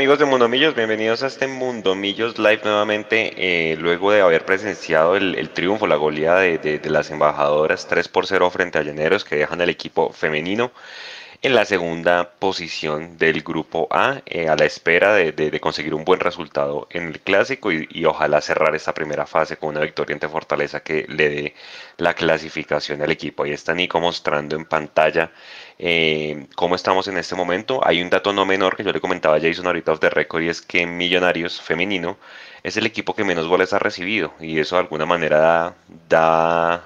Amigos de Mundo Millos, bienvenidos a este Mundo Millos Live nuevamente, eh, luego de haber presenciado el, triunfo, la goleada de, de, las embajadoras 3 por 0 frente a Llaneros que dejan el equipo femenino en la segunda posición del grupo A, eh, a la espera de, conseguir un buen resultado en el clásico y, ojalá cerrar esta primera fase con una victoria ante Fortaleza que le dé la clasificación al equipo. Ahí está Nico mostrando en pantalla eh, cómo estamos en este momento. Hay un dato no menor que yo le comentaba a Jason ahorita off the record y es que Millonarios femenino es el equipo que menos goles ha recibido y eso de alguna manera da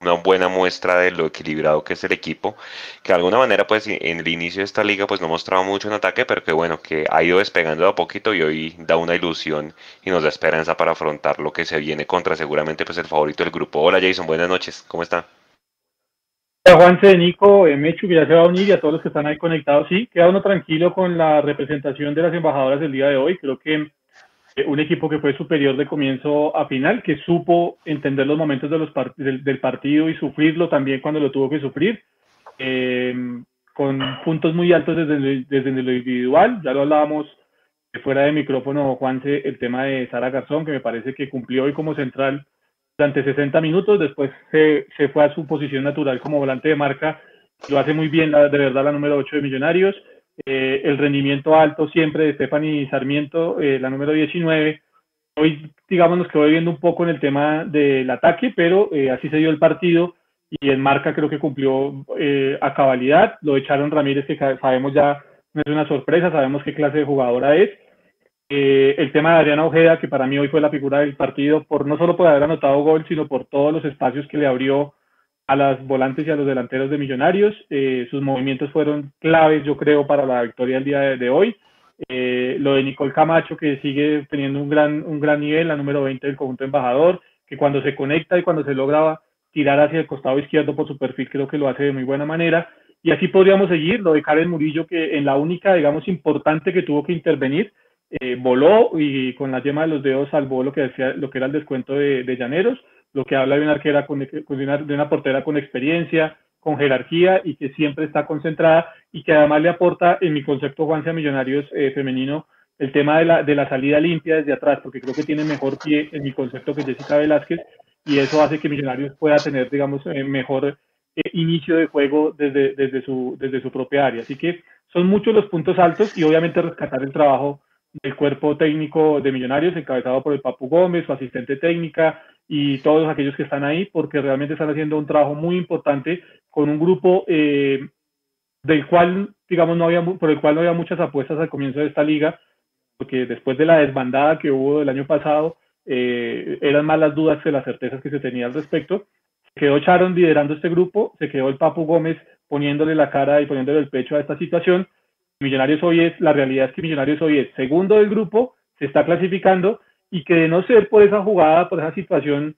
una buena muestra de lo equilibrado que es el equipo, que de alguna manera pues en el inicio de esta liga pues no mostraba mucho en ataque, pero que bueno, que ha ido despegando de a poquito y hoy da una ilusión y nos da esperanza para afrontar lo que se viene contra seguramente pues el favorito del grupo. Hola Jason, buenas noches, ¿cómo está? Hola Juanse, Nico, eh, Mechu, que ya se va a unir y a todos los que están ahí conectados. Sí, queda uno tranquilo con la representación de las embajadoras del día de hoy. Creo que eh, un equipo que fue superior de comienzo a final, que supo entender los momentos de los del, partido y sufrirlo también cuando lo tuvo que sufrir, eh, con puntos muy altos desde, desde lo individual. Ya lo hablábamos fuera de micrófono, Juanse, el tema de Sara Garzón, que me parece que cumplió hoy como central durante 60 minutos, después se, se fue a su posición natural como volante de marca, lo hace muy bien, de verdad, la número 8 de Millonarios. Eh, el rendimiento alto siempre de Stephanie Sarmiento, eh, la número 19. Hoy, digamos, nos quedó viendo un poco en el tema del ataque, pero eh, así se dio el partido y en marca creo que cumplió a cabalidad. Lo echaron Ramírez, que sabemos ya no es una sorpresa, sabemos qué clase de jugadora es. El tema de Adriana Ojeda, que para mí hoy fue la figura del partido, por no solo por haber anotado gol, sino por todos los espacios que le abrió a las volantes y a los delanteros de Millonarios. Eh, sus movimientos fueron claves, yo creo, para la victoria del día de, hoy. Eh, lo de Nicole Camacho, que sigue teniendo un gran, un gran nivel, la número 20 del conjunto embajador, que cuando se conecta y cuando se logra tirar hacia el costado izquierdo por su perfil, creo que lo hace de muy buena manera. Y así podríamos seguir, lo de Karen Murillo, que en la única, digamos, importante que tuvo que intervenir, eh, voló y con la yema de los dedos salvó lo que, decía, lo que era el descuento de, de Llaneros lo que habla de una arquera con, de, una, portera con experiencia, con jerarquía y que siempre está concentrada y que además le aporta, en mi concepto, Juanse Millonarios eh, femenino, el tema de la, de la salida limpia desde atrás, porque creo que tiene mejor pie en mi concepto que Jessica Velázquez y eso hace que Millonarios pueda tener, digamos, eh, mejor eh, inicio de juego desde, desde, su, desde su propia área. Así que son muchos los puntos altos y obviamente rescatar el trabajo del cuerpo técnico de Millonarios, encabezado por el Papu Gómez, su asistente técnica, y todos aquellos que están ahí, porque realmente están haciendo un trabajo muy importante con un grupo eh, del cual, digamos, no había, por el cual no había muchas apuestas al comienzo de esta liga, porque después de la desbandada que hubo del año pasado, eh, eran más las dudas que las certezas que se tenía al respecto. Se quedó Charon liderando este grupo, se quedó el Papu Gómez poniéndole la cara y poniéndole el pecho a esta situación. Millonarios hoy es, la realidad es que Millonarios hoy es segundo del grupo, se está clasificando y que de no ser por esa jugada, por esa situación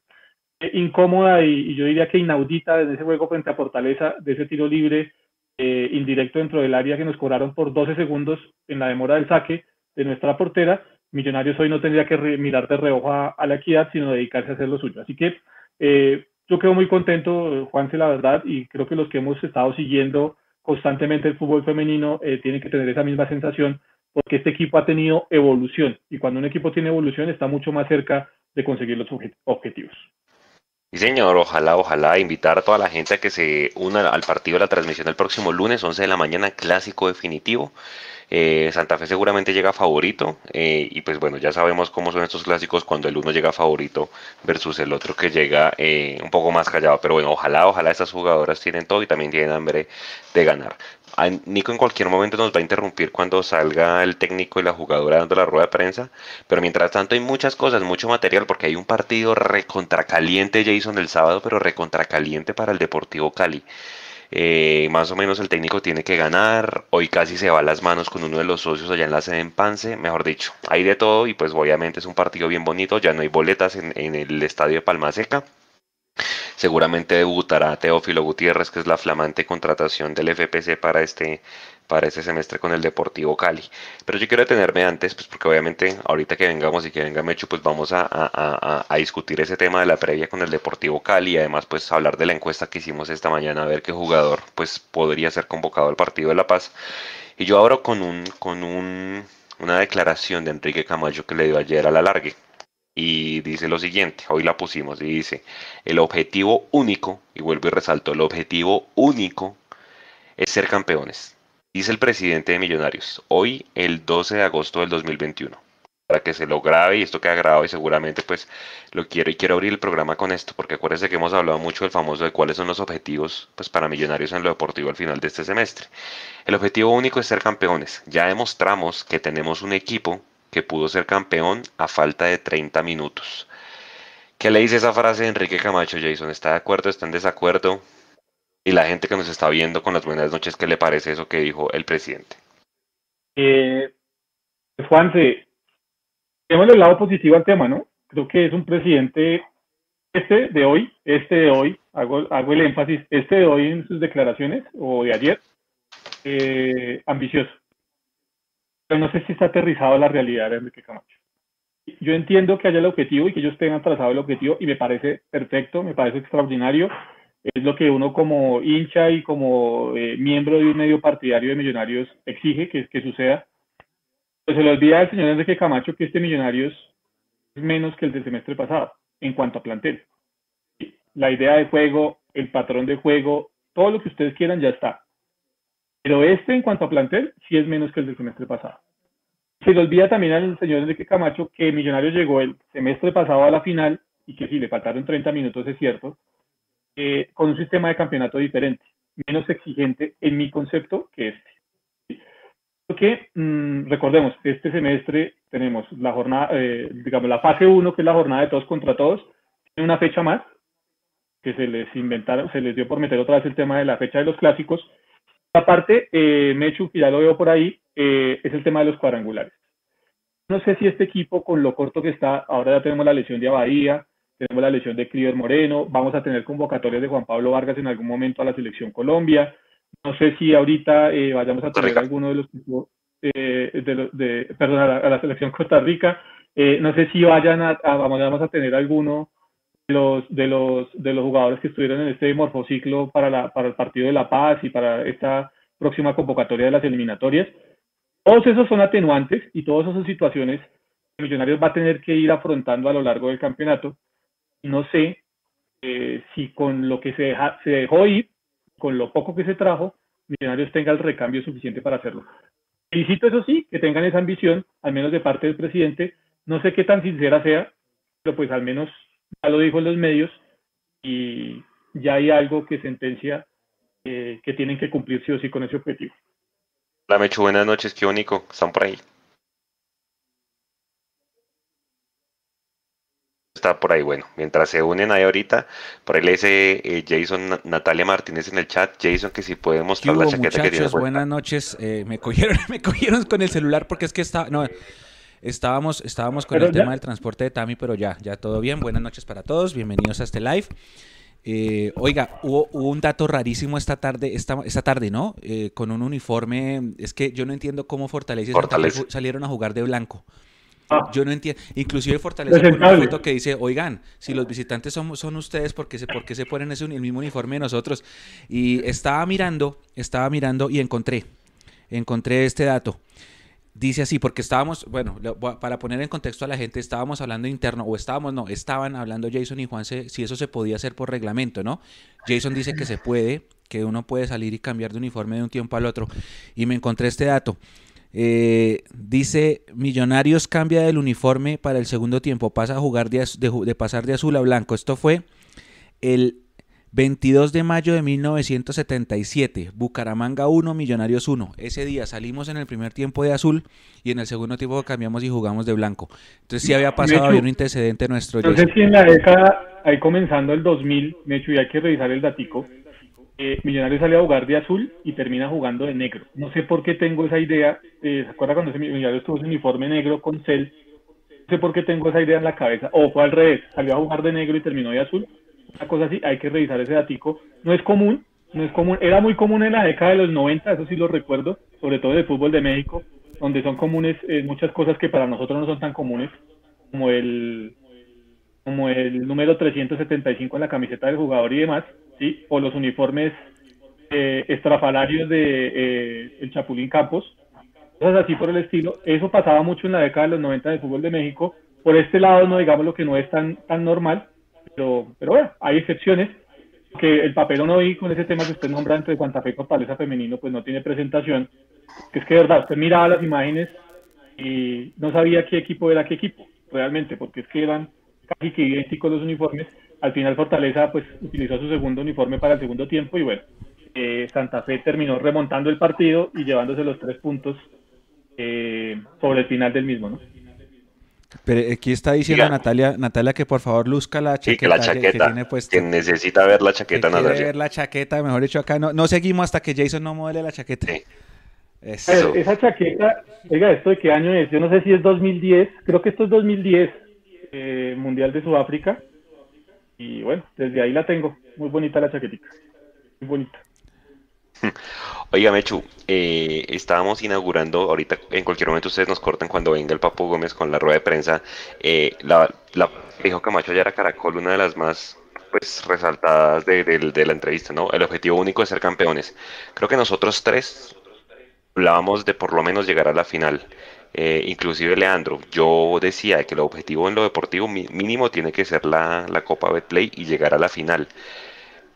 eh, incómoda y, yo diría que inaudita de ese juego frente a Fortaleza, de ese tiro libre eh, indirecto dentro del área que nos cobraron por 12 segundos en la demora del saque de nuestra portera, Millonarios hoy no tendría que mirar de reojo a, la equidad, sino dedicarse a hacer lo suyo. Así que eh, yo quedo muy contento, Juanse, la verdad, y creo que los que hemos estado siguiendo constantemente el fútbol femenino tienen que tener esa misma sensación porque este equipo ha tenido evolución y cuando un equipo tiene evolución está mucho más cerca de conseguir los objetivos. Sí, señor, ojalá, ojalá invitar a toda la gente a que se una al partido de la transmisión el próximo lunes, 11 de la mañana, clásico definitivo. Eh, Santa Fe seguramente llega favorito eh, y pues bueno, ya sabemos cómo son estos clásicos cuando el uno llega favorito versus el otro que llega eh, un poco más callado. Pero bueno, ojalá, ojalá estas jugadoras tienen todo y también tienen hambre de ganar. Nico en cualquier momento nos va a interrumpir cuando salga el técnico y la jugadora dando la rueda de prensa, pero mientras tanto hay muchas cosas, mucho material, porque hay un partido recontracaliente Jason el sábado, pero recontracaliente para el Deportivo Cali. Eh, más o menos el técnico tiene que ganar, hoy casi se va a las manos con uno de los socios allá en la sede en Pance, mejor dicho, hay de todo y pues obviamente es un partido bien bonito, ya no hay boletas en, el estadio de Palma Seca. Seguramente debutará Teófilo Gutiérrez, que es la flamante contratación del FPC para este, para este semestre con el Deportivo Cali. Pero yo quiero detenerme antes, pues porque obviamente ahorita que vengamos y que venga Mecho, pues vamos a, discutir ese tema de la previa con el Deportivo Cali y además pues hablar de la encuesta que hicimos esta mañana, a ver qué jugador pues podría ser convocado al partido de La Paz. Y yo abro con un, con un una declaración de Enrique Camacho que le dio ayer a la largue. Y dice lo siguiente, hoy la pusimos, y dice, el objetivo único, y vuelvo y resalto, el objetivo único es ser campeones. Dice el presidente de Millonarios, hoy el 12 de agosto del 2021 para que se lo grabe y esto queda grabado y seguramente pues lo quiero y quiero abrir el programa con esto porque acuérdense que hemos hablado mucho del famoso de cuáles son los objetivos pues para Millonarios en lo deportivo al final de este semestre. El objetivo único es ser campeones. Ya demostramos que tenemos un equipo que pudo ser campeón a falta de 30 minutos. ¿Qué le dice esa frase de Enrique Camacho, Jason? ¿Está de acuerdo? ¿Está en desacuerdo? Y la gente que nos está viendo con las buenas noches, ¿qué le parece eso que dijo el presidente? Eh, Juanse, Tenemos el lado positivo al tema, ¿no? Creo que es un presidente, este de hoy, este de hoy, hago, hago el énfasis, este de hoy en sus declaraciones, o de ayer, eh, ambicioso. Pero no sé si está aterrizado a la realidad de Enrique Camacho. Yo entiendo que haya el objetivo y que ellos tengan trazado el objetivo y me parece perfecto, me parece extraordinario. Es lo que uno como hincha y como eh, miembro de un medio partidario de Millonarios exige que, que suceda pues se le olvida al señor Enrique Camacho que este Millonarios es menos que el del semestre pasado en cuanto a plantel. La idea de juego, el patrón de juego, todo lo que ustedes quieran ya está. Pero este en cuanto a plantel sí es menos que el del semestre pasado. Se le olvida también al señor Enrique Camacho que Millonarios llegó el semestre pasado a la final y que sí, le faltaron 30 minutos, es cierto, eh, con un sistema de campeonato diferente, menos exigente en mi concepto que este. Porque mm, recordemos, este semestre tenemos la jornada, eh, digamos, la fase 1, que es la jornada de todos contra todos, tiene una fecha más, que se les inventaron, se les dio por meter otra vez el tema de la fecha de los clásicos. Aparte, eh, Mechu, que ya lo veo por ahí, eh, es el tema de los cuadrangulares. No sé si este equipo, con lo corto que está, ahora ya tenemos la lesión de Abadía, tenemos la lesión de Cliver Moreno, vamos a tener convocatorias de Juan Pablo Vargas en algún momento a la selección Colombia, no sé si ahorita eh, vayamos a tener alguno de los eh, de, de, perdón, a la, selección Costa Rica. Eh, no sé si vayan a, vamos, a tener alguno de los, de los de los jugadores que estuvieron en este morfociclo para, la, para el partido de La Paz y para esta próxima convocatoria de las eliminatorias. Todos esos son atenuantes y todas esas situaciones que Millonarios va a tener que ir afrontando a lo largo del campeonato. No sé eh, si con lo que se, dejó ir con lo poco que se trajo, Millonarios tenga el recambio suficiente para hacerlo. Felicito, eso sí, que tengan esa ambición, al menos de parte del presidente. No sé qué tan sincera sea, pero pues al menos ya lo dijo en los medios y ya hay algo que sentencia eh, que tienen que cumplir sí o sí con ese objetivo. Hola Mechu, buenas noches, qué único, están por ahí. Está por ahí. Bueno, mientras se unen ahí ahorita, por ahí le dice eh, Jason Natalia Martínez en el chat. Jason, que si puede mostrar la chaqueta que tiene. Buenas noches. Eh, me cogieron, me cogieron con el celular porque es que está, no, estábamos, estábamos con el tema del transporte de Tami, pero ya, ya todo bien. Buenas noches para todos. Bienvenidos a este live. Eh, oiga, hubo, un dato rarísimo esta tarde, esta, esta tarde, ¿no? con un uniforme. Es que yo no entiendo cómo Fortaleza, Fortaleza. salieron a jugar de blanco. Ah. Yo no entiendo. Inclusive Fortaleza pone una foto que dice, oigan, si los visitantes son, son ustedes, ¿por qué, se, ¿por se ponen ese, el mismo uniforme de nosotros? Y estaba mirando, estaba mirando y encontré, encontré este dato. Dice así, porque estábamos, bueno, para poner en contexto a la gente, estábamos hablando interno, o estábamos, no, estaban hablando Jason y Juan si eso se podía hacer por reglamento, ¿no? Jason dice que se puede, que uno puede salir y cambiar de uniforme de un tiempo al otro. Y me encontré este dato. Eh, dice, Millonarios cambia del uniforme para el segundo tiempo, pasa a jugar de, de, pasar de azul a blanco. Esto fue el 22 de mayo de 1977, Bucaramanga 1, Millonarios 1. Ese día salimos en el primer tiempo de azul y en el segundo tiempo cambiamos y jugamos de blanco. Entonces sí había pasado, había un antecedente nuestro. Sé si en la década, ahí comenzando el 2000, Mecho, y hay que revisar el datico, eh, Millonarios sale a jugar de azul y termina jugando de negro. No sé por qué tengo esa idea. Eh, ¿Se acuerda cuando ese Millonarios tuvo su uniforme negro con cel? No sé por qué tengo esa idea en la cabeza. O fue al revés, salió a jugar de negro y terminó de azul. Una cosa así, hay que revisar ese datico. No es común, no es común. Era muy común en la década de los 90, eso sí lo recuerdo, sobre todo en el fútbol de México, donde son comunes eh, muchas cosas que para nosotros no son tan comunes, como el como el número 375 en la camiseta del jugador y demás ¿sí? o los uniformes eh, estrafalarios de eh, el Chapulín Campos, cosas así por el estilo. Eso pasaba mucho en la década de los 90 del fútbol de México. Por este lado, no digamos lo que no es tan, tan normal, pero, pero bueno, hay excepciones. Que el papel no vi con ese tema que usted nombra entre Santa Fe y Fortaleza Femenino, pues no tiene presentación. Que es que de verdad, usted miraba las imágenes y no sabía qué equipo era qué equipo, realmente, porque es que eran casi que idénticos los uniformes. Al final Fortaleza pues utilizó su segundo uniforme para el segundo tiempo y bueno, eh, Santa Fe terminó remontando el partido y llevándose los tres puntos eh, sobre el final del mismo, ¿no? Pero aquí está diciendo Natalia, Natalia que por favor luzca la chaqueta, que, tiene puesta. Que necesita ver la chaqueta, Natalia. ver la chaqueta, mejor dicho acá. No, no seguimos hasta que Jason no modele la chaqueta. esa chaqueta, oiga, ¿esto de qué año es? Yo no sé si es 2010, creo que esto es 2010, eh, Mundial de Sudáfrica. Y bueno, desde ahí la tengo. Muy bonita la chaquetita. Muy bonita. Oiga, Mechu, eh, estábamos inaugurando, ahorita en cualquier momento ustedes nos cortan cuando venga el Papo Gómez con la rueda de prensa, eh, la, dijo Camacho ya era Caracol, una de las más pues resaltadas de, la entrevista, ¿no? El objetivo único es ser campeones. Creo que nosotros tres hablábamos de por lo menos llegar a la final. Eh, inclusive Leandro, yo decía que el objetivo en lo deportivo mínimo tiene que ser la, la Copa Betplay y llegar a la final.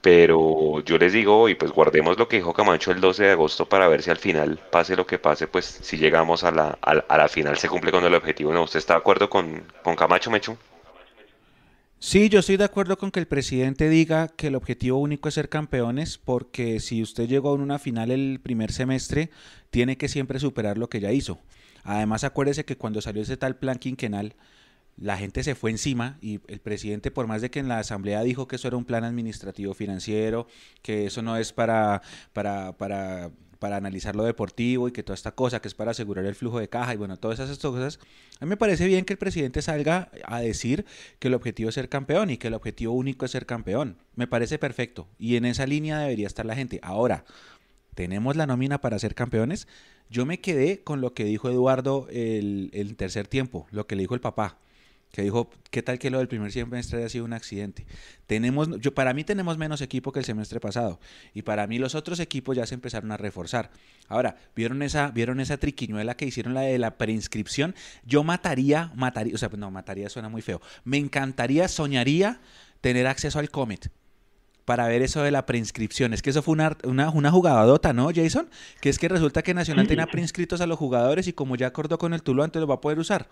Pero yo les digo, y pues guardemos lo que dijo Camacho el 12 de agosto para ver si al final, pase lo que pase, pues si llegamos a la, a, la final se cumple con el objetivo. ¿No? ¿Usted está de acuerdo con, con Camacho, Mechu? Sí, yo estoy de acuerdo con que el presidente diga que el objetivo único es ser campeones, porque si usted llegó a una final el primer semestre, tiene que siempre superar lo que ya hizo. Además, acuérdese que cuando salió ese tal plan quinquenal, la gente se fue encima y el presidente, por más de que en la asamblea dijo que eso era un plan administrativo financiero, que eso no es para, para, para, para analizar lo deportivo y que toda esta cosa, que es para asegurar el flujo de caja y bueno, todas esas cosas, a mí me parece bien que el presidente salga a decir que el objetivo es ser campeón y que el objetivo único es ser campeón. Me parece perfecto y en esa línea debería estar la gente. Ahora, ¿tenemos la nómina para ser campeones? Yo me quedé con lo que dijo Eduardo el, el tercer tiempo, lo que le dijo el papá que dijo, ¿qué tal que lo del primer semestre haya sido un accidente? Tenemos, yo, para mí tenemos menos equipo que el semestre pasado y para mí los otros equipos ya se empezaron a reforzar. Ahora, ¿vieron esa, vieron esa triquiñuela que hicieron la de la preinscripción? Yo mataría, mataría, o sea, no, mataría suena muy feo. Me encantaría, soñaría tener acceso al Comet para ver eso de la preinscripción. Es que eso fue una, una, una jugadota, ¿no, Jason? Que es que resulta que Nacional tenía preinscritos a los jugadores y como ya acordó con el Tuluá, antes lo va a poder usar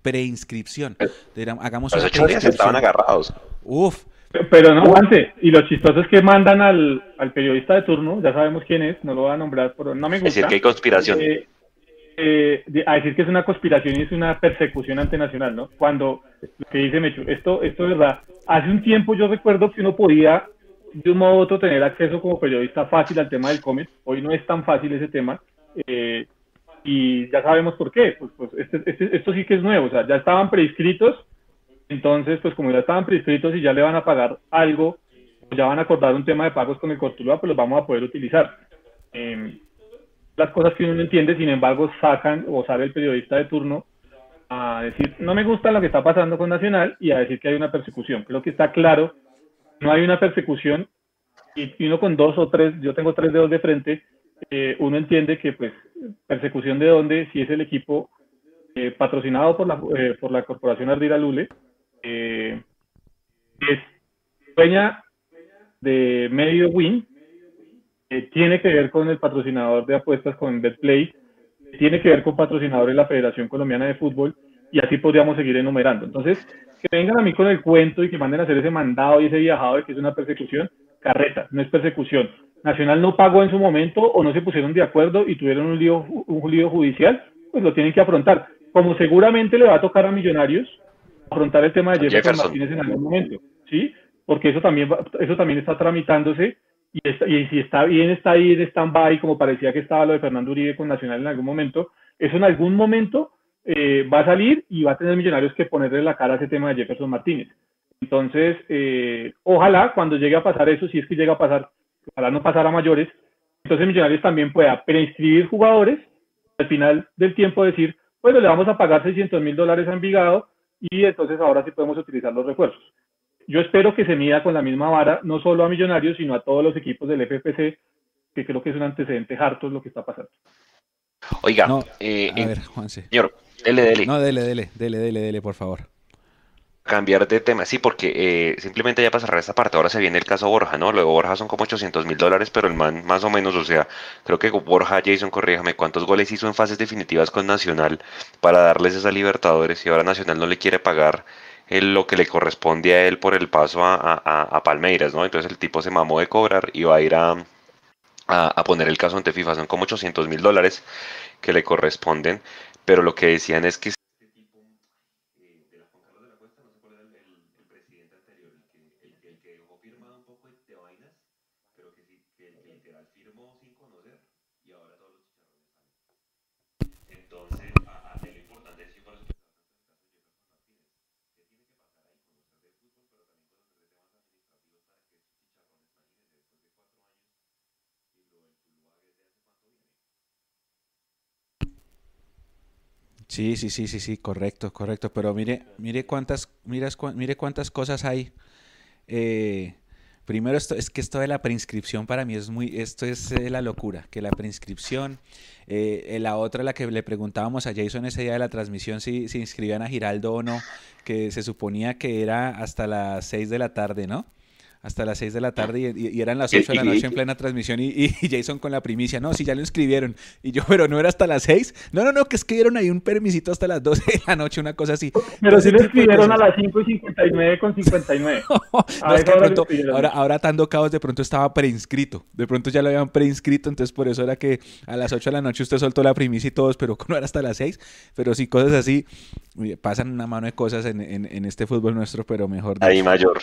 preinscripción. Hagamos Los ocho días estaban agarrados. Uf. Pero no, aguante. Y lo chistoso es que mandan al, al, periodista de turno, ya sabemos quién es, no lo voy a nombrar, pero no me gusta. Decir que hay conspiración. Eh, eh, a decir que es una conspiración y es una persecución nacional, ¿no? Cuando lo que dice Mechu, esto, esto es verdad. Hace un tiempo yo recuerdo que uno podía de un modo u otro tener acceso como periodista fácil al tema del cómic. Hoy no es tan fácil ese tema. Eh, y ya sabemos por qué, pues, pues este, este, esto sí que es nuevo, o sea, ya estaban prescritos, entonces, pues como ya estaban prescritos y ya le van a pagar algo, ya van a acordar un tema de pagos con el Cortuluá, pues los vamos a poder utilizar. Em, las cosas que uno no entiende, sin embargo, sacan o sale el periodista de turno a decir, no me gusta lo que está pasando con Nacional y a decir que hay una persecución. Creo que está claro, no hay una persecución y uno con dos o tres, yo tengo tres dedos de frente, eh, uno entiende que pues persecución de dónde, si es el equipo eh, patrocinado por la, eh, por la corporación Ardira Lule, es dueña de medio win, tiene que ver con el patrocinador de apuestas con BetPlay, tiene que ver con patrocinadores de la Federación Colombiana de Fútbol, y así podríamos seguir enumerando. Entonces, que vengan a mí con el cuento y que manden a hacer ese mandado y ese viajado de que es una persecución, carreta, no es persecución. Nacional no pagó en su momento o no se pusieron de acuerdo y tuvieron un lío, un lío judicial, pues lo tienen que afrontar. Como seguramente le va a tocar a Millonarios afrontar el tema de Jefferson, Martínez en algún momento, ¿sí? Porque eso también, eso también está tramitándose y, y si está bien, está ahí en stand-by, como parecía que estaba lo de Fernando Uribe con Nacional en algún momento, eso en algún momento eh, va a salir y va a tener Millonarios que ponerle la cara a ese tema de Jefferson Martínez. Entonces, eh, ojalá cuando llegue a pasar eso, si es que llega a pasar, ojalá no pasara a mayores, entonces Millonarios también pueda preinscribir jugadores, al final del tiempo decir, bueno, le vamos a pagar 600 mil dólares a Envigado y entonces ahora sí podemos utilizar los refuerzos. Yo espero que se mida con la misma vara, no solo a Millonarios, sino a todos los equipos del FPC, que creo que es un antecedente harto lo que está pasando. Oiga, No, eh, a en- ver, Juanse. señor, dele, dele. No, dele, dele, dele, dele, dele, por favor. Cambiar de tema, sí, porque eh, simplemente ya para cerrar esta parte, ahora se viene el caso Borja, ¿no? Lo de Borja son como 800 mil dólares, pero el man más o menos, o sea, creo que Borja, Jason, corríjame, ¿cuántos goles hizo en fases definitivas con Nacional para darles esa Libertadores y ahora Nacional no le quiere pagar el- lo que le corresponde a él por el paso a, a- a- Palmeiras, ¿no? Entonces el tipo se mamó de cobrar y va a ir a, a, a poner el caso ante FIFA, son como 800 mil dólares que le corresponden, pero lo que decían es que Sí, sí, sí, sí, sí, correcto, correcto. Pero mire, mire cuántas, miras mire cuántas cosas hay. Eh, primero esto, es que esto de la preinscripción para mí es muy, esto es eh, la locura, que la preinscripción, eh, la otra, la que le preguntábamos a Jason ese día de la transmisión si se inscribían a Giraldo o no, que se suponía que era hasta las 6 de la tarde, ¿no? Hasta las 6 de la tarde y, y- y eran las Y- 8 de la noche en plena transmisión y, Jason con la primicia, no, si ya lo inscribieron. Y yo, pero no era hasta las 6. No, no, no, que es que dieron ahí un permisito hasta las 12 de la noche, una cosa así. Pero sí lo escribieron a las 5 y 59 con 59. No, A es que pronto, escribieron. ahora, ahora Tando Cabos de pronto estaba preinscrito. De pronto ya lo habían preinscrito, entonces por eso era que a las 8 de la noche usted soltó la primicia y todos, pero no era hasta las 6. Pero sí, cosas así. Uy, Pasan una mano de cosas en, en- en este fútbol nuestro, pero mejor Ahí mayor.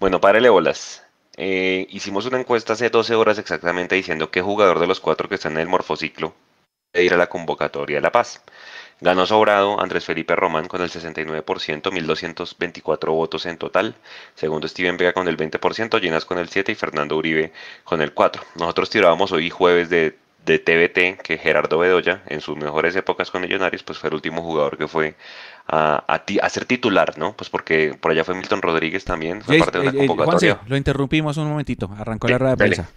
Bueno, párele bolas. Eh, hicimos una encuesta hace 12 horas exactamente diciendo qué jugador de los cuatro que están en el morfociclo debe ir a la convocatoria de La Paz. Ganó sobrado Andrés Felipe Román con el 69%, 1224 votos en total. Segundo Steven Vega con el 20%, Llenas con el 7% y Fernando Uribe con el 4%. Nosotros tirábamos hoy jueves de, de TBT que Gerardo Bedoya, en sus mejores épocas con Millonarios, pues fue el último jugador que fue a, a ti- a ser titular, ¿no? Pues porque por allá fue Milton Rodríguez también, fue parte de una eh, eh, Juanse, convocatoria. lo interrumpimos un momentito. Arrancó Sí, la rueda de prensa.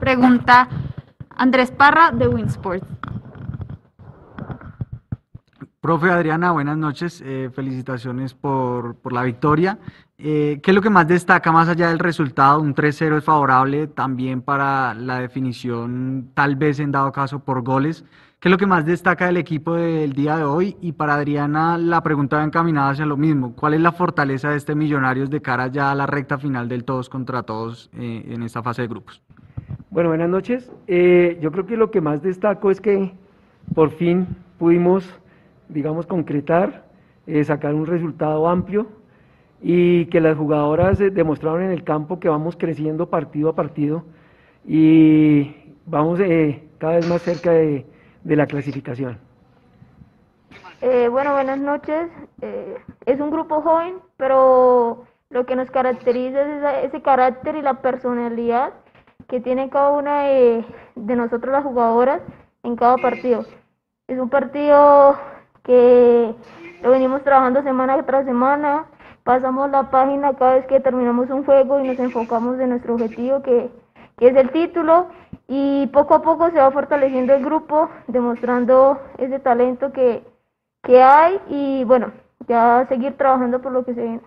Pregunta Andrés Parra de Winsport. Profe Adriana, buenas noches. eh, felicitaciones por, por la victoria. Eh, ¿qué es lo que más destaca más allá del resultado? Un 3-0 es favorable también para la definición, tal vez en dado caso por goles. ¿Qué es lo que más destaca del equipo del día de hoy? Y para Adriana, la pregunta va encaminada hacia lo mismo. ¿Cuál es la fortaleza de este Millonarios de cara ya a la recta final del todos contra todos eh, en esta fase de grupos? Bueno, buenas noches. Eh, yo creo que lo que más destaco es que por fin pudimos, digamos, concretar, eh, sacar un resultado amplio y que las jugadoras eh, demostraron en el campo que vamos creciendo partido a partido y vamos eh, cada vez más cerca de, de la clasificación. Eh, bueno, buenas noches. Eh, es un grupo joven, pero lo que nos caracteriza es esa- ese carácter y la personalidad que tiene cada una de, de nosotros las jugadoras en cada partido. Es un partido que lo venimos trabajando semana tras semana, pasamos la página cada vez que terminamos un juego y nos enfocamos en nuestro objetivo que, que es el título y poco a poco se va fortaleciendo el grupo, demostrando ese talento que, que hay y bueno, ya seguir trabajando por lo que se viene.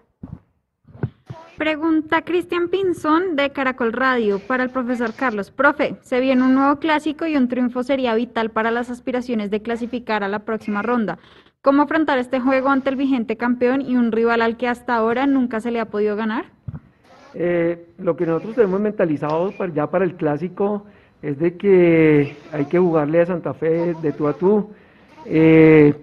Pregunta Cristian Pinzón de Caracol Radio para el profesor Carlos. Profe, se viene un nuevo clásico y un triunfo sería vital para las aspiraciones de clasificar a la próxima ronda. ¿Cómo afrontar este juego ante el vigente campeón y un rival al que hasta ahora nunca se le ha podido ganar? Eh, lo que nosotros tenemos mentalizado para- ya para el clásico es de que hay que jugarle a Santa Fe de tú a tú, eh,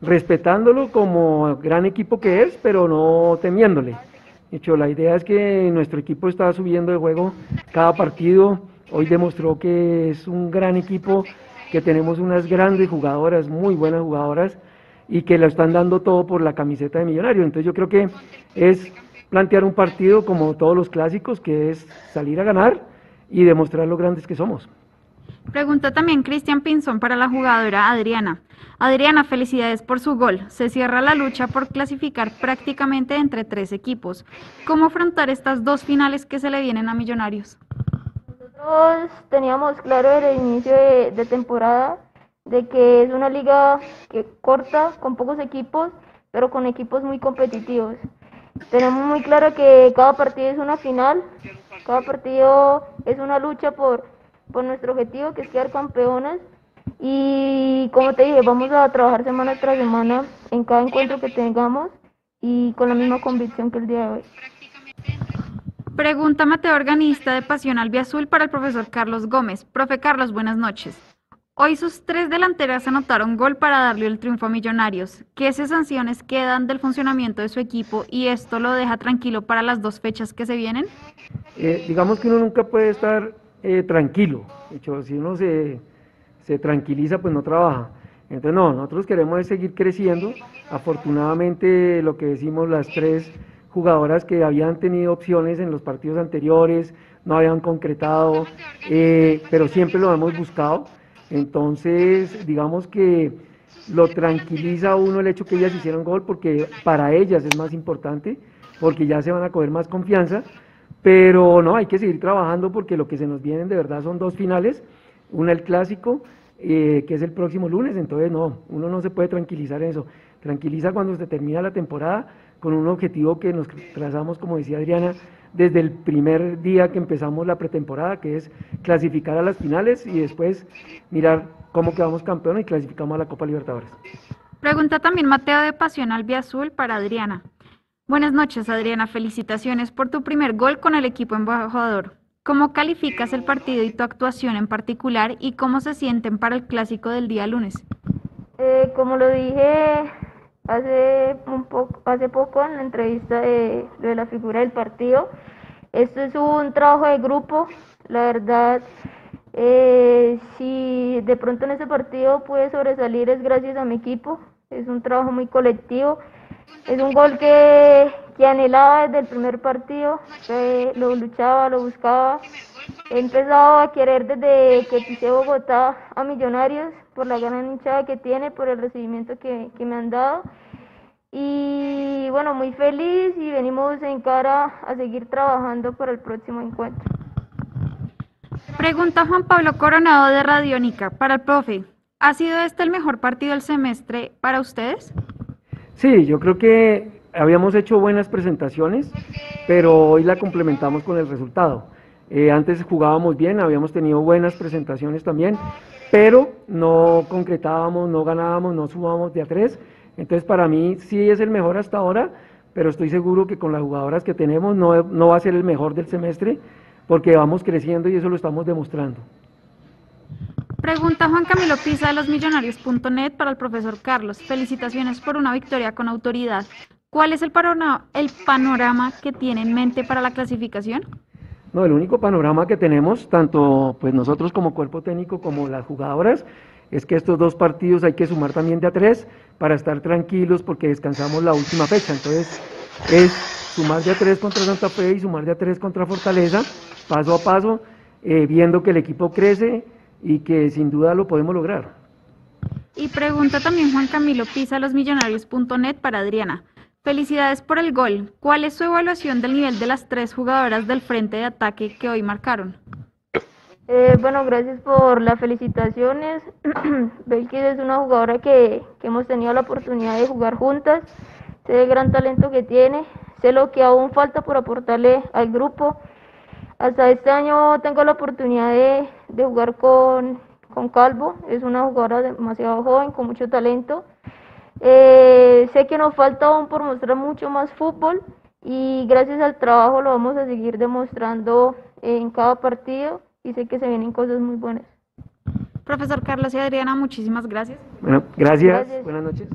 respetándolo como gran equipo que es, pero no temiéndole. De hecho, la idea es que nuestro equipo está subiendo de juego cada partido. Hoy demostró que es un gran equipo, que tenemos unas grandes jugadoras, muy buenas jugadoras, y que lo están dando todo por la camiseta de Millonario. Entonces yo creo que es plantear un partido como todos los clásicos, que es salir a ganar y demostrar lo grandes que somos. Pregunta también Cristian Pinzón para la jugadora Adriana. Adriana, felicidades por su gol. Se cierra la lucha por clasificar prácticamente entre tres equipos. ¿Cómo afrontar estas dos finales que se le vienen a Millonarios? Nosotros teníamos claro el inicio de, de temporada de que es una liga que corta, con pocos equipos, pero con equipos muy competitivos. Tenemos muy claro que cada partido es una final, cada partido es una lucha por, por nuestro objetivo, que es quedar campeonas. Y como te dije, vamos a trabajar semana tras semana en cada encuentro que tengamos y con la misma convicción que el día de hoy. Pregunta Mateo Organista de Pasión Albiazul para el profesor Carlos Gómez. Profe Carlos, buenas noches. Hoy sus tres delanteras anotaron gol para darle el triunfo a Millonarios. ¿Qué sanciones quedan del funcionamiento de su equipo y esto lo deja tranquilo para las dos fechas que se vienen? Eh, digamos que uno nunca puede estar eh, tranquilo. De hecho, si uno se, se tranquiliza, pues no trabaja. Entonces, no, nosotros queremos seguir creciendo. Afortunadamente, lo que decimos, las tres jugadoras que habían tenido opciones en los partidos anteriores, no habían concretado, eh, pero siempre lo hemos buscado. Entonces, digamos que lo tranquiliza uno el hecho que ellas hicieron gol porque para ellas es más importante, porque ya se van a coger más confianza, pero no, hay que seguir trabajando porque lo que se nos vienen de verdad son dos finales, una el clásico, eh, que es el próximo lunes, entonces no, uno no se puede tranquilizar en eso, tranquiliza cuando se termina la temporada con un objetivo que nos trazamos, como decía Adriana, desde el primer día que empezamos la pretemporada, que es clasificar a las finales y después mirar cómo quedamos campeones y clasificamos a la Copa Libertadores. Pregunta también Mateo de Pasión Azul para Adriana. Buenas noches, Adriana. Felicitaciones por tu primer gol con el equipo embajador. ¿Cómo calificas el partido y tu actuación en particular y cómo se sienten para el clásico del día lunes? Eh, como lo dije hace un poco, hace poco en la entrevista de, de la figura del partido. Esto es un trabajo de grupo, la verdad. Eh, si de pronto en ese partido puede sobresalir es gracias a mi equipo, es un trabajo muy colectivo, es un gol que anhelaba desde el primer partido, lo luchaba, lo buscaba, he empezado a querer desde que pisé Bogotá a Millonarios, por la gran hinchada que tiene, por el recibimiento que, me han dado. Y bueno, muy feliz y venimos en cara a seguir trabajando para el próximo encuentro. Pregunta Juan Pablo Coronado de Radiónica para el profe. ¿Ha sido este el mejor partido del semestre para ustedes? Sí, yo creo que habíamos hecho buenas presentaciones, pero hoy la complementamos con el resultado. Eh, antes jugábamos bien, habíamos tenido buenas presentaciones también, pero no concretábamos, no ganábamos, no subábamos de a tres. Entonces para mí sí es el mejor hasta ahora, pero estoy seguro que con las jugadoras que tenemos no, no va a ser el mejor del semestre porque vamos creciendo y eso lo estamos demostrando. Pregunta Juan Camilo Pisa de losmillonarios.net para el profesor Carlos. Felicitaciones por una victoria con autoridad. ¿Cuál es el el panorama que tiene en mente para la clasificación? No, el único panorama que tenemos, tanto pues nosotros como cuerpo técnico como las jugadoras, es que estos dos partidos hay que sumar también de a tres para estar tranquilos porque descansamos la última fecha. Entonces es sumar de a tres contra Santa Fe y sumar de a tres contra Fortaleza, paso a paso, eh, viendo que el equipo crece y que sin duda lo podemos lograr. Y pregunta también Juan Camilo Pisa, losmillonarios.net para Adriana. Felicidades por el gol. ¿Cuál es su evaluación del nivel de las tres jugadoras del frente de ataque que hoy marcaron? Eh, bueno, gracias por las felicitaciones. Belkis es una jugadora que, hemos tenido la oportunidad de jugar juntas. Sé el gran talento que tiene, sé lo que aún falta por aportarle al grupo. Hasta este año tengo la oportunidad de, de jugar con, con Calvo. Es una jugadora demasiado joven, con mucho talento. Eh, sé que nos falta aún por mostrar mucho más fútbol y gracias al trabajo lo vamos a seguir demostrando en cada partido y sé que se vienen cosas muy buenas. Profesor Carlos y Adriana, muchísimas gracias. Bueno, gracias. Buenas noches.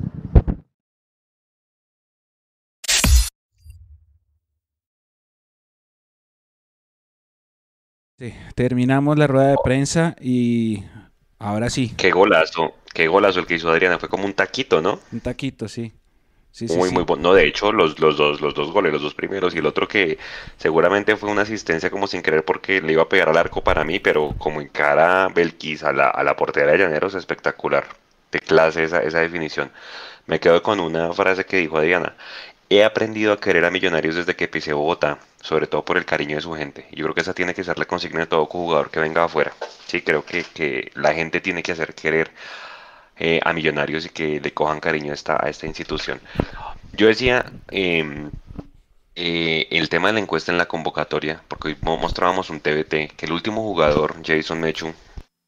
Sí, terminamos la rueda de prensa y ahora sí. Qué golazo. Qué golazo el que hizo Adriana, fue como un taquito, ¿no? Un taquito, sí. Sí, muy, muy bueno. No, de hecho, los, los, dos, los dos goles, los dos primeros, y el otro que seguramente fue una asistencia como sin querer porque le iba a pegar al arco para mí, pero como en cara Belkis a la, a la portera de Llaneros, espectacular. De clase esa, esa definición. Me quedo con una frase que dijo Adriana. He aprendido a querer a Millonarios desde que pisé Bogotá. sobre todo por el cariño de su gente. Yo creo que esa tiene que ser la consigna de todo jugador que venga afuera. Sí, creo que, que la gente tiene que hacer querer eh, a Millonarios y que le cojan cariño a esta, a esta institución. Yo decía em, eh, el tema de la encuesta en la convocatoria, porque hoy mostrábamos un TBT, que el último jugador, Jason Mechu,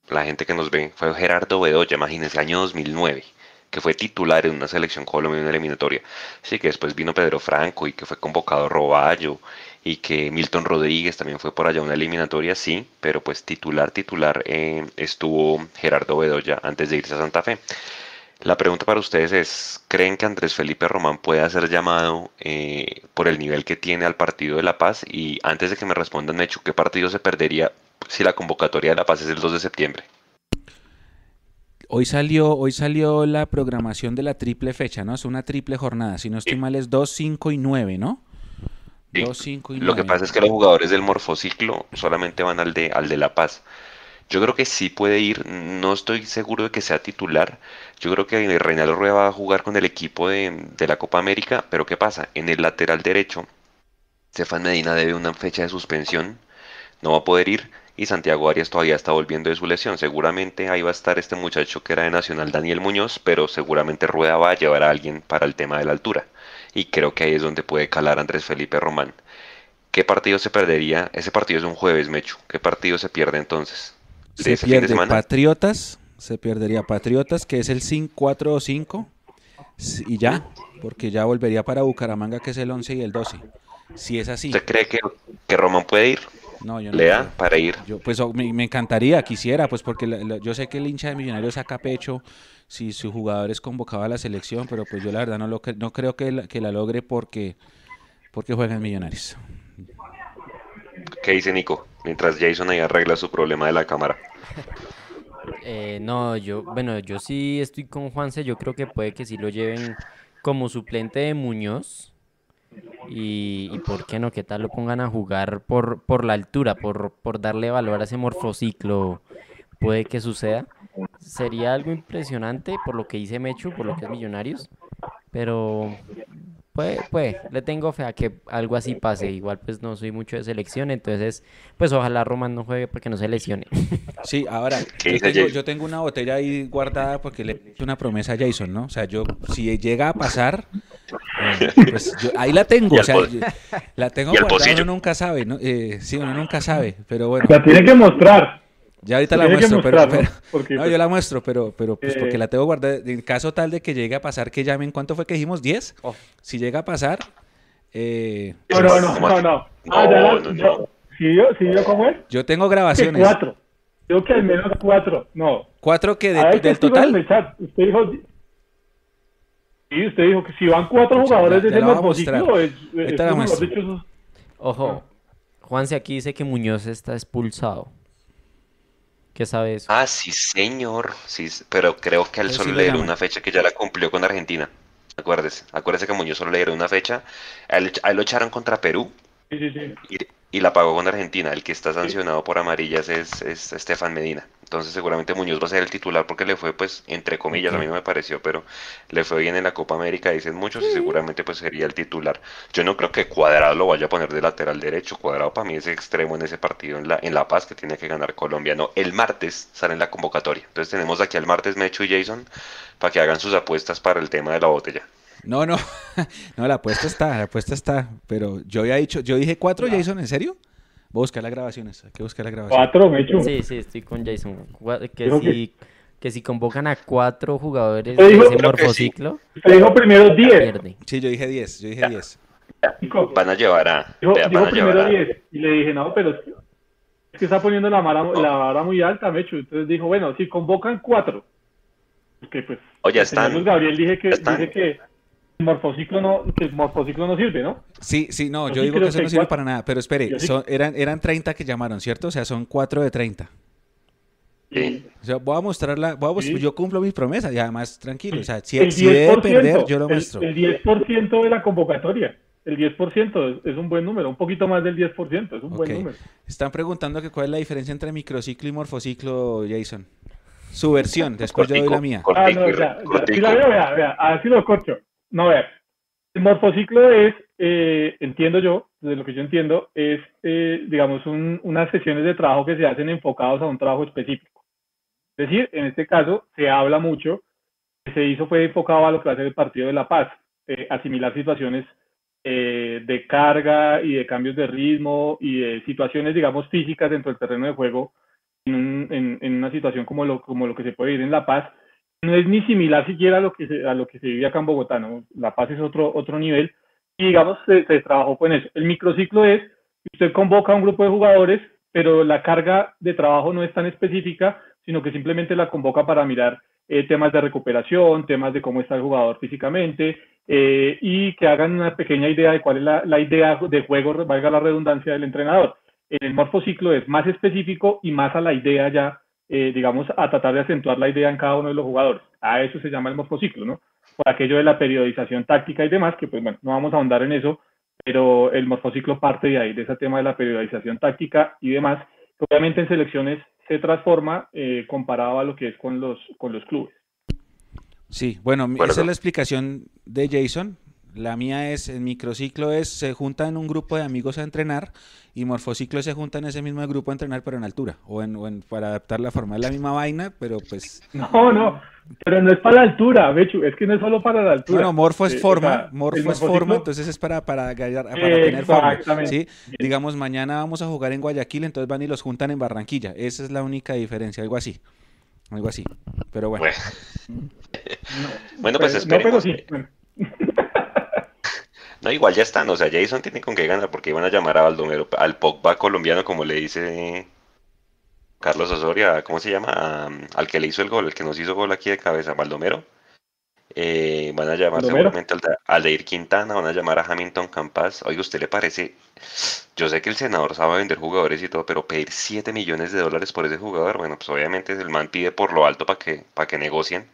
la gente que nos ve, fue Gerardo Bedoya, imagínense, año 2009 que fue titular en una selección colombiana eliminatoria. Sí, que después vino Pedro Franco y que fue convocado Roballo y que Milton Rodríguez también fue por allá una eliminatoria, sí, pero pues titular, titular eh, estuvo Gerardo Bedoya antes de irse a Santa Fe. La pregunta para ustedes es, ¿creen que Andrés Felipe Román puede ser llamado eh, por el nivel que tiene al partido de La Paz? Y antes de que me respondan, Mechu, ¿qué partido se perdería si la convocatoria de La Paz es el 2 de septiembre? Hoy salió, hoy salió la programación de la triple fecha, ¿no? Es una triple jornada. Si no estoy mal, es 2, 5 y 9, ¿no? Sí. 2, 5 y 9. Lo que pasa es que los jugadores del morfociclo solamente van al de, al de La Paz. Yo creo que sí puede ir, no estoy seguro de que sea titular. Yo creo que Reinaldo Rueda va a jugar con el equipo de, de la Copa América, pero ¿qué pasa? En el lateral derecho, Stefan Medina debe una fecha de suspensión, no va a poder ir y Santiago Arias todavía está volviendo de su lesión. Seguramente ahí va a estar este muchacho que era de Nacional, Daniel Muñoz, pero seguramente Rueda va a llevar a alguien para el tema de la altura. Y creo que ahí es donde puede calar Andrés Felipe Román. ¿Qué partido se perdería? Ese partido es un jueves, Mecho. ¿Qué partido se pierde entonces? se pierde Patriotas, se perdería Patriotas, que es el 5, 4 o 5, y ya, porque ya volvería para Bucaramanga, que es el 11 y el 12. Si es así. ¿Usted cree que, que Román puede ir? No, yo no Lea, para ir. Yo, pues oh, me, encantaría, quisiera, pues porque yo sé que el hincha de Millonarios saca pecho si su jugador es convocado a la selección, pero pues yo la verdad no, lo, no creo que la, que la logre porque, porque juegan Millonarios. ¿Qué dice Nico? Mientras Jason ahí arregla su problema de la cámara. Eh, no, yo, bueno, yo sí estoy con Juanse, yo creo que puede que sí lo lleven como suplente de Muñoz. Y, y, por qué no, qué tal lo pongan a jugar por, por la altura, por, por darle valor a ese morfociclo, puede que suceda. Sería algo impresionante por lo que dice Mechu, por lo que es Millonarios, pero pues, pues, le tengo fe a que algo así pase. Igual pues no soy mucho de selección, entonces pues ojalá Roman no juegue porque no se lesione. Sí, ahora, yo tengo, yo tengo, una botella ahí guardada porque le hice una promesa a Jason, ¿no? O sea, yo, si llega a pasar, eh, pues ahí la tengo, o sea, la tengo guardada, uno nunca sabe, ¿no? Eh, sí, uno nunca sabe, pero bueno. La tiene que mostrar. Ya ahorita la muestro, pero, ¿no? Porque, no, yo pues, la muestro, pero, pero pues porque eh, la tengo guardada. En caso tal de que llegue a pasar, que llamen, ¿cuánto fue que dijimos? ¿10? Si llega a pasar... Eh, no, no, no, no, no. Ah, ya la, yo, ¿sí yo, ¿sí yo cómo es? Yo tengo grabaciones. Cuatro. Yo que al menos cuatro, no. ¿Cuatro que de, del total? Usted dijo... Sí, usted dijo que si van cuatro jugadores de ese morfociclo, es, es, es, dicho, Ojo, Juanse aquí dice que Muñoz está expulsado. ¿Qué sabe eso? Ah, sí, señor. Sí, pero creo que él solo le dieron una fecha que ya la cumplió con Argentina. Acuérdese, acuérdese que Muñoz solo le dieron una fecha. A él, lo echaron contra Perú. Sí, sí, sí. Y, y, la pagó con Argentina. El que está sancionado por amarillas es, es Estefan Medina. Entonces seguramente Muñoz va a ser el titular porque le fue, pues, entre comillas, a mí no me pareció, pero le fue bien en la Copa América, dicen muchos, y seguramente pues sería el titular. Yo no creo que Cuadrado lo vaya a poner de lateral derecho. Cuadrado para mí es extremo en ese partido en La, en la Paz que tiene que ganar Colombia. No, el martes sale en la convocatoria. Entonces tenemos aquí al martes Mecho y Jason para que hagan sus apuestas para el tema de la botella. No, no, no, la apuesta está, la apuesta está, pero yo había dicho, yo dije cuatro, Jason, ¿en serio? Voy a buscar las grabaciones. Hay que buscar las grabaciones. Cuatro, Mechu. Sí, sí, estoy con Jason. Que si, que... si convocan a cuatro jugadores de ese morfociclo. Se dijo primero diez. Sí, yo dije diez. Yo dije diez. Van a llevar a. Dijo, dijo primero diez. Y le dije, no, pero es que está poniendo la vara, la vara muy alta, Mechu. Entonces dijo, bueno, si convocan cuatro. Que pues. Oye, están. Gabriel dije que, dije que morfociclo no, el morfociclo no sirve, ¿no? Sí, sí, no, yo, digo que eso no sirve para nada, pero espere, son, eran, eran 30 que llamaron, ¿cierto? O sea, son 4 de 30. Sí. O sea, voy a mostrarla, voy a yo cumplo mis promesas y además tranquilo, o sea, si, si debe perder, yo lo muestro. El, 10% de la convocatoria, el 10% es, un buen número, un poquito más del 10%, es un buen número. Están preguntando que cuál es la diferencia entre microciclo y morfociclo, Jason. Su versión, después yo doy la mía. Ah, no, ya, ya. Si la veo, vea, vea, así lo corcho. No, a ver, el morfociclo es, eh, entiendo yo, de lo que yo entiendo, es, eh, digamos, unas sesiones de trabajo que se hacen enfocados a un trabajo específico. Es decir, en este caso se habla mucho, se hizo fue enfocado a lo que va a ser el Partido de la Paz, eh, asimilar situaciones eh, de carga y de cambios de ritmo y de situaciones, digamos, físicas dentro del terreno de juego en, una situación como lo, como lo que se puede vivir en La Paz. No es ni similar siquiera a lo que se, a lo que se vive acá en Bogotá, ¿no? La Paz es otro, otro nivel y digamos, se, trabajó con eso. El microciclo es, usted convoca a un grupo de jugadores, pero la carga de trabajo no es tan específica, sino que simplemente la convoca para mirar eh, temas de recuperación, temas de cómo está el jugador físicamente, eh, y que hagan una pequeña idea de cuál es la, la, idea de juego, valga la redundancia del entrenador. El morfociclo es más específico y más a la idea ya, eh, digamos, a tratar de acentuar la idea en cada uno de los jugadores. A eso se llama el morfociclo, ¿no? por aquello de la periodización táctica y demás, que pues bueno, no vamos a ahondar en eso, pero el morfociclo parte de ahí, de ese tema de la periodización táctica y demás, que obviamente en selecciones se transforma eh, comparado a lo que es con los, con los clubes. Sí, bueno, esa es la explicación de Jason. La mía es, el microciclo es, se juntan un grupo de amigos a entrenar y morfociclo se junta en ese mismo grupo a entrenar pero en altura o en, para adaptar la forma. Es la misma vaina, pero pues... No, no, pero no es para la altura, Bechu, es que no es solo para la altura. Bueno, morfo es forma, morfo es forma, entonces es para, para, para, tener forma. ¿sí? Digamos, mañana vamos a jugar en Guayaquil, entonces van y los juntan en Barranquilla. Esa es la única diferencia, algo así. Algo así. Pero bueno. Bueno, pues, pues esperemos. No, pero sí. No, igual ya están, o sea, Jason tiene con qué ganar porque iban a llamar a Baldomero, al Pogba colombiano, como le dice Carlos Osorio, ¿cómo se llama? al que le hizo el gol, el que nos hizo gol aquí de cabeza, Baldomero. Eh, van a llamar seguramente al, al de Ir Quintana, van a llamar a Hamilton Campas. Oiga, ¿usted le parece? Yo sé que el senador sabe vender jugadores y todo, pero pedir 7 millones de dólares por ese jugador, bueno, pues obviamente el man pide por lo alto para que, para que negocien.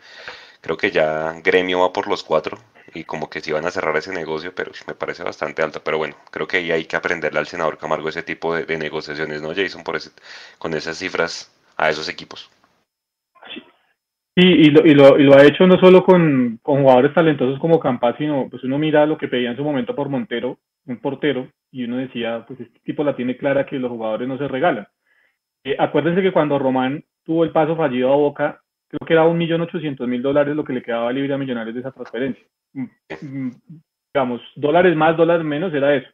Creo que ya Gremio va por los cuatro y como que si van a cerrar ese negocio, pero me parece bastante alto. Pero bueno, creo que ahí hay que aprenderle al senador Camargo ese tipo de, negociaciones, ¿no, Jason? Por ese, con esas cifras a esos equipos. Sí, y lo, y lo, y lo ha hecho no solo con, jugadores talentosos como Campas, sino pues uno mira lo que pedía en su momento por Montero, un portero, y uno decía, pues este tipo la tiene clara que los jugadores no se regalan. Eh, acuérdense que cuando Román tuvo el paso fallido a Boca, creo que era un millón ochocientos mil dólares lo que le quedaba libre a Millonarios de esa transferencia. Digamos, dólares más, dólares menos, era eso.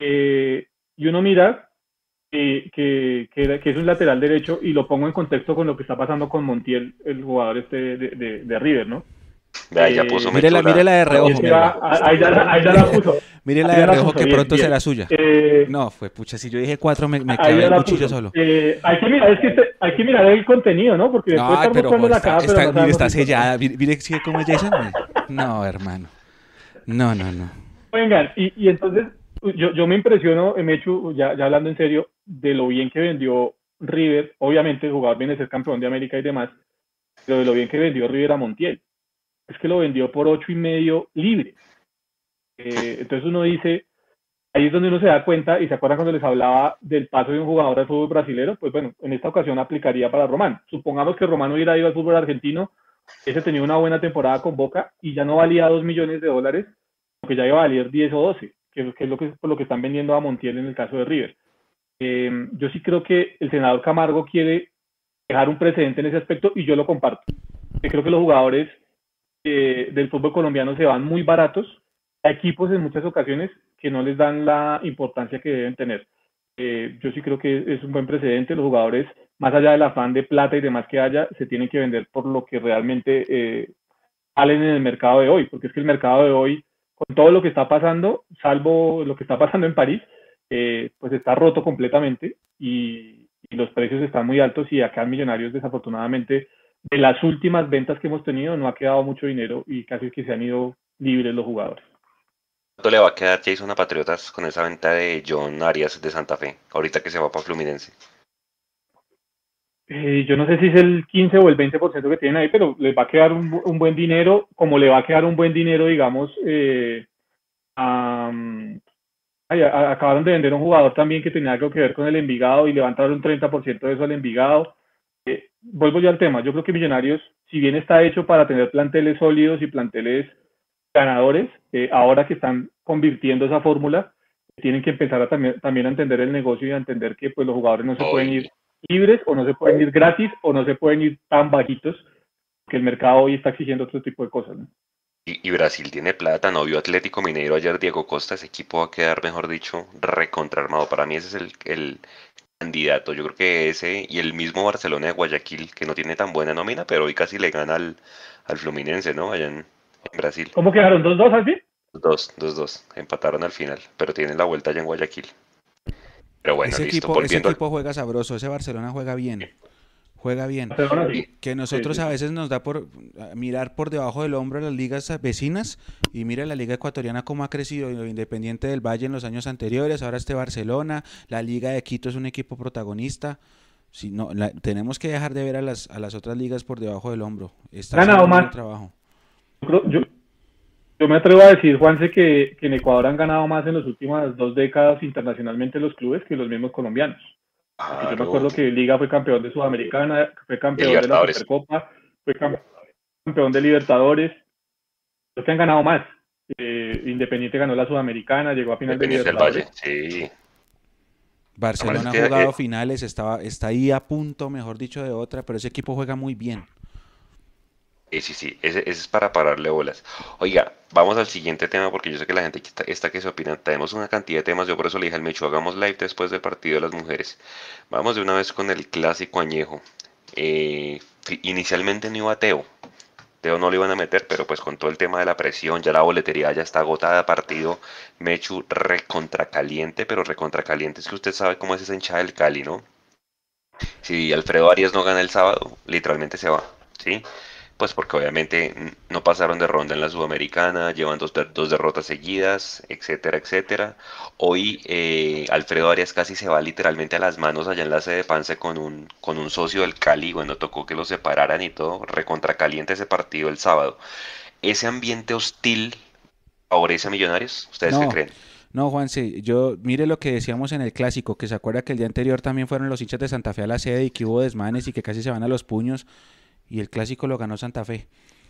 Eh, y uno mira que, que, que, es un lateral derecho y lo pongo en contexto con lo que está pasando con Montiel, el jugador este de, de, River, ¿no? Ya eh, puso mire, la, mire la de reojo. ahí, ya, la puso. Mire la de reojo que pronto será suya. Eh, no, fue pucha, si yo dije cuatro me, me clavé el cuchillo solo. Eh, hay, que mirar, es que hay que mirar el contenido, ¿no? Porque después no, pero, está, la cara, está, mire, está sellada. Mire, mire cómo es Jason. No, hermano. No, no, no. Vengan, y, y entonces yo, yo me impresiono, Mechu, ya, ya hablando en serio, de lo bien que vendió River. Obviamente el jugador viene a ser campeón de América y demás, pero de lo bien que vendió River a Montiel. Es que lo vendió por ocho y medio libre. Eh, entonces uno dice, ahí es donde uno se da cuenta y se acuerda cuando les hablaba del paso de un jugador al fútbol brasileño, pues bueno, en esta ocasión aplicaría para Román. Supongamos que Román hubiera ido al fútbol argentino, ese tenía una buena temporada con Boca y ya no valía dos millones de dólares, porque ya iba a valer 10 o 12, que, es lo que, por lo que están vendiendo a Montiel en el caso de River. Eh, yo sí creo que el senador Camargo quiere dejar un precedente en ese aspecto y yo lo comparto. creo que los jugadores del fútbol colombiano se van muy baratos a equipos en muchas ocasiones que no les dan la importancia que deben tener. Eh, yo sí creo que es un buen precedente. Los jugadores, más allá del afán de plata y demás que haya, se tienen que vender por lo que realmente eh, valen en el mercado de hoy, porque es que el mercado de hoy, con todo lo que está pasando, salvo lo que está pasando en París, eh, pues está roto completamente y, y, los precios están muy altos y acá en Millonarios desafortunadamente de las últimas ventas que hemos tenido no ha quedado mucho dinero y casi que se han ido libres los jugadores. ¿Cuánto le va a quedar Jason a Patriotas con esa venta de John Arias de Santa Fe, ahorita que se va para Fluminense? Eh, yo no sé si es el 15 o el 20% que tienen ahí, pero les va a quedar un, buen dinero, como le va a quedar un buen dinero, digamos, eh, acabaron de vender un jugador también que tenía algo que ver con el Envigado y levantaron un 30% de eso al Envigado. Vuelvo ya al tema, yo creo que Millonarios, si bien está hecho para tener planteles sólidos y planteles ganadores, eh, ahora que están convirtiendo esa fórmula, tienen que empezar a también, también a entender el negocio y a entender que pues los jugadores no se pueden ir libres o no se pueden ir gratis o no se pueden ir tan bajitos que el mercado hoy está exigiendo otro tipo de cosas. Y, Brasil tiene plata, no vio Atlético Mineiro ayer, Diego Costa, ese equipo va a quedar, mejor dicho, recontraarmado. Para mí ese es el, candidato. Yo creo que ese y el mismo Barcelona de Guayaquil, que no tiene tan buena nómina, pero hoy casi le gana al, al Fluminense, ¿no? Allá en, Brasil. ¿Cómo quedaron? ¿2-2 al fin? 2 2-2. Empataron al final, pero tienen la vuelta allá en Guayaquil. Pero bueno, ese equipo, ese equipo juega sabroso, ese Barcelona juega bien juega bien. Que nosotros a veces nos da por mirar por debajo del hombro a las ligas vecinas y mira la liga ecuatoriana cómo ha crecido, Independiente del Valle en los años anteriores, ahora este Barcelona, la liga de Quito es un equipo protagonista. Si no, tenemos que dejar de ver a las, a las otras ligas por debajo del hombro. Está ganado más. Trabajo. Yo, yo, me atrevo a decir, Juanse, que, que en Ecuador han ganado más en las últimas dos décadas internacionalmente los clubes que los mismos colombianos. Yo me acuerdo que Liga fue campeón de Sudamericana, fue campeón de la Supercopa, fue campeón de Libertadores. Los que han ganado más. Eh, Independiente ganó la Sudamericana, llegó a final de Libertadores. sí. Barcelona ha jugado finales, estaba, está ahí a punto, mejor dicho, de otra, pero ese equipo juega muy bien. Sí, sí, sí, ese, es para pararle bolas. Oiga, vamos al siguiente tema porque yo sé que la gente está, que se opina. Tenemos una cantidad de temas, yo por eso le dije al Mecho, hagamos live después del partido de las mujeres. Vamos de una vez con el clásico añejo. Eh, inicialmente no iba a Teo. Teo no lo iban a meter, pero pues con todo el tema de la presión, ya la boletería ya está agotada, partido Mechu recontracaliente, pero recontracaliente es que usted sabe cómo es esa hinchada del Cali, ¿no? Si Alfredo Arias no gana el sábado, literalmente se va, ¿sí? Pues porque obviamente no pasaron de ronda en la Sudamericana, llevan dos, dos derrotas seguidas, etcétera, etcétera. Hoy eh, Alfredo Arias casi se va literalmente a las manos allá en la sede de Pance con un, con un socio del Cali, bueno, tocó que lo separaran y todo, recontracaliente ese partido el sábado. ¿Ese ambiente hostil favorece a Millonarios? ¿Ustedes qué creen? No, Juan, sí, yo, mire lo que decíamos en el clásico, que se acuerda que el día anterior también fueron los hinchas de Santa Fe a la sede y que hubo desmanes y que casi se van a los puños y el clásico lo ganó Santa Fe.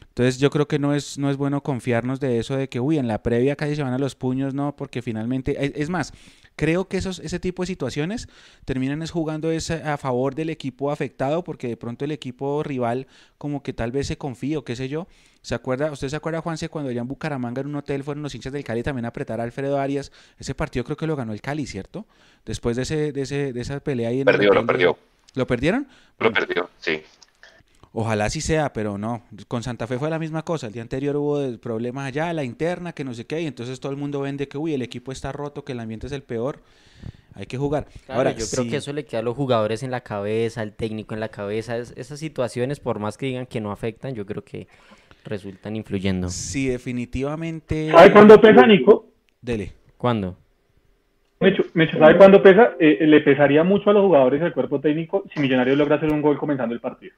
Entonces yo creo que no es, no es bueno confiarnos de eso de que, uy, en la previa casi se van a los puños, no, porque finalmente, es más, creo que esos, ese tipo de situaciones terminan es jugando a favor del equipo afectado, porque de pronto el equipo rival como que tal vez se confía o qué sé yo. ¿Se acuerda, usted se acuerda, Juanse, cuando allá en Bucaramanga en un hotel fueron los hinchas del Cali también a apretar a Alfredo Arias? Ese partido creo que lo ganó el Cali, ¿cierto? Después de, ese, de, ese, de esa pelea ahí en Perdió, lo perdió. ¿Lo perdieron? Lo perdió, sí. Ojalá así sea, pero no. Con Santa Fe fue la misma cosa. El día anterior hubo problemas allá, la interna, que no sé qué, y entonces todo el mundo vende que, uy, el equipo está roto, que el ambiente es el peor. Hay que jugar. Ahora, yo creo que eso le queda a los jugadores en la cabeza, al técnico en la cabeza. esas situaciones, por más que digan que no afectan, yo creo que resultan influyendo. Sí, definitivamente. ¿Sabe cuándo pesa, Nico? Dele. ¿Cuándo? Me ¿sabe cuándo pesa? Eh, le pesaría mucho a los jugadores del cuerpo técnico si Millonarios logra hacer un gol comenzando el partido.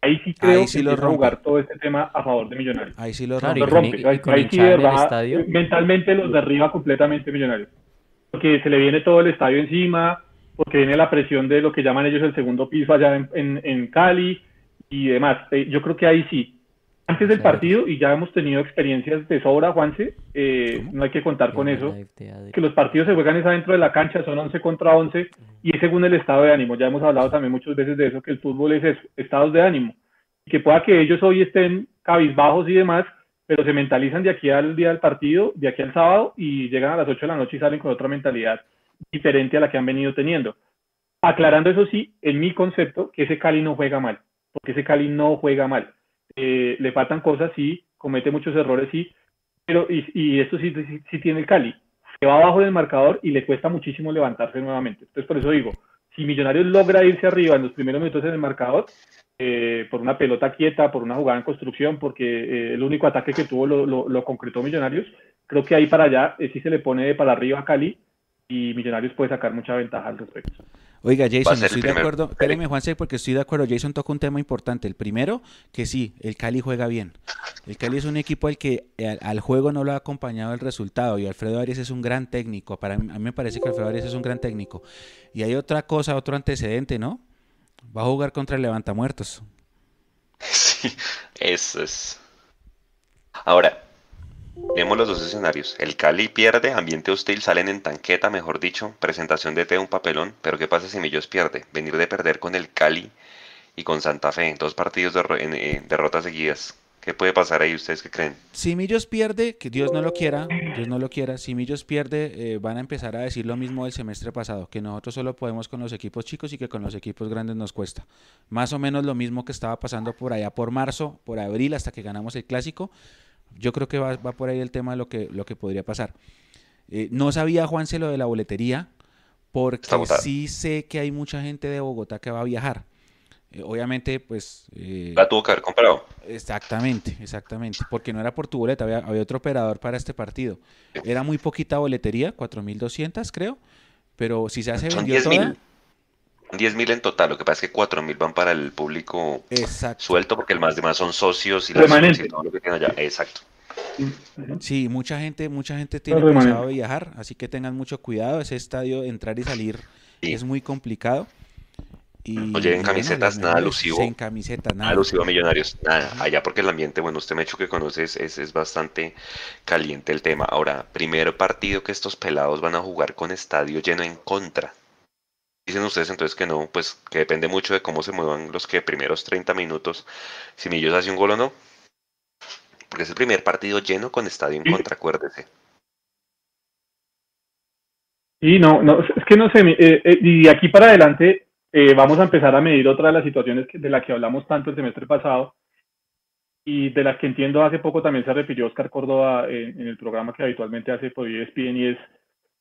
Ahí sí creo que lo jugar todo este tema a favor de Millonarios. Ahí sí lo rompe. ahí, sí mentalmente los derriba completamente Millonarios. Porque se le viene todo el estadio encima, porque viene la presión de lo que llaman ellos el segundo piso allá en, en, Cali y demás. Eh, yo creo que ahí sí. Antes del partido, y ya hemos tenido experiencias de sobra, Juanse, eh, no hay que contar con eso, que los partidos se juegan esa dentro de la cancha, son 11 contra 11, y es según el estado de ánimo. Ya hemos hablado también muchas veces de eso, que el fútbol es eso, estados de ánimo. Y que pueda que ellos hoy estén cabizbajos y demás, pero se mentalizan de aquí al día del partido, de aquí al sábado, y llegan a las 8 de la noche y salen con otra mentalidad diferente a la que han venido teniendo. Aclarando eso sí, en mi concepto, que ese Cali no juega mal, porque ese Cali no juega mal eh, le faltan cosas, sí, comete muchos errores, sí, pero y, esto sí, sí, tiene el Cali, se va abajo del marcador y le cuesta muchísimo levantarse nuevamente. Entonces, por eso digo, si Millonarios logra irse arriba en los primeros minutos en el marcador, eh, por una pelota quieta, por una jugada en construcción, porque eh, el único ataque que tuvo lo, lo, concretó Millonarios, creo que ahí para allá sí se le pone para arriba a Cali y Millonarios puede sacar mucha ventaja al respecto. Oiga, Jason, estoy de acuerdo. Espéreme, Juanse, porque estoy de acuerdo. Jason toca un tema importante. El primero, que sí, el Cali juega bien. El Cali es un equipo al que al, juego no lo ha acompañado el resultado. Y Alfredo Arias es un gran técnico. Para mí, a mí me parece que Alfredo Arias es un gran técnico. Y hay otra cosa, otro antecedente, ¿no? Va a jugar contra el Levantamuertos. Sí, eso es. Ahora, Tenemos los dos escenarios. El Cali pierde, ambiente hostil, salen en tanqueta, mejor dicho, presentación de T, un papelón. Pero ¿qué pasa si Millos pierde? Venir de perder con el Cali y con Santa Fe, dos partidos de eh, derrotas seguidas. ¿Qué puede pasar ahí? ¿Ustedes qué creen? Si Millos pierde, que Dios no lo quiera, Dios no lo quiera, si Millos pierde, eh, van a empezar a decir lo mismo del semestre pasado, que nosotros solo podemos con los equipos chicos y que con los equipos grandes nos cuesta. Más o menos lo mismo que estaba pasando por allá por marzo, por abril, hasta que ganamos el clásico. Yo creo que va, por ahí el tema de lo que, lo que podría pasar. Eh, no sabía Juanse lo de la boletería, porque sí sé que hay mucha gente de Bogotá que va a viajar. Eh, obviamente, pues... Eh, la tuvo que haber comprado. Exactamente, exactamente. Porque no era por tu boleta, había, otro operador para este partido. Era muy poquita boletería, 4.200 creo, pero si se hace Son 10.000 10.000 en total, lo que pasa es que 4.000 van para el público suelto porque el más demás son socios y, las y todo lo que tienen allá. Exacto. Sí, mucha gente, mucha gente tiene pensado viajar, así que tengan mucho cuidado. Ese estadio, entrar y salir es muy complicado. Y, no lleven camisetas, nada alusivo. Sin camiseta, nada. alusivo a millonarios, nada. Allá porque el ambiente, bueno, usted me ha hecho que conoces, es, es bastante caliente el tema. Ahora, primer partido que estos pelados van a jugar con estadio lleno en contra. Dicen ustedes entonces que no, pues que depende mucho de cómo se muevan los que primeros 30 minutos, si Millos hace un gol o no. Porque es el primer partido lleno con estadio en contra, acuérdese. Sí, no, no, es que no sé, eh, eh, y de aquí para adelante eh, vamos a empezar a medir otra de las situaciones de las que hablamos tanto el semestre pasado y de las que entiendo hace poco también se refirió Oscar Córdoba en, el programa que habitualmente hace por ESPN y es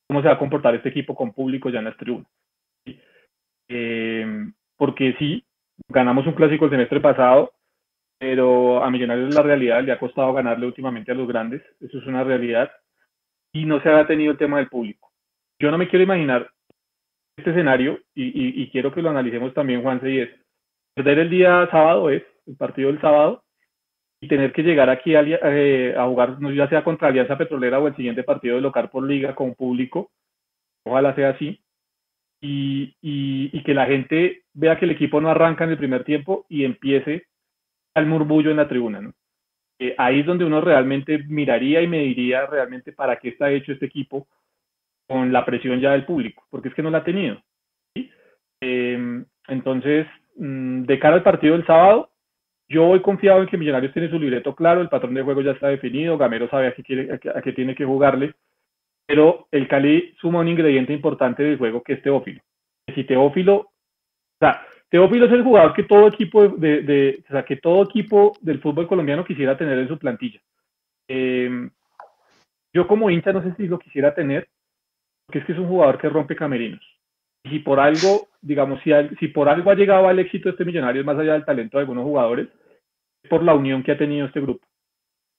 cómo se va a comportar este equipo con público ya en las tribunas. Eh, porque sí, ganamos un clásico el semestre pasado, pero a Millonarios la realidad le ha costado ganarle últimamente a los grandes, eso es una realidad, y no se ha tenido el tema del público. Yo no me quiero imaginar este escenario, y, quiero que lo analicemos también, Juanse, y es perder el día sábado, es el partido del sábado, y tener que llegar aquí a, eh, a jugar, ya sea contra Alianza Petrolera o el siguiente partido de local por liga con público, ojalá sea así, y, que la gente vea que el equipo no arranca en el primer tiempo y empiece al murmullo en la tribuna. Eh, ahí es donde uno realmente miraría y mediría realmente para qué está hecho este equipo con la presión ya del público, porque es que no la ha tenido. Em, entonces, mm, de cara al partido del sábado, yo voy confiado en que Millonarios tiene su libreto claro, el patrón de juego ya está definido, Gamero sabe a qué, quiere, a qué, tiene que jugarle, pero el Cali suma un ingrediente importante del juego que es Teófilo. Si Teófilo, o sea, Teófilo es el jugador que todo equipo de, o sea, que todo equipo del fútbol colombiano quisiera tener en su plantilla. Em, yo como hincha no sé si lo quisiera tener, porque es que es un jugador que rompe camerinos. Y por algo, digamos, si, si por algo ha llegado al éxito este millonario, más allá del talento de algunos jugadores, es por la unión que ha tenido este grupo.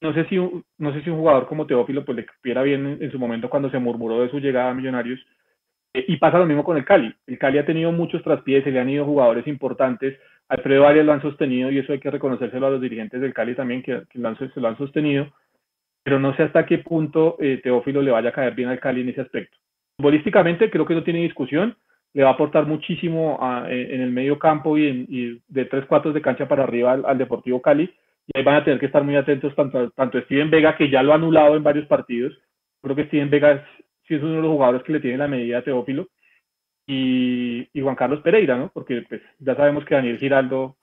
No sé si, no sé si un jugador como Teófilo pues le estuviera bien en, su momento cuando se murmuró de su llegada a Millonarios. Eh, y pasa lo mismo con el Cali. El Cali ha tenido muchos traspiés, se le han ido jugadores importantes. Alfredo Arias lo han sostenido y eso hay que reconocérselo a los dirigentes del Cali también que, se lo han sostenido. Pero no sé hasta qué punto eh, Teófilo le vaya a caer bien al Cali en ese aspecto. Futbolísticamente creo que no tiene discusión, le va a aportar muchísimo en el medio campo y, en, de tres cuartos de cancha para arriba al, Deportivo Cali. Y ahí van a tener que estar muy atentos tanto, tanto Steven Vega, que ya lo ha anulado en varios partidos. Creo que Steven Vega sí es uno de los jugadores que le tiene la medida a Teófilo. Y, Juan Carlos Pereira, ¿no? Porque pues, ya sabemos que Daniel Giraldo,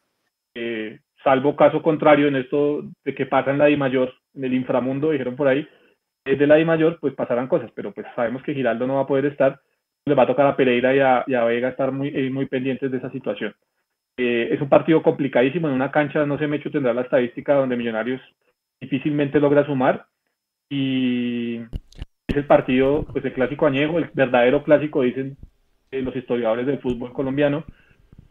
eh, salvo caso contrario en esto de que pasa en la Di Mayor, en el inframundo, dijeron por ahí, de la I mayor, pues pasarán cosas, pero pues sabemos que Giraldo no va a poder estar, le va a tocar a Pereira y a, y a Vega estar muy, eh, muy pendientes de esa situación. Eh, es un partido complicadísimo, en una cancha, no sé, Mecho tendrá la estadística donde Millonarios difícilmente logra sumar y es el partido, pues el clásico añejo, el verdadero clásico, dicen eh, los historiadores del fútbol colombiano,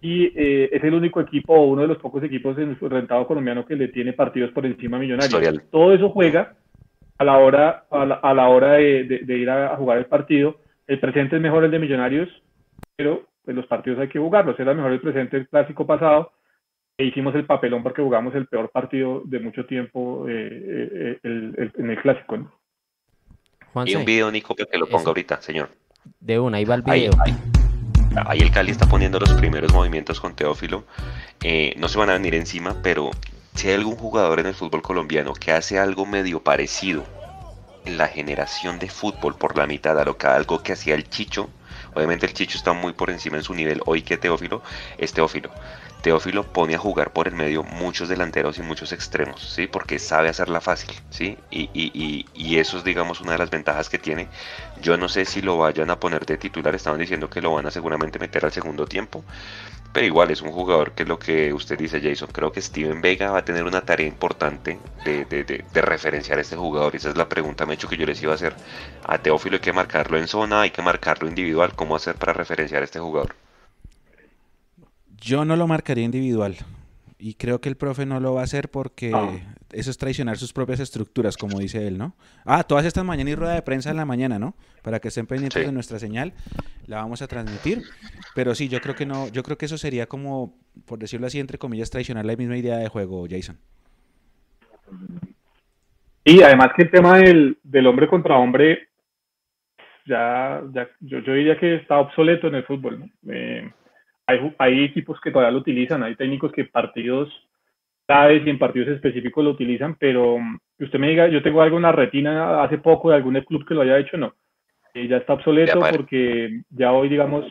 y es el único equipo o uno de los pocos equipos en el rentado colombiano que le tiene partidos por encima a Millonarios. Todo eso juega a la hora, a la, hora de, ir a, jugar el partido. El presente es mejor el de Millonarios, pero pues, los partidos hay que jugarlos. Era mejor el presente el clásico pasado e hicimos el papelón porque jugamos el peor partido de mucho tiempo eh, eh, en el clásico. Y un video, Nico, que lo ponga ahorita, señor. De una, ahí va el video. Ahí, el Cali está poniendo los primeros movimientos con Teófilo. Eh, no se van a venir encima, pero si hay algún jugador en el fútbol colombiano que hace algo medio parecido la generación de fútbol por la mitad a lo que algo que hacía el Chicho. Obviamente el Chicho está muy por encima en su nivel hoy que Teófilo es Teófilo. Teófilo pone a jugar por el medio muchos delanteros y muchos extremos, ¿sí? Porque sabe hacerla fácil, ¿sí? Y, y, y, eso es, digamos, una de las ventajas que tiene. Yo no sé si lo vayan a poner de titular, estaban diciendo que lo van a seguramente meter al segundo tiempo, pero igual es un jugador que es lo que usted dice, Jason. Creo que Steven Vega va a tener una tarea importante de, de, de, referenciar a este jugador. Esa es la pregunta, Mecho, que yo les iba a hacer. A Teófilo hay que marcarlo en zona, hay que marcarlo individual. ¿Cómo hacer para referenciar a este jugador? Yo no lo marcaría individual. Y creo que el profe no lo va a hacer porque ah. eso es traicionar sus propias estructuras, como dice él, ¿no? Ah, todas estas mañanas y rueda de prensa en la mañana, ¿no? Para que estén pendientes de nuestra señal, la vamos a transmitir. Pero sí, yo creo que no, yo creo que eso sería como, por decirlo así, entre comillas, traicionar la misma idea de juego, Jason. Y además que el tema del, del hombre contra hombre, ya, ya yo, yo, diría que está obsoleto en el fútbol, ¿no? Eh, hay, equipos que todavía lo utilizan, hay técnicos que partidos claves y en partidos específicos lo utilizan, pero mm, que usted me diga, yo tengo algo en la retina hace poco de algún club que lo haya hecho, no. Eh, ya está obsoleto porque ya hoy, digamos,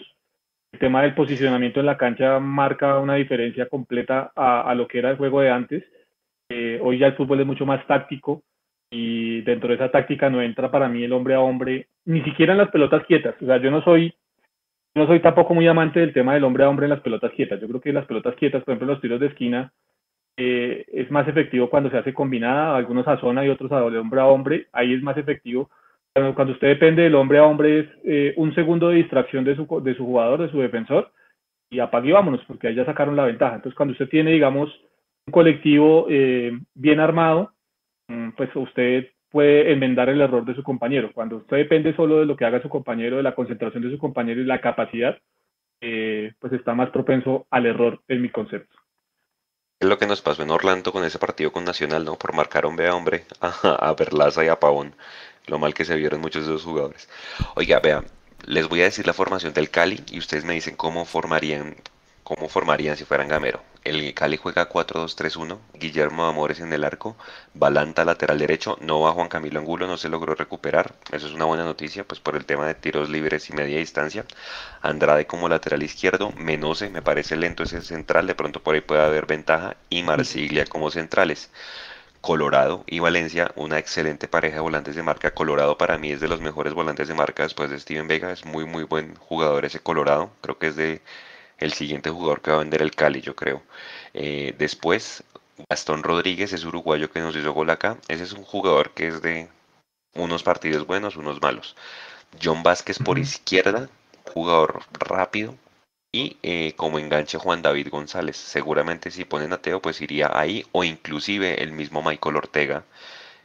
el tema del posicionamiento en la cancha marca una diferencia completa a, lo que era el juego de antes. Eh, hoy ya el fútbol es mucho más táctico y dentro de esa táctica no entra para mí el hombre a hombre, ni siquiera en las pelotas quietas. O sea, yo no soy no soy tampoco muy amante del tema del hombre a hombre en las pelotas quietas. Yo creo que las pelotas quietas, por ejemplo, los tiros de esquina, eh, es más efectivo cuando se hace combinada, algunos a zona y otros a de hombre a hombre. Ahí es más efectivo. Cuando usted depende del hombre a hombre, es eh, un segundo de distracción de su, de su jugador, de su defensor, y apague y vámonos, porque ahí ya sacaron la ventaja. Entonces, cuando usted tiene, digamos, un colectivo eh, bien armado, mm, pues usted puede enmendar el error de su compañero. Cuando usted depende solo de lo que haga su compañero, de la concentración de su compañero y la capacidad, eh, pues está más propenso al error en mi concepto. Es lo que nos pasó en Orlando con ese partido con Nacional, ¿no? Por marcar hombre a hombre a, a Berlaza y a Pavón. Lo mal que se vieron muchos de los jugadores. Oiga, vean, les voy a decir la formación del Cali y ustedes me dicen cómo formarían ¿Cómo formarían si fueran Gamero? El Cali juega 4-2-3-1, Guillermo Amores en el arco, Balanta lateral derecho, no va Juan Camilo Angulo, no se logró recuperar, eso es una buena noticia, pues por el tema de tiros libres y media distancia. Andrade como lateral izquierdo, Menose, me parece lento ese central, de pronto por ahí puede haber ventaja, y Marsiglia como centrales. Colorado y Valencia, una excelente pareja de volantes de marca. Colorado para mí es de los mejores volantes de marca después de Steven Vega, es muy muy buen jugador ese Colorado, creo que es de el siguiente jugador que va a vender el Cali, yo creo. Eh, después, Gastón Rodríguez es uruguayo que nos hizo gol acá. Ese es un jugador que es de unos partidos buenos, unos malos. John Vázquez por izquierda, jugador rápido. Y eh, como enganche Juan David González. Seguramente si ponen a Teo, pues iría ahí. O inclusive el mismo Michael Ortega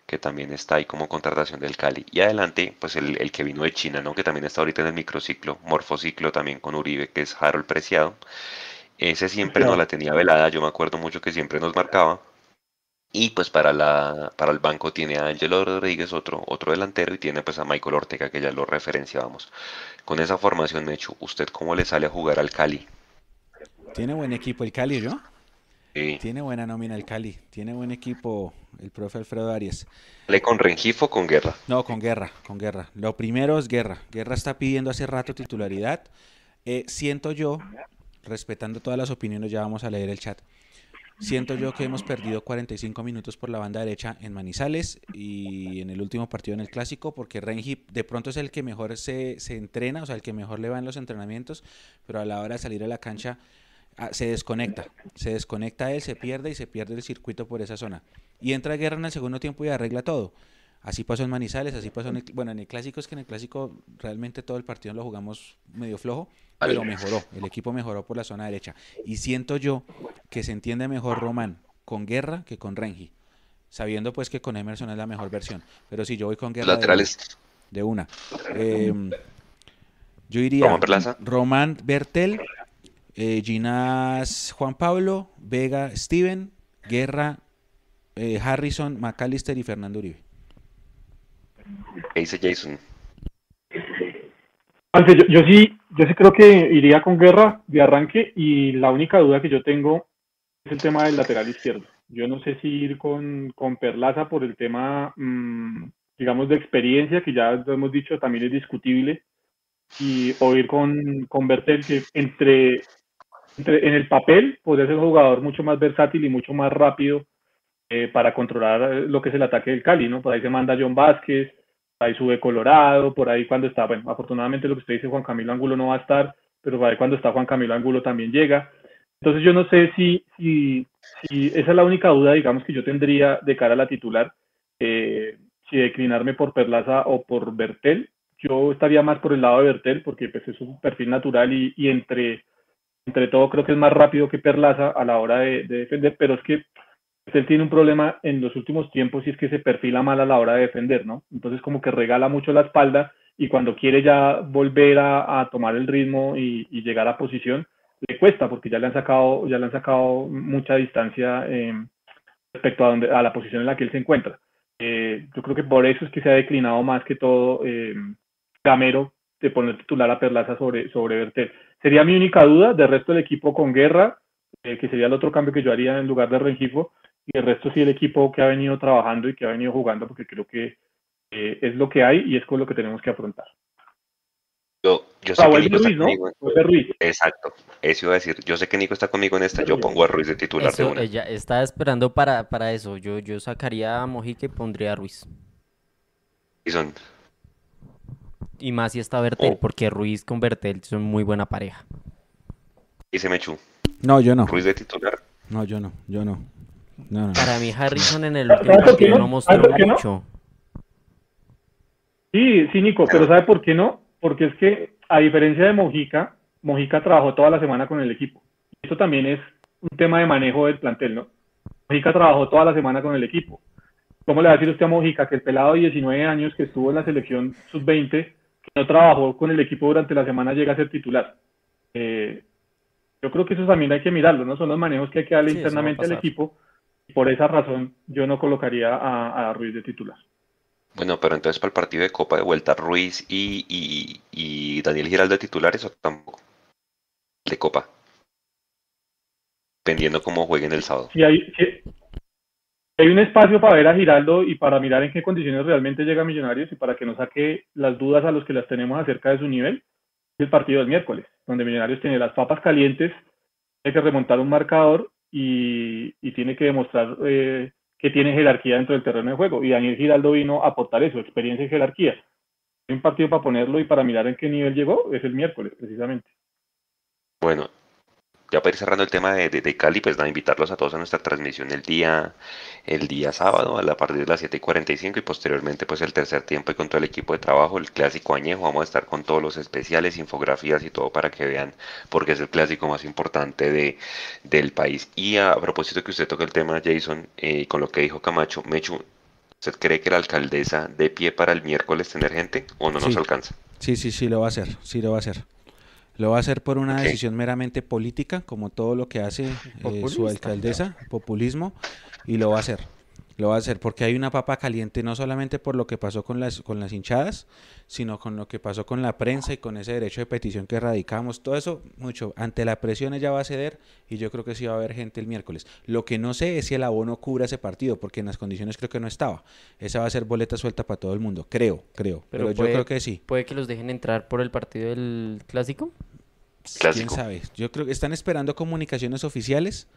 que también está ahí como contratación del Cali. Y adelante, pues el, que vino de China, ¿no? Que también está ahorita en el microciclo, morfociclo también con Uribe, que es Harold Preciado. Ese siempre no la tenía velada, yo me acuerdo mucho que siempre nos marcaba. Y pues para, la, para el banco tiene a Angelo Rodríguez, otro, otro delantero, y tiene pues a Michael Ortega, que ya lo referenciábamos. Con esa formación, Mechu, ¿usted cómo le sale a jugar al Cali? Tiene buen equipo el Cali, ¿no? Tiene buena nómina el Cali, tiene buen equipo el profe Alfredo Arias. ¿Le con Rengifo o con Guerra? No, con Guerra, con Guerra. Lo primero es Guerra. Guerra está pidiendo hace rato titularidad. Eh, siento yo, respetando todas las opiniones, ya vamos a leer el chat. Siento yo que hemos perdido 45 minutos por la banda derecha en Manizales y en el último partido en el Clásico, porque Rengi de pronto es el que mejor se, se entrena, o sea, el que mejor le va en los entrenamientos, pero a la hora de salir a la cancha Ah, se desconecta, se desconecta él, se pierde y se pierde el circuito por esa zona. Y entra Guerra en el segundo tiempo y arregla todo. Así pasó en Manizales, así pasó en el, bueno, en el clásico es que en el clásico realmente todo el partido lo jugamos medio flojo, pero mejoró, el equipo mejoró por la zona derecha. Y siento yo que se entiende mejor Román con Guerra que con Rengi, sabiendo pues que con Emerson es la mejor versión. Pero si yo voy con Guerra Laterales. De, una. Em, yo iría Román Bertel, eh, Ginas Juan Pablo, Vega Steven, Guerra eh, Harrison, McAllister y Fernando Uribe. ¿Qué dice Jason? Yo, yo, sí, yo sí creo que iría con Guerra de arranque y la única duda que yo tengo es el tema del lateral izquierdo. Yo no sé si ir con, con Perlaza por el tema mm, digamos, de experiencia, que ya lo hemos dicho, también es discutible, y o ir con, con Bertel, que entre, en el papel podría ser un jugador mucho más versátil y mucho más rápido eh, para controlar lo que es el ataque del Cali, ¿no? Por ahí se manda John Vázquez, ahí sube Colorado, por ahí cuando está, bueno, afortunadamente lo que usted dice, Juan Camilo Angulo no va a estar, pero por ahí cuando está Juan Camilo Angulo también llega. Entonces yo no sé si, si, si esa es la única duda, digamos, que yo tendría de cara a la titular, eh, si declinarme por Perlaza o por Bertel. Yo estaría más por el lado de Bertel porque pues, es un perfil natural y, y entre, entre todo creo que es más rápido que Perlaza a la hora de, de defender, pero es que él tiene un problema en los últimos tiempos y es que se perfila mal a la hora de defender, ¿no? Entonces como que regala mucho la espalda y cuando quiere ya volver a, a tomar el ritmo y, y, llegar a posición, le cuesta porque ya le han sacado, ya le han sacado mucha distancia eh, respecto a, donde, a la posición en la que él se encuentra. Eh, yo creo que por eso es que se ha declinado más que todo eh, Gamero de poner titular a Perlaza sobre, sobre Bertel. Sería mi única duda, de resto el equipo con Guerra, eh, que sería el otro cambio que yo haría en lugar de Rengifo, y el resto sí el equipo que ha venido trabajando y que ha venido jugando, porque creo que eh, es lo que hay y es con lo que tenemos que afrontar. Yo, yo sé que Nico está conmigo. Ruiz. Exacto, eso iba a decir. Yo sé que Nico está conmigo en esta, yo pongo a Ruiz de titular Eso, de una. ella está esperando para, para eso. Yo, yo sacaría a Mojica y pondría a Ruiz. Y son. Y más si está Bertel, Oh. porque Ruiz con Bertel son muy buena pareja. Y se me echó. No, yo no. Ruiz de titular. No, yo no. Yo no. No, no. Para mí Harrison en el último ¿Sabes por qué partido no? no mostró mucho. Sí, sí, Nico, pero ¿sabe por qué no? Porque es que, a diferencia de Mojica, Mojica trabajó toda la semana con el equipo. Esto también es un tema de manejo del plantel, ¿no? Mojica trabajó toda la semana con el equipo. ¿Cómo le va a decir usted a Mojica que el pelado de 19 años que estuvo en la selección sub-20, que no trabajó con el equipo durante la semana, llega a ser titular? Eh, yo creo que eso también hay que mirarlo, ¿no? Son los manejos que hay que darle Sí, internamente al equipo. Y por esa razón, yo no colocaría a, a Ruiz de titular. Bueno, pero entonces para el partido de Copa de vuelta, Ruiz y, y, y Daniel Giraldo de titulares o tampoco. De Copa. Dependiendo cómo jueguen el sábado. si hay, si hay un espacio para ver a Giraldo y para mirar en qué condiciones realmente llega Millonarios y para que nos saque las dudas a los que las tenemos acerca de su nivel, el partido del miércoles, donde Millonarios tiene las papas calientes, tiene que remontar un marcador y, y tiene que demostrar eh, que tiene jerarquía dentro del terreno de juego. Y Daniel Giraldo vino a aportar eso, experiencia y jerarquía. Hay un partido para ponerlo y para mirar en qué nivel llegó, es el miércoles, precisamente. Bueno, ya para ir cerrando el tema de, de, de Cali, pues nada, invitarlos a todos a nuestra transmisión el día, el día sábado a la partir de las 7 y 45 y posteriormente pues el tercer tiempo y con todo el equipo de trabajo, el clásico añejo, vamos a estar con todos los especiales, infografías y todo para que vean porque es el clásico más importante de, del país. Y a, propósito que usted toca el tema, Jason, eh, con lo que dijo Camacho, Mechu, ¿usted cree que la alcaldesa de pie para el miércoles tener gente o no nos Sí. alcanza? Sí, sí, sí, lo va a hacer. Sí, lo va a hacer. Lo va a hacer por una decisión meramente política, como todo lo que hace eh, su alcaldesa, populismo, y lo va a hacer. Lo va a hacer porque hay una papa caliente, no solamente por lo que pasó con las, con las hinchadas, sino con lo que pasó con la prensa y con ese derecho de petición que radicamos. Todo eso, mucho. Ante la presión ella va a ceder y yo creo que sí va a haber gente el miércoles. Lo que no sé es si el abono cubra ese partido, porque en las condiciones creo que no estaba. Esa va a ser boleta suelta para todo el mundo. Creo, creo. Pero, Pero yo creo que sí. ¿Puede que los dejen entrar por el partido del clásico? ¿Quién Clásico. sabe? Yo creo que están esperando comunicaciones oficiales,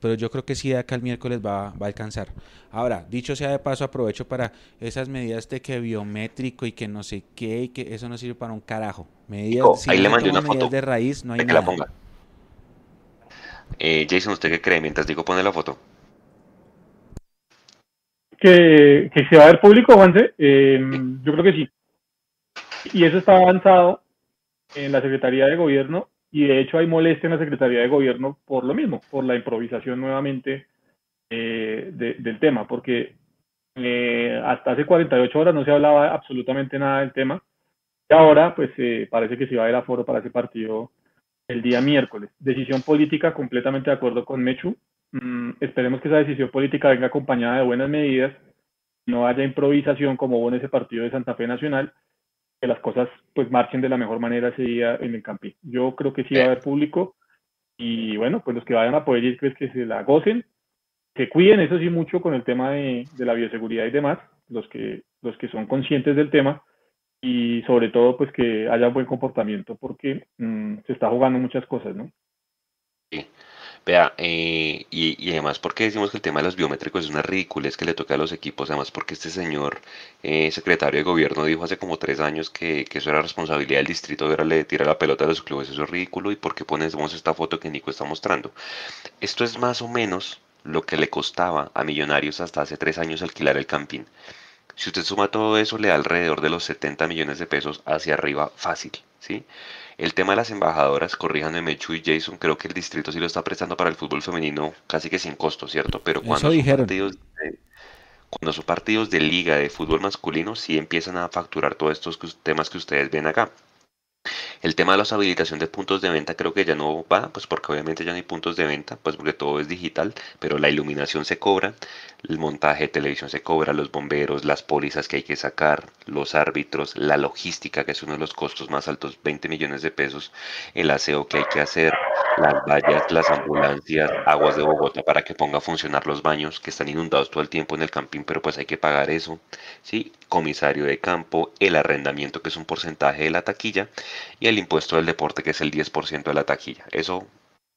pero yo creo que sí de acá el miércoles va, va a alcanzar. Ahora, dicho sea de paso, aprovecho para esas medidas de que biométrico y que no sé qué, y que eso no sirve para un carajo. Medidas, Nico, si ahí no le se mandé toman una medidas foto de raíz, no hay de que la nada. ponga. Eh, Jason, ¿usted qué cree? Mientras digo, pone la foto. que, que se va a ver público, Juanse, eh, yo creo que sí. Y eso está avanzado en la Secretaría de Gobierno y de hecho hay molestia en la Secretaría de Gobierno por lo mismo, por la improvisación nuevamente eh, de- del tema, porque eh, hasta hace 48 horas no se hablaba absolutamente nada del tema y ahora pues eh, parece que se va a ver aforo para ese partido el día miércoles. Decisión política completamente de acuerdo con Mechu, Mm, esperemos que esa decisión política venga acompañada de buenas medidas, no haya improvisación como hubo en ese partido de Santa Fe Nacional, que las cosas pues marchen de la mejor manera ese día en el Campín. Yo creo que sí va a haber público y bueno, pues los que vayan a poder ir, pues que se la gocen, que cuiden, eso sí, mucho con el tema de, de la bioseguridad y demás, los que, los que son conscientes del tema y sobre todo pues que haya buen comportamiento porque mm, se está jugando muchas cosas, ¿no? Sí. Vea, eh, y, además porque decimos que el tema de los biométricos es una ridiculez que le toca a los equipos, además porque este señor eh, secretario de gobierno dijo hace como tres años que, eso era responsabilidad del distrito, ahora le tira la pelota a los clubes, eso es ridículo, y por qué ponemos esta foto que Nico está mostrando. Esto es más o menos lo que le costaba a Millonarios hasta hace tres años alquilar el campín. Si usted suma todo eso, le da alrededor de los 70 millones de pesos hacia arriba fácil, ¿sí? El tema de las embajadoras, corríjanme Mechu y Jason, creo que el distrito sí lo está prestando para el fútbol femenino casi que sin costo, ¿cierto? Pero cuando son, partidos de, cuando son partidos de liga de fútbol masculino, sí empiezan a facturar todos estos temas que ustedes ven acá. El tema de la habilitación de puntos de venta creo que ya no va, pues porque obviamente ya no hay puntos de venta, pues porque todo es digital, pero la iluminación se cobra, el montaje de televisión se cobra, los bomberos, las pólizas que hay que sacar, los árbitros, la logística, que es uno de los costos más altos, 20 millones de pesos, el aseo que hay que hacer, las vallas, las ambulancias, aguas de Bogotá para que ponga a funcionar los baños que están inundados todo el tiempo en el camping, pero pues hay que pagar eso, ¿sí? Comisario de campo, el arrendamiento que es un porcentaje de la taquilla y el impuesto del deporte que es el 10% de la taquilla. Eso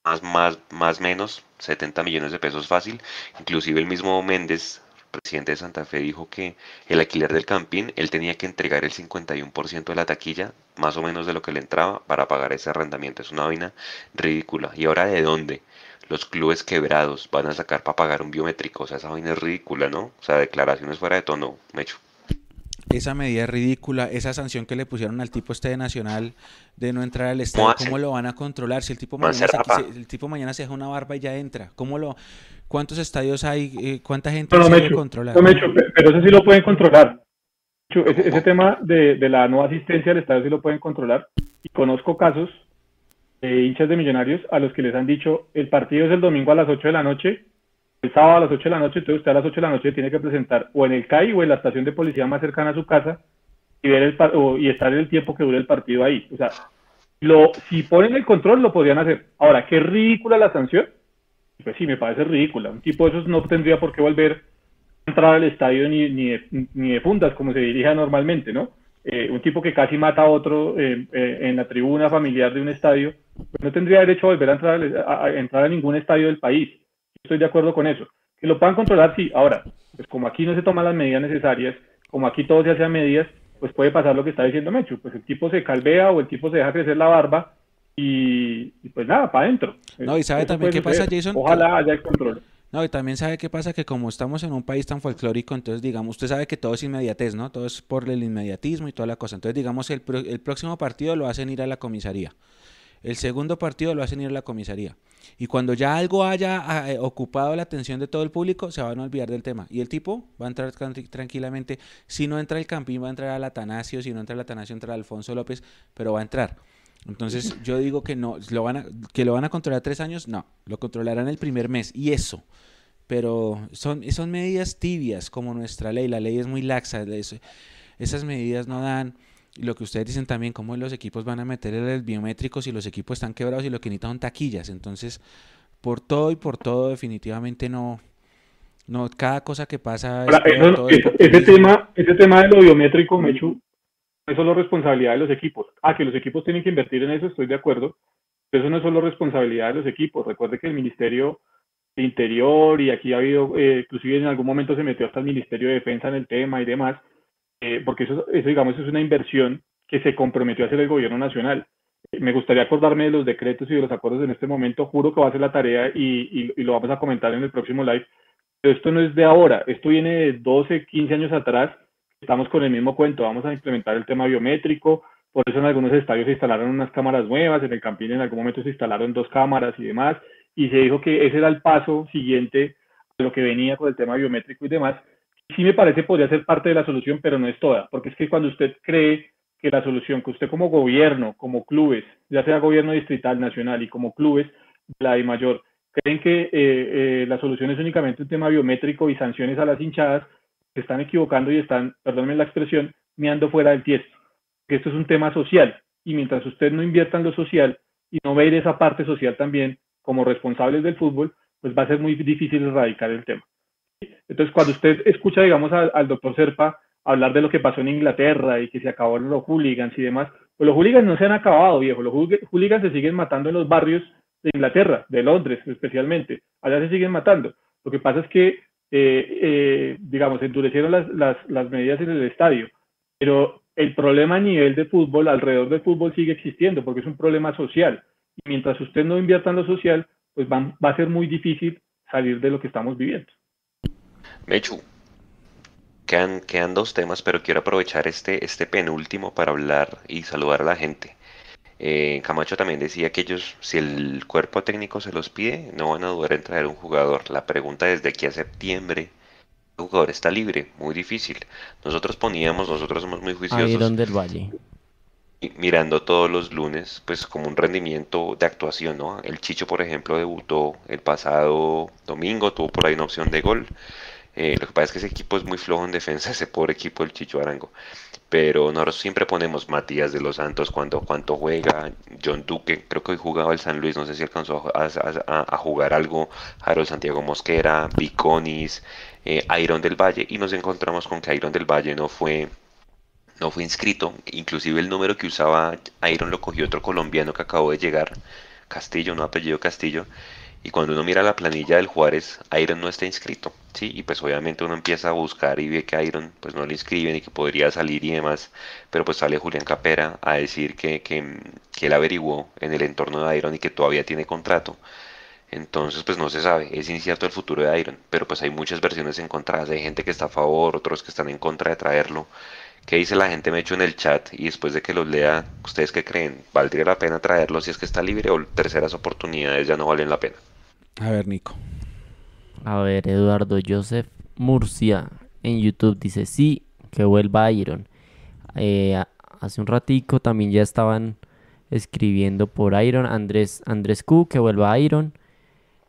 más, más, más menos 70 millones de pesos fácil. Inclusive el mismo Méndez, presidente de Santa Fe, dijo que el alquiler del campín, él tenía que entregar el 51% de la taquilla, más o menos de lo que le entraba, para pagar ese arrendamiento. Es una vaina ridícula. ¿Y ahora de dónde? Los clubes quebrados van a sacar para pagar un biométrico. O sea, esa vaina es ridícula, ¿no? O sea, declaraciones fuera de tono, Mecho esa medida ridícula, esa sanción que le pusieron al tipo este de Nacional de no entrar al estadio, ¿cómo lo van a controlar? Si el tipo mañana, se, el tipo mañana se deja una barba y ya entra, ¿cómo lo, ¿cuántos estadios hay? Eh, ¿Cuánta gente no, se controlar? pero eso sí lo pueden controlar. Ese, tema de, de, la no asistencia al estadio sí lo pueden controlar. Y conozco casos de hinchas de millonarios a los que les han dicho, el partido es el domingo a las 8 de la noche, el sábado a las 8 de la noche, entonces usted a las 8 de la noche tiene que presentar o en el CAI o en la estación de policía más cercana a su casa y, ver el, y estar en el tiempo que dure el partido ahí. O sea, lo, si ponen el control lo podrían hacer. Ahora, ¿qué ridícula la sanción? Pues sí, me parece ridícula. Un tipo de esos no tendría por qué volver a entrar al estadio ni, ni, de, ni de puntas, como se dirige normalmente, ¿no? Eh, un tipo que casi mata a otro eh, eh, en la tribuna familiar de un estadio, pues no tendría derecho a volver a entrar a entrar a ningún estadio del país estoy de acuerdo con eso. Que lo puedan controlar, sí. Ahora, pues como aquí no se toman las medidas necesarias, como aquí todo se hace a medidas, pues puede pasar lo que está diciendo Mechu. Pues el tipo se calvea o el tipo se deja crecer la barba y, pues nada, para adentro. No, y sabe también qué pasa, Jason. Ojalá haya el control. No, y también sabe qué pasa que como estamos en un país tan folclórico, entonces digamos, usted sabe que todo es inmediatez, ¿no? Todo es por el inmediatismo y toda la cosa. Entonces digamos, el, el próximo partido lo hacen ir a la comisaría. El segundo partido lo hacen ir a la comisaría. Y cuando ya algo haya ah, eh, ocupado la atención de todo el público, se van a olvidar del tema. Y el tipo va a entrar tranquilamente. Si no entra el Campín, va a entrar al Atanasio. Si no entra el Atanasio, entra Alfonso López. Pero va a entrar. Entonces yo digo que no, lo van a, que lo van a controlar tres años, no, lo controlarán el primer mes y eso. Pero son, son medidas tibias como nuestra ley, la ley es muy laxa, esas medidas no dan, lo que ustedes dicen también, cómo los equipos van a meter el biométrico si los equipos están quebrados y lo que necesitan son taquillas. Entonces, por todo y por todo, definitivamente no. No, cada cosa que pasa. ese, tema, ese tema de lo biométrico, Mechu, no es solo responsabilidad de los equipos. Ah, que los equipos tienen que invertir en eso, estoy de acuerdo. Pero eso no es solo responsabilidad de los equipos. Recuerde que el Ministerio de Interior y aquí ha habido, eh, inclusive en algún momento se metió hasta el Ministerio de Defensa en el tema y demás eh, porque eso, eso, digamos, es una inversión que se comprometió a hacer el gobierno nacional. Me gustaría acordarme de los decretos y de los acuerdos en este momento. Juro que va a ser la tarea y, y, lo vamos a comentar en el próximo live. Pero esto no es de ahora, esto viene de 12, 15 años atrás. Estamos con el mismo cuento, vamos a implementar el tema biométrico. Por eso en algunos estadios se instalaron unas cámaras nuevas, en el Campín en algún momento se instalaron dos cámaras y demás. Y se dijo que ese era el paso siguiente a lo que venía con el tema biométrico y demás sí me parece podría ser parte de la solución, pero no es toda, porque es que cuando usted cree que la solución, que usted como gobierno, como clubes, ya sea gobierno distrital, nacional y como clubes la de mayor, creen que eh, eh, la solución es únicamente un tema biométrico y sanciones a las hinchadas, se están equivocando y están, perdónenme la expresión, meando fuera del tiesto. Que esto es un tema social y mientras usted no invierta en lo social y no ve esa parte social también como responsables del fútbol, pues va a ser muy difícil erradicar el tema Entonces, cuando usted escucha, digamos, al, doctor Serpa hablar de lo que pasó en Inglaterra y que se acabaron los hooligans y demás, pues los hooligans no se han acabado, viejo. Los hooligans se siguen matando en los barrios de Inglaterra, de Londres especialmente. Allá se siguen matando. Lo que pasa es que, eh, eh, digamos, endurecieron las, medidas en el estadio, pero el problema a nivel de fútbol, alrededor del fútbol, sigue existiendo porque es un problema social. Y mientras usted no invierta en lo social, pues va a ser muy difícil salir de lo que estamos viviendo. Mechu, quedan, quedan dos temas, pero quiero aprovechar este, este penúltimo para hablar y saludar a la gente. Eh, Camacho también decía que ellos, si el cuerpo técnico se los pide, no van a dudar en traer un jugador. La pregunta es de aquí a septiembre, el jugador está libre, muy difícil. Nosotros poníamos, nosotros somos muy juiciosos. del Valle. Mirando todos los lunes, pues como un rendimiento de actuación, ¿no? El Chicho, por ejemplo, debutó el pasado domingo, tuvo por ahí una opción de gol. Eh, lo que pasa es que ese equipo es muy flojo en defensa, ese pobre equipo del Chicho Arango. Pero nosotros siempre ponemos Matías de los Santos cuando juega, John Duque, creo que hoy jugaba el San Luis, no sé si alcanzó a, jugar algo, Harold Santiago Mosquera, Viconis, eh, Iron del Valle, y nos encontramos con que Iron del Valle no fue no fue inscrito, inclusive el número que usaba Iron lo cogió otro colombiano que acabó de llegar, Castillo, no apellido Castillo, y cuando uno mira la planilla del Juárez, Iron no está inscrito, ¿sí? Y pues obviamente uno empieza a buscar y ve que Iron pues no le inscriben y que podría salir y demás, pero pues sale Julián Capera a decir que, que, que él averiguó en el entorno de Iron y que todavía tiene contrato. Entonces, pues no se sabe, es incierto el futuro de Iron, pero pues hay muchas versiones encontradas, hay gente que está a favor, otros que están en contra de traerlo. ¿Qué dice la gente? Me hecho en el chat y después de que los lea, ¿ustedes qué creen? ¿Valdría la pena traerlo si es que está libre o terceras oportunidades ya no valen la pena? A ver, Nico. A ver, Eduardo Joseph Murcia en YouTube dice sí, que vuelva Iron. Eh, hace un ratico también ya estaban escribiendo por Iron. Andrés, Andrés Q, que vuelva Iron.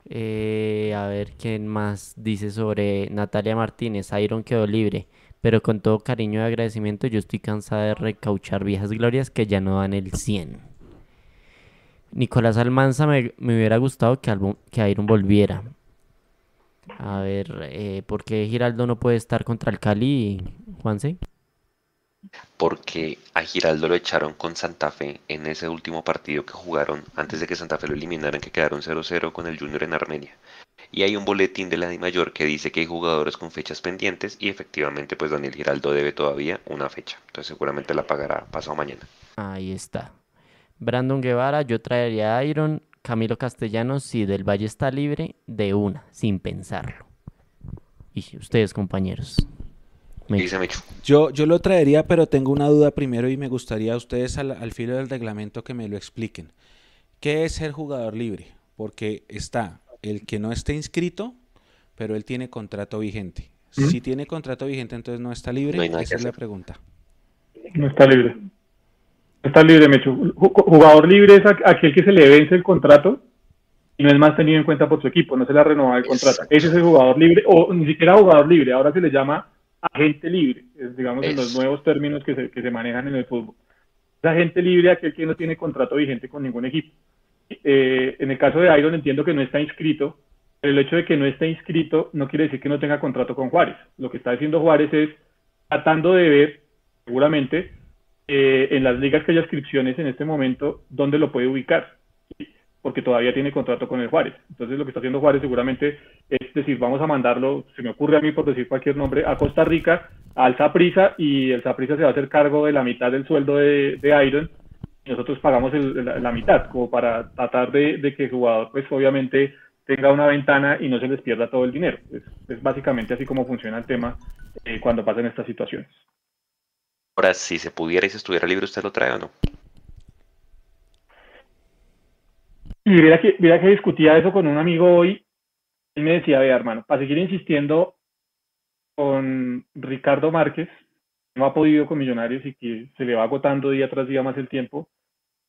Eh, a ver quién más dice sobre Natalia Martínez. Iron quedó libre. Pero con todo cariño y agradecimiento, yo estoy cansada de recauchar viejas glorias que ya no dan el 100. Nicolás Almanza me, hubiera gustado que, que Iron volviera. A ver, eh, ¿por qué Giraldo no puede estar contra el Cali, Juanse? Porque a Giraldo lo echaron con Santa Fe en ese último partido que jugaron antes de que Santa Fe lo eliminaran, que quedaron 0-0 con el Junior en Armenia. Y hay un boletín de la Di Mayor que dice que hay jugadores con fechas pendientes y efectivamente pues Daniel Giraldo debe todavía una fecha. Entonces seguramente la pagará pasado mañana. Ahí está. Brandon Guevara, yo traería a Iron. Camilo Castellanos, si Del Valle está libre, de una, sin pensarlo. Y ustedes, compañeros. Yo, yo lo traería, pero tengo una duda primero y me gustaría a ustedes al, al filo del reglamento que me lo expliquen. ¿Qué es ser jugador libre? Porque está el que no esté inscrito, pero él tiene contrato vigente. Si tiene contrato vigente, entonces no está libre. Esa es la pregunta. No está libre. Está libre, Mecho. Jugador libre es aquel que se le vence el contrato y no es más tenido en cuenta por su equipo, no se le ha renovado el contrato. Ese es el jugador libre, o ni siquiera jugador libre, ahora se le llama agente libre, digamos en los nuevos términos que se, que se manejan en el fútbol. Es agente libre aquel que no tiene contrato vigente con ningún equipo. Eh, en el caso de Iron entiendo que no está inscrito, pero el hecho de que no esté inscrito no quiere decir que no tenga contrato con Juárez. Lo que está diciendo Juárez es tratando de ver, seguramente, eh, en las ligas que haya inscripciones en este momento, ¿dónde lo puede ubicar? Porque todavía tiene contrato con el Juárez. Entonces lo que está haciendo Juárez seguramente es decir, vamos a mandarlo, se me ocurre a mí por decir cualquier nombre, a Costa Rica, al Zaprisa, y el Zaprisa se va a hacer cargo de la mitad del sueldo de, Iron, y nosotros pagamos la, mitad, como para tratar de, que el jugador, pues obviamente, tenga una ventana y no se les pierda todo el dinero. Es, básicamente así como funciona el tema eh, cuando pasan estas situaciones. Ahora, si se pudiera y se estuviera libre, ¿usted lo trae o no? Y mira que, mira que discutía eso con un amigo hoy. Él me decía, vea, hermano, para seguir insistiendo con Ricardo Márquez, no ha podido con Millonarios y que se le va agotando día tras día más el tiempo.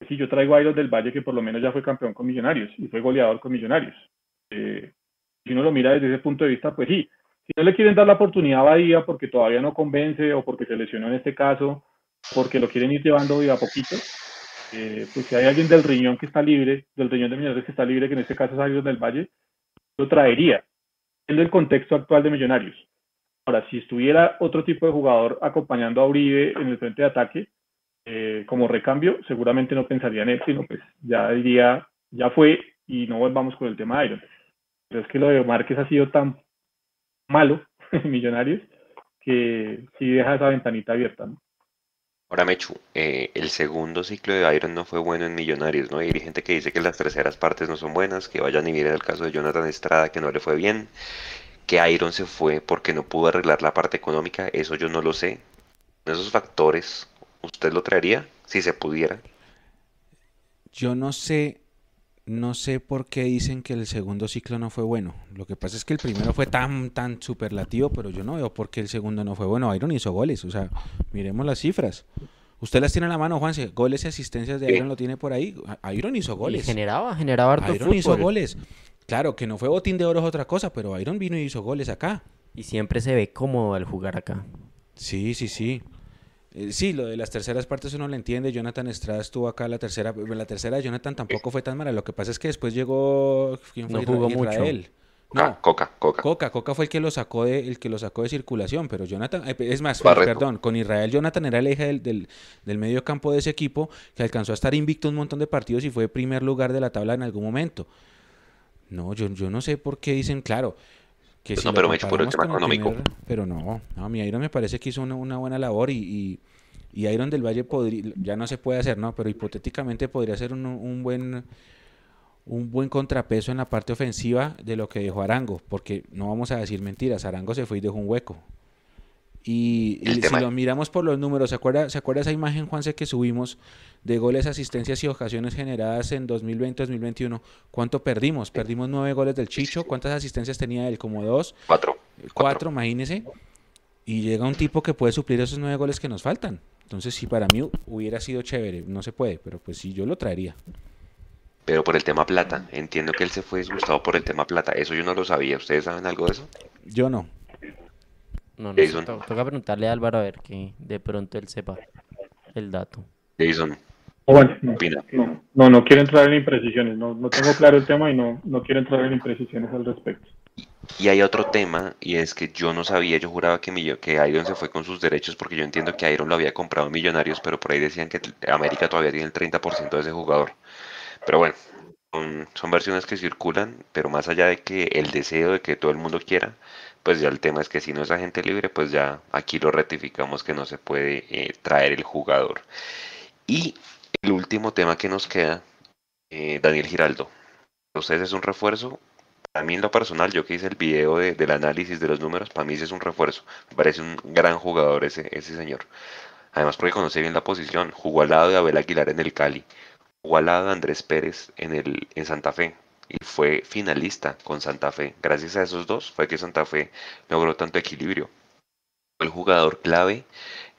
Si yo traigo a Iron del Valle, que por lo menos ya fue campeón con Millonarios y fue goleador con Millonarios. Eh, si uno lo mira desde ese punto de vista, pues sí, si no le quieren dar la oportunidad a Bahía porque todavía no convence o porque se lesionó en este caso, porque lo quieren ir llevando a poquito, eh, pues si hay alguien del riñón que está libre, del riñón de Millonarios que está libre, que en este caso es alguien del Valle, lo traería. en el contexto actual de Millonarios. Ahora, si estuviera otro tipo de jugador acompañando a Uribe en el frente de ataque, eh, como recambio, seguramente no pensaría en él, sino pues ya diría, ya fue y no volvamos con el tema de Iron. Pero es que lo de Márquez ha sido tan malo en Millonarios que sí deja esa ventanita abierta. ¿no? Ahora, Mechu, eh, el segundo ciclo de Iron no fue bueno en Millonarios, ¿no? Y hay gente que dice que las terceras partes no son buenas, que vayan y miren el caso de Jonathan Estrada, que no le fue bien, que Iron se fue porque no pudo arreglar la parte económica, eso yo no lo sé. Esos factores ¿Usted lo traería si se pudiera? Yo no sé, no sé por qué dicen que el segundo ciclo no fue bueno. Lo que pasa es que el primero fue tan, tan superlativo, pero yo no veo por qué el segundo no fue bueno. Iron hizo goles, o sea, miremos las cifras. Usted las tiene en la mano, Juanse. Goles y asistencias de Iron lo tiene por ahí. Iron hizo goles. generaba, generaba harto Iron hizo goles. Claro, que no fue botín de oro es otra cosa, pero Iron vino y hizo goles acá. Y siempre se ve cómodo al jugar acá. Sí, sí, sí. Eh, sí, lo de las terceras partes uno lo entiende. Jonathan Estrada estuvo acá la tercera. La tercera de Jonathan tampoco fue tan mala. Lo que pasa es que después llegó. ¿Quién fue? No jugó Israel. No, ah, Coca, Coca. Coca, Coca fue el que lo sacó de, el que lo sacó de circulación, pero Jonathan, eh, es más, perdón, con Israel Jonathan era el eje del, del, del, medio campo de ese equipo que alcanzó a estar invicto un montón de partidos y fue primer lugar de la tabla en algún momento. No, yo, yo no sé por qué dicen, claro, pues no, pero me hecho por el tema económico. pero no, a mi Iron me parece que hizo una, buena labor y, y, Iron del Valle podría, ya no se puede hacer, ¿no? Pero hipotéticamente podría ser un, buen un buen contrapeso en la parte ofensiva de lo que dejó Arango, porque no vamos a decir mentiras, Arango se fue y dejó un hueco. Y, si lo miramos por los números, ¿se acuerda, ¿se acuerda esa imagen, Juanse, que subimos de goles, asistencias y ocasiones generadas en 2020-2021? ¿Cuánto perdimos? Perdimos nueve goles del Chicho. ¿Cuántas asistencias tenía él? ¿Como dos? Cuatro. Cuatro, imagínese. Y llega un tipo que puede suplir esos nueve goles que nos faltan. Entonces, sí, para mí hubiera sido chévere. No se puede, pero pues sí, yo lo traería. Pero por el tema plata. Entiendo que él se fue disgustado por el tema plata. Eso yo no lo sabía. ¿Ustedes saben algo de eso? Yo no. No, no toca preguntarle a Álvaro a ver que de pronto él sepa el dato. Jason. Bueno, no, no, no, quiero entrar en imprecisiones, no, no tengo claro el tema y no, no quiero entrar en imprecisiones al respecto. Y hay otro tema, y es que yo no sabía, yo juraba que, que Iron se fue con sus derechos, porque yo entiendo que Iron lo había comprado Millonarios, pero por ahí decían que América todavía tiene el 30% de ese jugador. Pero bueno, son, son, versiones que circulan, pero más allá de que el deseo de que todo el mundo quiera, pues ya el tema es que si no es agente libre, pues ya aquí lo ratificamos que no se puede eh, traer el jugador. Y el último tema que nos queda, eh, Daniel Giraldo. ¿Ustedes es un refuerzo? Para mí en lo personal, yo que hice el video del análisis de los números, para mí ese es un refuerzo. Me parece un gran jugador ese, ese señor. Además porque conoce bien la posición. Jugó al lado de Abel Aguilar en el Cali. Jugó al lado de Andrés Pérez en, el, en Santa Fe y fue finalista con Santa Fe. Gracias a esos dos fue que Santa Fe logró tanto equilibrio. Fue el jugador clave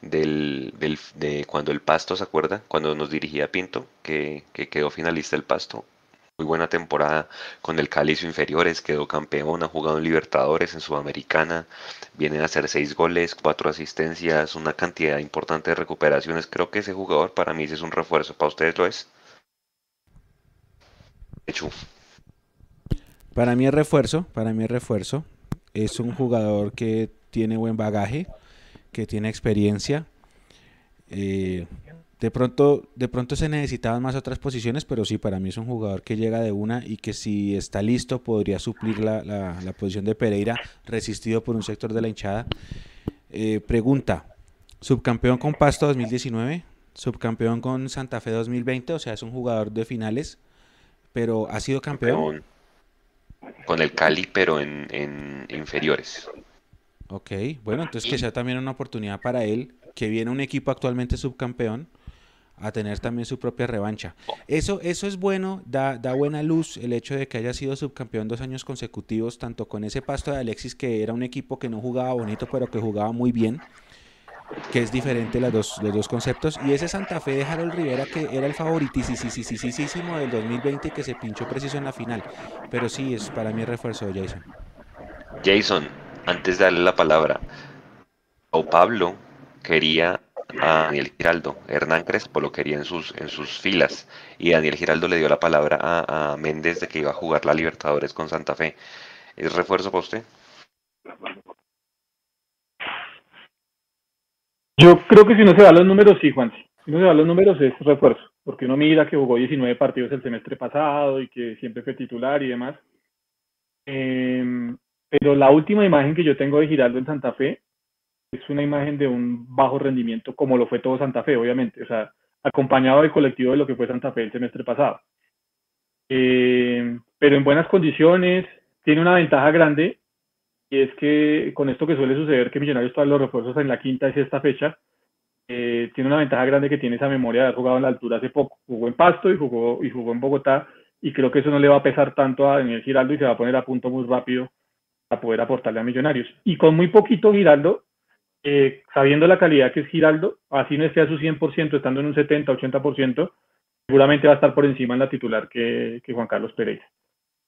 del, de cuando el Pasto, ¿se acuerda? Cuando nos dirigía Pinto, que, quedó finalista el Pasto. Muy buena temporada con el Cálizo Inferiores, quedó campeón, ha jugado en Libertadores, en Sudamericana, vienen a hacer seis goles, cuatro asistencias, una cantidad importante de recuperaciones. Creo que ese jugador para mí es un refuerzo. ¿Para ustedes lo es? Hecho. Para mí es refuerzo, para mí es refuerzo. Es un jugador que tiene buen bagaje, que tiene experiencia. Eh, de pronto, de pronto se necesitaban más otras posiciones, pero sí, para mí es un jugador que llega de una y que si está listo podría suplir la, la, posición de Pereira, resistido por un sector de la hinchada. Eh, pregunta, subcampeón con Pasto 2019, subcampeón con Santa Fe 2020, o sea, es un jugador de finales, pero ha sido campeón con el Cali, pero en, inferiores. Ok, bueno, entonces que sea también una oportunidad para él, que viene un equipo actualmente subcampeón, a tener también su propia revancha. Eso, eso es bueno, da, da buena luz el hecho de que haya sido subcampeón dos años consecutivos, tanto con ese pasto de Alexis, que era un equipo que no jugaba bonito, pero que jugaba muy bien, que es diferente las dos, los dos conceptos. Y ese Santa Fe de Harold Rivera, que era el favoritísimo del 2020 que se pinchó preciso en la final. Pero sí, es para mí refuerzo Jason. Jason, antes de darle la palabra, o Pablo quería a Daniel Giraldo, Hernán Crespo lo quería en sus, en sus filas y Daniel Giraldo le dio la palabra a, a Méndez de que iba a jugar la Libertadores con Santa Fe. ¿Es refuerzo para usted? Yo creo que si no se va a los números, sí, Juan. Si no se va a los números es refuerzo, porque uno mira que jugó 19 partidos el semestre pasado y que siempre fue titular y demás. Em, pero la última imagen que yo tengo de Giraldo en Santa Fe es una imagen de un bajo rendimiento, como lo fue todo Santa Fe, obviamente. O sea, acompañado del colectivo de lo que fue Santa Fe el semestre pasado. Eh, pero en buenas condiciones, tiene una ventaja grande, y es que con esto que suele suceder, que Millonarios todos los refuerzos en la quinta y sexta fecha, eh, tiene una ventaja grande que tiene esa memoria de haber jugado en la altura hace poco. Jugó en Pasto y jugó, y jugó en Bogotá, y creo que eso no le va a pesar tanto a Daniel Giraldo y se va a poner a punto muy rápido para poder aportarle a Millonarios. Y con muy poquito Giraldo, eh, sabiendo la calidad que es Giraldo, así no esté a su 100%, estando en un 70, 80%, seguramente va a estar por encima en la titular que, Juan Carlos Pereira.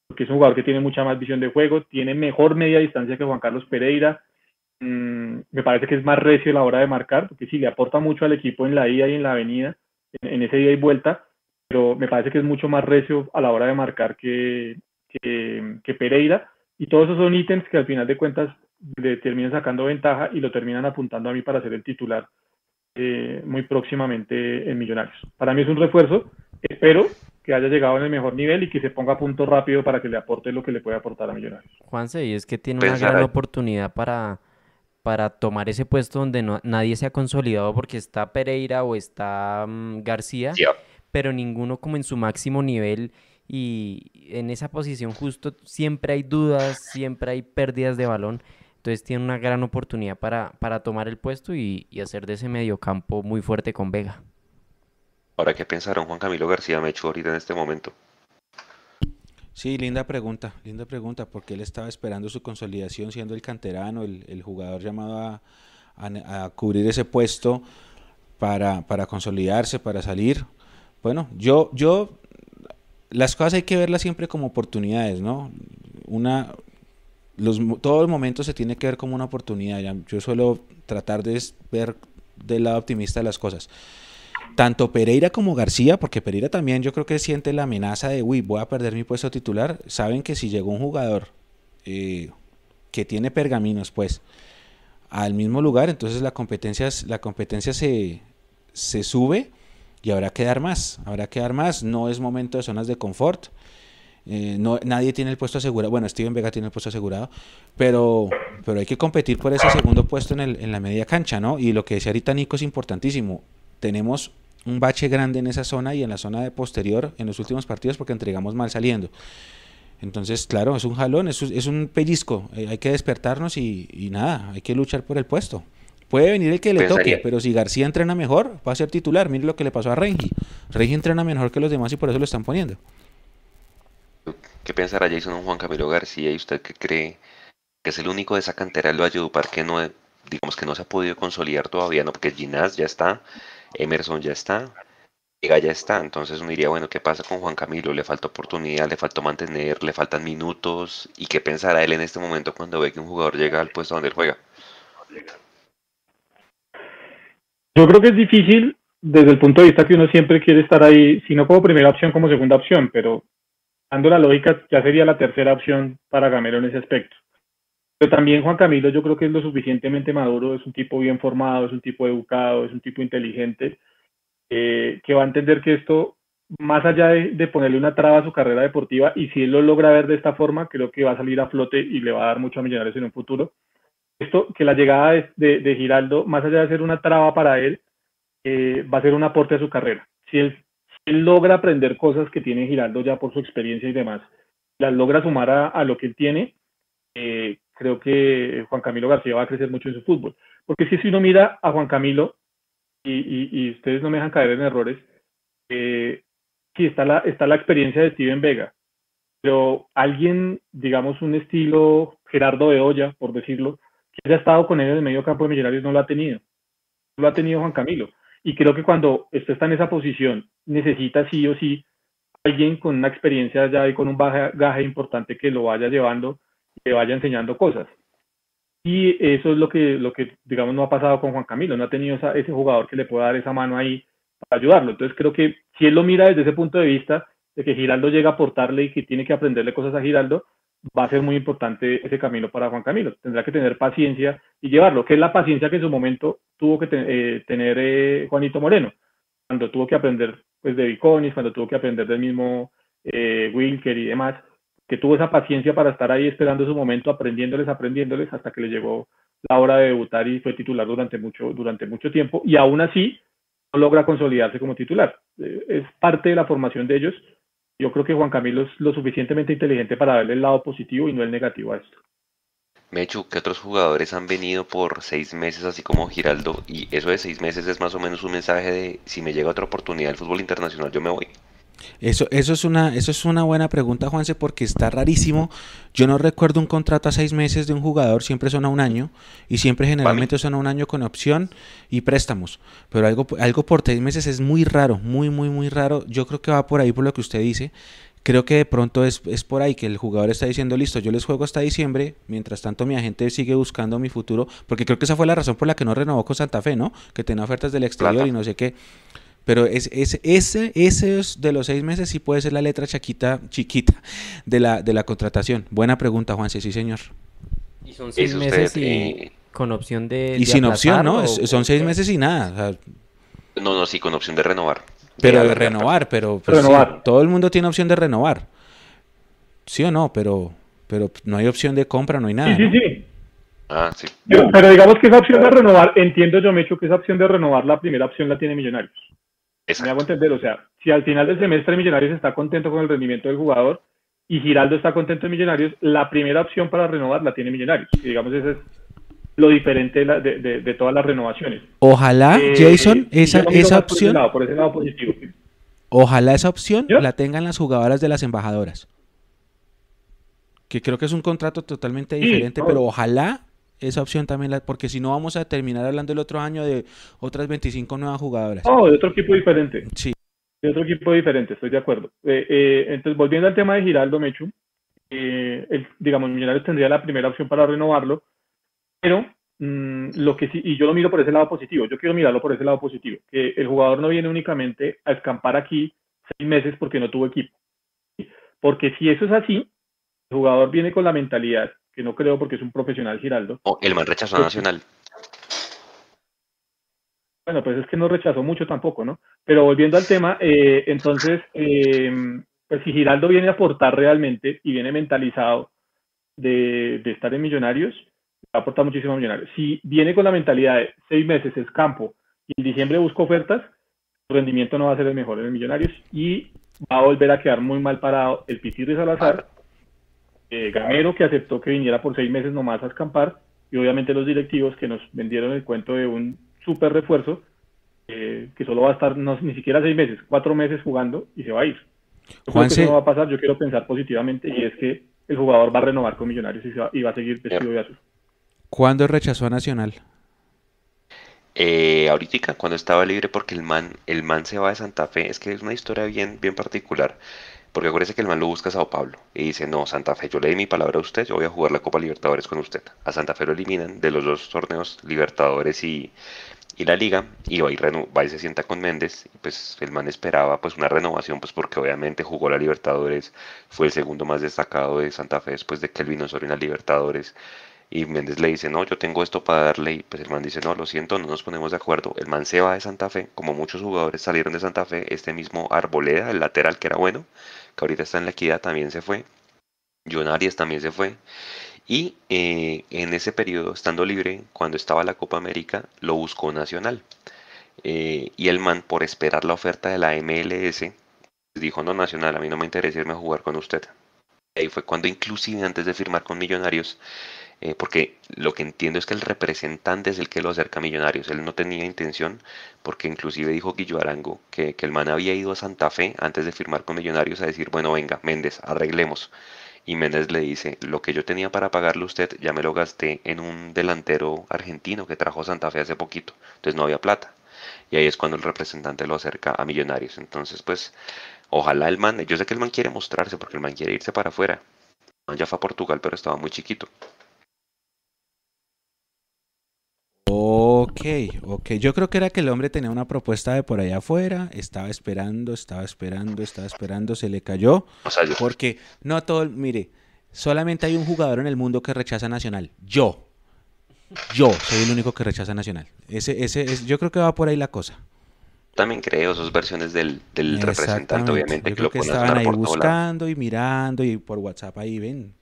Porque es un jugador que tiene mucha más visión de juego, tiene mejor media distancia que Juan Carlos Pereira. Mm, me parece que es más recio a la hora de marcar, porque sí, le aporta mucho al equipo en la ida y en la avenida, en, ese día y vuelta, pero me parece que es mucho más recio a la hora de marcar que, que Pereira. Y todos esos son ítems que al final de cuentas le terminan sacando ventaja y lo terminan apuntando a mí para ser el titular eh, muy próximamente en Millonarios. Para mí es un refuerzo, espero que haya llegado en el mejor nivel y que se ponga a punto rápido para que le aporte lo que le puede aportar a Millonarios. Juanse, y es que tiene una gran oportunidad para, para tomar ese puesto donde no, nadie se ha consolidado porque está Pereira o está mm, García, pero ninguno como en su máximo nivel y en esa posición justo siempre hay dudas, siempre hay pérdidas de balón. Entonces tiene una gran oportunidad para, para tomar el puesto y, hacer de ese mediocampo muy fuerte con Vega. Ahora, ¿qué pensaron Juan Camilo García Mecho ahorita en este momento? Sí, linda pregunta, linda pregunta, porque él estaba esperando su consolidación siendo el canterano, el, jugador llamado a, cubrir ese puesto para, consolidarse, para salir. Bueno, yo, yo, las cosas hay que verlas siempre como oportunidades, ¿no? Una, los, todos los momentos se tiene que ver como una oportunidad. Yo suelo tratar de ver del lado optimista las cosas. Tanto Pereira como García, porque Pereira también yo creo que siente la amenaza de, uy, voy a perder mi puesto titular. Saben que si llegó un jugador eh, que tiene pergaminos, pues, al mismo lugar, entonces la competencia, la competencia se, se sube y habrá que dar más, habrá que dar más. No es momento de zonas de confort. Eh, no, nadie tiene el puesto asegurado. Bueno, Steven Vega tiene el puesto asegurado, pero, pero hay que competir por ese segundo puesto en, el, en la media cancha, ¿no? Y lo que decía ahorita Nico es importantísimo. Tenemos un bache grande en esa zona y en la zona de posterior en los últimos partidos porque entregamos mal saliendo. Entonces, claro, es un jalón, es, es un pellizco. Eh, hay que despertarnos y, nada, hay que luchar por el puesto. Puede venir el que le toque, pero si García entrena mejor, va a ser titular. Mire lo que le pasó a Rengi. Rengi entrena mejor que los demás y por eso lo están poniendo. ¿Qué pensará Jason Juan Camilo García y usted qué cree que es el único de esa cantera del Valledupar que no, digamos que no se ha podido consolidar todavía, ¿no? Porque Ginás ya está, Emerson ya está, Vega ya está, entonces uno diría, bueno, ¿qué pasa con Juan Camilo? Le falta oportunidad, le falta mantener, le faltan minutos, ¿y qué pensará él en este momento cuando ve que un jugador llega al puesto donde él juega? Yo creo que es difícil desde el punto de vista que uno siempre quiere estar ahí, si no como primera opción, como segunda opción, pero dando la lógica, ya sería la tercera opción para Gamero en ese aspecto. Pero también Juan Camilo yo creo que es lo suficientemente maduro, es un tipo bien formado, es un tipo educado, es un tipo inteligente, eh, que va a entender que esto, más allá de, ponerle una traba a su carrera deportiva, y si él lo logra ver de esta forma, creo que va a salir a flote y le va a dar mucho a Millonarios en un futuro. Esto, que la llegada de, Giraldo, más allá de ser una traba para él, eh, va a ser un aporte a su carrera. Si él logra aprender cosas que tiene Giraldo ya por su experiencia y demás, las logra sumar a, lo que él tiene, eh, creo que Juan Camilo García va a crecer mucho en su fútbol. Porque si, uno mira a Juan Camilo, y, ustedes no me dejan caer en errores, eh, sí está la, está la experiencia de Steven Vega, pero alguien, digamos, un estilo Gerardo de Olla, por decirlo, que haya estado con él en el medio campo de Millonarios, no lo ha tenido. No lo ha tenido Juan Camilo. Y creo que cuando usted está en esa posición, necesita sí o sí alguien con una experiencia ya y con un bagaje importante que lo vaya llevando y que vaya enseñando cosas. Y eso es lo que, lo que digamos, no ha pasado con Juan Camilo, no ha tenido ese jugador que le pueda dar esa mano ahí para ayudarlo. Entonces creo que si él lo mira desde ese punto de vista, de que Giraldo llega a aportarle y que tiene que aprenderle cosas a Giraldo, va a ser muy importante ese camino para Juan Camilo. Tendrá que tener paciencia y llevarlo, que es la paciencia que en su momento tuvo que eh, tener eh, Juanito Moreno, cuando tuvo que aprender pues, de Viconis, cuando tuvo que aprender del mismo eh, Wilker y demás, que tuvo esa paciencia para estar ahí esperando su momento, aprendiéndoles, aprendiéndoles, hasta que le llegó la hora de debutar y fue titular durante mucho, durante mucho tiempo, y aún así no logra consolidarse como titular. es parte de la formación de ellos, yo creo que Juan Camilo es lo suficientemente inteligente para darle el lado positivo y no el negativo a esto. Mechu, ¿qué otros jugadores han venido por seis meses, así como Giraldo? Y eso de seis meses es más o menos un mensaje de si me llega otra oportunidad del fútbol internacional, yo me voy. Eso, eso, es una, eso es una buena pregunta, Juanse, porque está rarísimo. Yo no recuerdo un contrato a seis meses de un jugador, siempre son a un año, y siempre generalmente son a un año con opción y préstamos. Pero algo, algo por seis meses es muy raro, muy, muy, muy raro. Yo creo que va por ahí por lo que usted dice. Creo que de pronto es, es por ahí que el jugador está diciendo, listo, yo les juego hasta diciembre, mientras tanto mi agente sigue buscando mi futuro, porque creo que esa fue la razón por la que no renovó con Santa Fe, ¿no? Que tenía ofertas del exterior y no sé qué. Pero es, es, ese, ese de los seis meses sí puede ser la letra chiquita, chiquita de la, de la contratación. Buena pregunta, Juan, sí, señor. Y son seis meses y eh, con opción de. Y sin opción, ¿no? son seis meses y nada. no, no, sí, con opción de renovar. Pero de, renovar, pero pues, todo el mundo tiene opción de renovar. ¿Sí o no? Pero, pero no hay opción de compra, no hay nada. Sí, sí, sí. Ah, sí. Pero, digamos que esa opción de renovar, entiendo yo, me hecho que esa opción de renovar, la primera opción la tiene Millonarios. Me hago entender, o sea, si al final del semestre Millonarios está contento con el rendimiento del jugador y Giraldo está contento en Millonarios, la primera opción para renovar la tiene Millonarios. Y digamos, ese es lo diferente de, todas las renovaciones. Ojalá, eh, Jason, esa, esa opción... Por ese, lado, positivo. Ojalá esa opción la tengan las jugadoras de las embajadoras. Que creo que es un contrato totalmente diferente, pero ojalá esa opción también, la, porque si no vamos a terminar hablando el otro año de otras 25 nuevas jugadoras. Oh, de otro equipo diferente. Sí. De otro equipo diferente, estoy de acuerdo. Eh, eh, entonces, volviendo al tema de Giraldo Mechu, eh, el, digamos, Millonarios tendría la primera opción para renovarlo, pero mm, lo que sí, y yo lo miro por ese lado positivo, yo quiero mirarlo por ese lado positivo, que el jugador no viene únicamente a escampar aquí seis meses porque no tuvo equipo. Porque si eso es así, el jugador viene con la mentalidad que no creo porque es un profesional Giraldo. Oh, el man rechazó a Nacional. Bueno, pues es que no rechazó mucho tampoco, ¿no? Pero volviendo al tema, eh, entonces, eh, pues si Giraldo viene a aportar realmente y viene mentalizado de, estar en Millonarios, va a aportar muchísimo a Millonarios. Si viene con la mentalidad de seis meses es campo y en diciembre busca ofertas, su rendimiento no va a ser el mejor en el Millonarios y va a volver a quedar muy mal parado el Pitirri Salazar eh, Gamero, que aceptó que viniera por seis meses nomás a escampar, y obviamente los directivos que nos vendieron el cuento de un súper refuerzo, eh, que solo va a estar ni siquiera seis meses, cuatro meses jugando y se va a ir. Que eso no va a pasar, yo quiero pensar positivamente, y es que el jugador va a renovar con Millonarios y, va, a seguir vestido de azul. ¿Cuándo rechazó a Nacional? Eh, ahorita cuando estaba libre porque el man, el man se va de Santa Fe, es que es una historia bien, bien particular. Porque acuérdese que el man lo busca a Sao Paulo y dice, no, Santa Fe, yo le di mi palabra a usted, yo voy a jugar la Copa Libertadores con usted. A Santa Fe lo eliminan de los dos torneos Libertadores y, la Liga y va y, y se sienta con Méndez. Y pues el man esperaba pues una renovación, pues porque obviamente jugó la Libertadores, fue el segundo más destacado de Santa Fe después de vino sobre en la Libertadores. Y Méndez le dice, no, yo tengo esto para darle. Y pues el man dice, no, lo siento, no nos ponemos de acuerdo. El man se va de Santa Fe, como muchos jugadores salieron de Santa Fe. Este mismo Arboleda, el lateral que era bueno, que ahorita está en la equidad, también se fue. John también se fue. Y eh, en ese periodo, estando libre, cuando estaba la Copa América, lo buscó Nacional. Eh, y el man, por esperar la oferta de la MLS, dijo, no, Nacional, a mí no me interesa irme a jugar con usted. Ahí fue cuando inclusive antes de firmar con Millonarios, eh, porque lo que entiendo es que el representante es el que lo acerca a Millonarios. Él no tenía intención, porque inclusive dijo Guillo Arango que, que, el man había ido a Santa Fe antes de firmar con Millonarios a decir, bueno, venga, Méndez, arreglemos. Y Méndez le dice, lo que yo tenía para pagarle a usted ya me lo gasté en un delantero argentino que trajo Santa Fe hace poquito, entonces no había plata. Y ahí es cuando el representante lo acerca a Millonarios. Entonces, pues, ojalá el man, yo sé que el man quiere mostrarse porque el man quiere irse para afuera. ya fue a Portugal, pero estaba muy chiquito. Ok, ok. Yo creo que era que el hombre tenía una propuesta de por allá afuera, estaba esperando, estaba esperando, estaba esperando, se le cayó. Porque no todo, mire, Solamente hay un jugador en el mundo que rechaza Nacional. Yo. Yo soy el único que rechaza Nacional. Ese, ese, es, yo creo que va por ahí la cosa. También creo, sus versiones del, del representante, obviamente. Yo creo que, estaban ahí buscando y mirando y por WhatsApp ahí ven.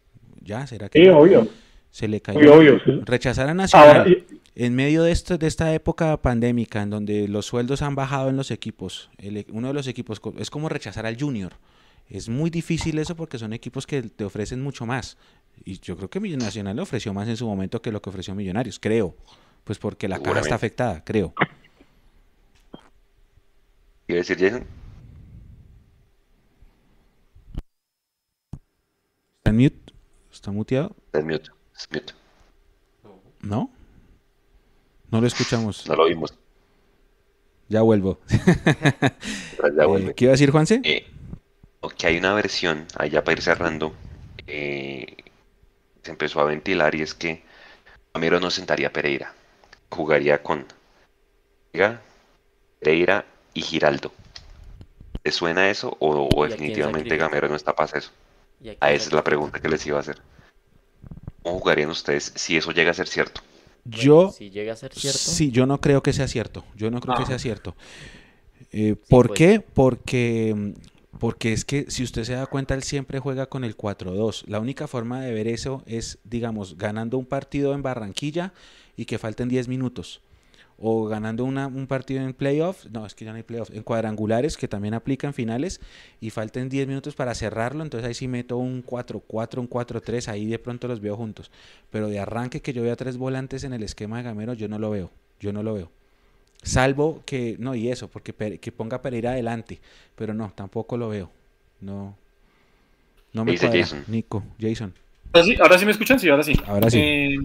Ya, ¿será que sí, obvio. se le cayó? Obvio, sí. Rechazar a Nacional. En medio de, esto, de esta época pandémica, en donde los sueldos han bajado en los equipos, el, uno de los equipos es como rechazar al Junior. Es muy difícil eso porque son equipos que te ofrecen mucho más. Y yo creo que Nacional le ofreció más en su momento que lo que ofreció Millonarios, creo. Pues porque la caja está afectada, creo. ¿Qué decir Jason? ¿Está en mute? ¿Está muteado? Está en mute. Es mute. ¿No? No lo escuchamos. No lo vimos. Ya vuelvo. ya. Eh, ¿Qué iba a decir, Juanse? Eh, que hay una versión, allá para ir cerrando, eh, se empezó a ventilar y es que Gamero no sentaría a Pereira. Jugaría con Pereira y Giraldo. ¿Le suena eso o, definitivamente Gamero no está para eso? A esa es la pregunta que les iba a hacer. ¿Cómo jugarían ustedes si eso llega a ser cierto? Yo, si llega a ser cierto. Sí, yo no creo que sea cierto. Yo no creo que sea cierto. Eh, ¿Por pues. qué? Porque, porque es que si usted se da cuenta, él siempre juega con el 4-2. La única forma de ver eso es, digamos, ganando un partido en Barranquilla y que falten 10 minutos o ganando un partido en playoff, no, es que ya no hay playoff, en cuadrangulares que también aplican finales y falten 10 minutos para cerrarlo, entonces ahí sí meto un 4-4, un 4-3, ahí de pronto los veo juntos. Pero de arranque que yo vea tres volantes en el esquema de Gamero, yo no lo veo, yo no lo veo. Salvo que, no, y eso, porque que ponga Pereira adelante, pero no, tampoco lo veo. No, no me dice Jason. Nico, Jason. Ahora sí, ahora sí me escuchan, sí, ahora sí. Ahora sí. Eh,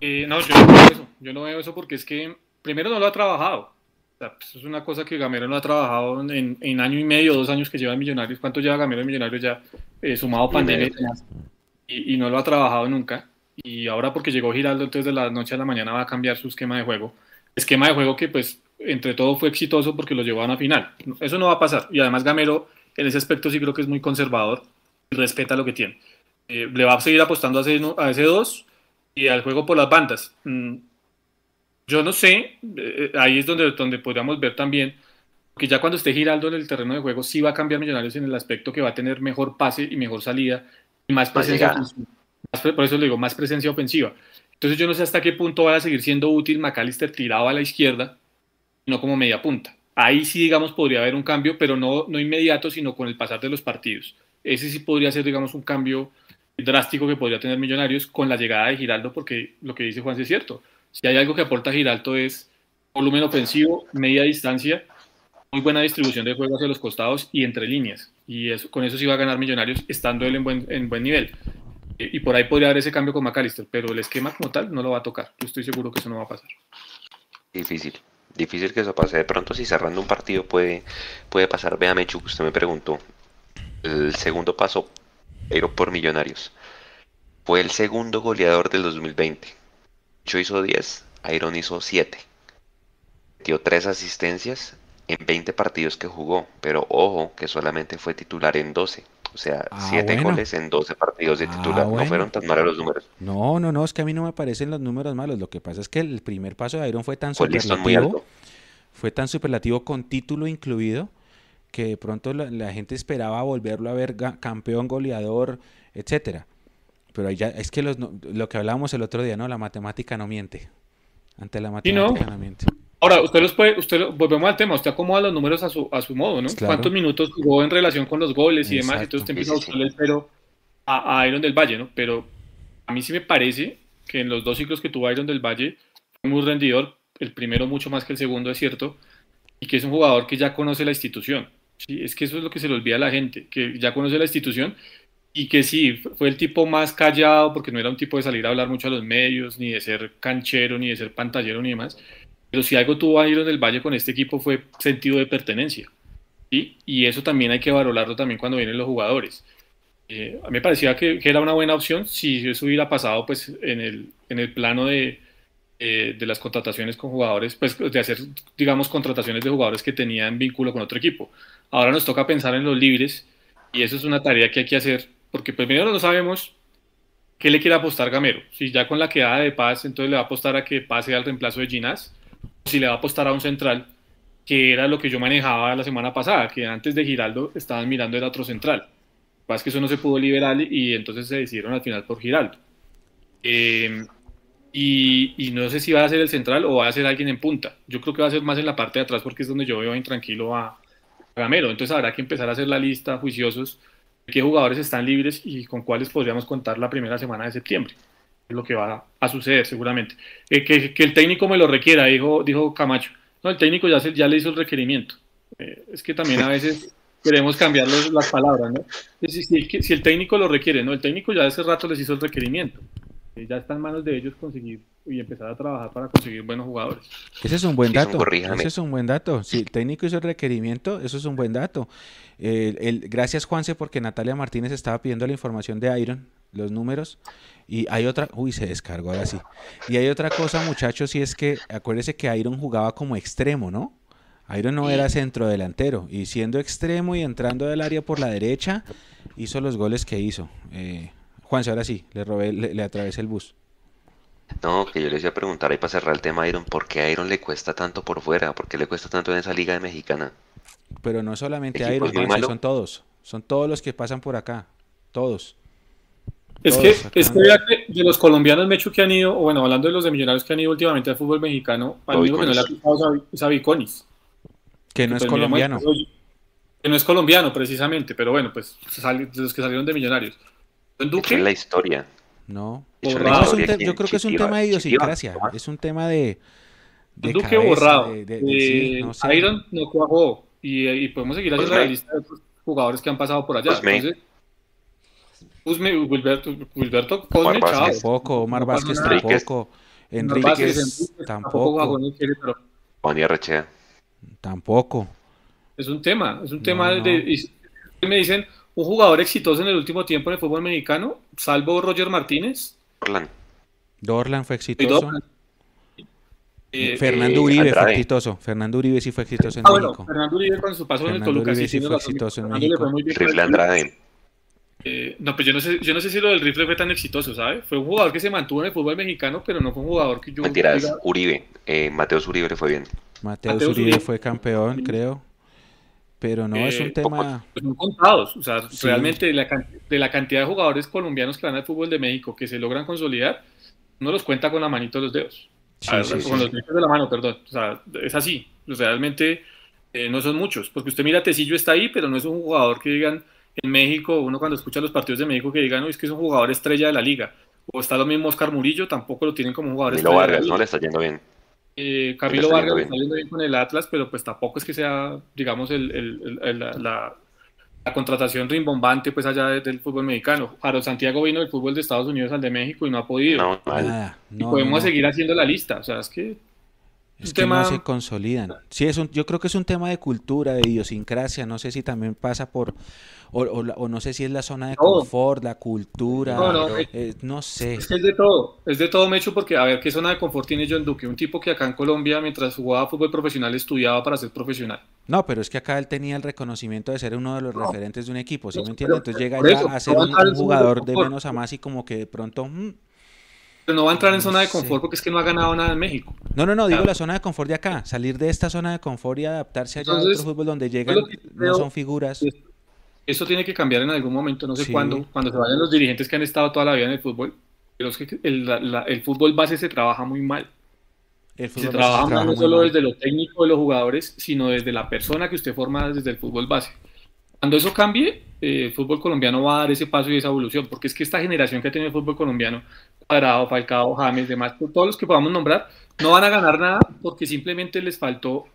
eh, no, yo no veo eso, yo no veo eso porque es que primero no lo ha trabajado. Pues, es una cosa que Gamero no ha trabajado en, año y medio, dos años que lleva en Millonarios. ¿Cuánto lleva Gamero en Millonarios ya? Eh, sumado pandemia y, y, no lo ha trabajado nunca. Y ahora porque llegó Giraldo, entonces de la noche a la mañana va a cambiar su esquema de juego. Esquema de juego que pues entre todo fue exitoso porque lo llevó a final. Eso no va a pasar. Y además Gamero en ese aspecto sí creo que es muy conservador y respeta lo que tiene. Eh, le va a seguir apostando a ese, a ese dos y al juego por las bandas. Mm, yo no sé, eh, ahí es donde, donde podríamos ver también que ya cuando esté Giraldo en el terreno de juego, sí va a cambiar Millonarios en el aspecto que va a tener mejor pase y mejor salida y más presencia ofensiva. por eso le digo, más presencia ofensiva. Entonces yo no sé hasta qué punto va a seguir siendo útil McAllister tirado a la izquierda, no como media punta. Ahí sí, digamos, podría haber un cambio, pero no, no inmediato, sino con el pasar de los partidos. Ese sí podría ser, digamos, un cambio drástico que podría tener Millonarios con la llegada de Giraldo, porque lo que dice Juan es cierto si hay algo que aporta Giraldo es volumen ofensivo, media distancia, muy buena distribución de juego hacia los costados y entre líneas. Y eso, con eso sí va a ganar Millonarios estando él en buen, en buen nivel. Y, por ahí podría haber ese cambio con McAllister, pero el esquema como tal no lo va a tocar. Yo estoy seguro que eso no va a pasar. Difícil. Difícil que eso pase. De pronto, si cerrando un partido puede, puede pasar. Vea, Mechu, usted me preguntó. El segundo paso, pero por Millonarios. Fue el segundo goleador del 2020 yo hizo 10, Iron hizo 7. Dio 3 asistencias en 20 partidos que jugó, pero ojo que solamente fue titular en 12. O sea, 7 ah, goles en 12 partidos de ah, titular. No fueron tan malos los números. No, no, no, es que a mí no me parecen los números malos. Lo que pasa es que el primer paso de Iron fue tan superlativo. Fue tan superlativo con título incluido que de pronto la, la gente esperaba volverlo a ver campeón, goleador, etcétera. Pero ya, es que lo que hablábamos el otro día, ¿no? La matemática no miente. Ante la matemática no? miente. Ahora, usted los puede, usted volvemos al tema, usted acomoda los números a su, a su modo, ¿no? ¿Cuántos minutos jugó en relación con los goles y demás? Entonces usted empieza a buscarle el pero a, Iron del Valle, ¿no? Pero a mí sí me parece que en los dos ciclos que tuvo Iron del Valle fue muy rendidor, el primero mucho más que el segundo, es cierto, y que es un jugador que ya conoce la institución. Sí, es que eso es lo que se le olvida a la gente, que ya conoce la institución y que sí, fue el tipo más callado, porque no era un tipo de salir a hablar mucho a los medios, ni de ser canchero, ni de ser pantallero, ni demás. Pero si algo tuvo a ir en el Valle con este equipo fue sentido de pertenencia. Y eso también hay que valorarlo también cuando vienen los jugadores. Eh, a mí me parecía que, era una buena opción si eso hubiera pasado pues, en, el, en el plano de, eh, de las contrataciones con jugadores, pues de hacer, digamos, contrataciones de jugadores que tenían vínculo con otro equipo. Ahora nos toca pensar en los libres y eso es una tarea que hay que hacer porque primero no sabemos ¿qué le quiere apostar Gamero? Si ya con la quedada de Paz, entonces le va a apostar a que pase al reemplazo de Ginás, si le va a apostar a un central, que era lo que yo manejaba la semana pasada, que antes de Giraldo estaban mirando el otro central. Lo que que eso no se pudo liberar y entonces se decidieron al final por Giraldo. Eh, y, no sé si va a ser el central o va a ser alguien en punta. Yo creo que va a ser más en la parte de atrás porque es donde yo veo intranquilo a, Gamero. Entonces habrá que empezar a hacer la lista juiciosos qué jugadores están libres y con cuáles podríamos contar la primera semana de septiembre. Es lo que va a suceder seguramente. Eh, que, el técnico me lo requiera, dijo, dijo Camacho. No, el técnico ya, se, ya le hizo el requerimiento. Eh, es que también a veces queremos cambiar las palabras, ¿no? Si, si, el técnico lo requiere, ¿no? El técnico ya hace rato les hizo el requerimiento. Eh, ya está en manos de ellos conseguir y empezar a trabajar para conseguir buenos jugadores. Ese es un buen dato. Ese es un buen dato. Si el técnico hizo el requerimiento, eso es un buen dato. el, gracias, Juanse, porque Natalia Martínez estaba pidiendo la información de Iron, los números. Y hay otra, uy, se descargó ahora sí. Y hay otra cosa, muchachos, y es que acuérdese que Iron jugaba como extremo, ¿no? Iron no era centro delantero y siendo extremo y entrando del área por la derecha, hizo los goles que hizo. Eh, Juanse, ahora sí, le robé, le, atravesé el bus. No, que yo les iba a preguntar ahí para cerrar el tema Iron, ¿por qué a Iron le cuesta tanto por fuera? ¿Por qué le cuesta tanto en esa liga de mexicana? Pero no solamente Iron, son todos, son todos los que pasan por acá, todos. Es que, es que de los colombianos, Mecho, que han ido, o bueno, hablando de los de millonarios que han ido últimamente al fútbol mexicano, al único que no le ha pisado es a Viconis. Que no es colombiano. Que no es colombiano, precisamente, pero bueno, pues de los que salieron de millonarios. Duque? Es la historia. No. yo creo que es un tema de idiosincrasia. Es un tema de. de Duque borrado. De, de, no Iron no cuajó. Y, podemos seguir haciendo la lista de otros jugadores que han pasado por allá. Entonces, Usme, Wilberto, Wilberto Cosme, Tampoco, Omar Vázquez tampoco. Enríquez tampoco. Juan Arrechea. Tampoco. Es un tema, es un tema de... me dicen, un jugador exitoso en el último tiempo en el fútbol mexicano, salvo Roger Martínez. Dorlan. Dorlan fue exitoso. Eh, Fernando eh, Uribe fue exitoso. Fernando Uribe sí fue exitoso en ah, México. Bueno, Fernando Uribe con su paso en el Toluca sí, fue exitoso en México. Rifle Andrade. Eh, no, pues yo no, sé, yo no sé si lo del rifle fue tan exitoso, ¿sabes? Fue un jugador que se mantuvo en el fútbol mexicano, pero no fue un jugador que yo... Mentiras, Uribe. Eh, Mateos Uribe le fue bien. Mateos, Uribe, fue campeón, creo. Pero no, es un eh, tema... Pues son contados, o sea, realmente de la, de la, cantidad de jugadores colombianos que van al fútbol de México que se logran consolidar, no los cuenta con la manito de los dedos. con los dedos de la mano, perdón. O sea, es así. Realmente no son muchos, porque usted mira, Tecillo está ahí, pero no es un jugador que digan en México, uno cuando escucha los partidos de México que digan, es que es un jugador estrella de la liga. O está lo mismo Oscar Murillo, tampoco lo tienen como un jugador Camilo Vargas, no le está yendo bien. Eh, Camilo Vargas está yendo bien con el Atlas, pero pues tampoco es que sea, digamos, el, la, contratación rimbombante pues allá del fútbol mexicano. Harold Santiago vino del fútbol de Estados Unidos al de México y no ha podido. y podemos seguir haciendo la lista. O sea, es que es que no se consolidan. Sí, es un, yo creo que es un tema de cultura, de idiosincrasia. No sé si también pasa por o, no sé si es la zona de confort, la cultura, no, no, eh, no sé. Es, que es de todo, es de todo, Mecho, porque a ver, ¿qué zona de confort tiene John Duque? Un tipo que acá en Colombia, mientras jugaba fútbol profesional, estudiaba para ser profesional. No, pero es que acá él tenía el reconocimiento de ser uno de los referentes de un equipo, ¿sí me entiendes? Entonces llega ya a ser un, jugador de menos a más y como que de pronto... Mm, pero no va a entrar en zona de confort porque es que no ha ganado nada en México. No, no, no, digo la zona de confort de acá, salir de esta zona de confort y adaptarse allá a otro fútbol donde llegan, no son figuras. Eso tiene que cambiar en algún momento, no sé cuándo, cuando se vayan los dirigentes que han estado toda la vida en el fútbol. Pero es que el, fútbol base se trabaja muy mal. se trabaja mal no solo desde lo técnico de los jugadores, sino desde la persona que usted forma desde el fútbol base. Cuando eso cambie, eh, el fútbol colombiano va a dar ese paso y esa evolución, porque es que esta generación que ha tenido el fútbol colombiano, Cuadrado, Falcao, James, demás, todos los que podamos nombrar, no van a ganar nada porque simplemente les faltó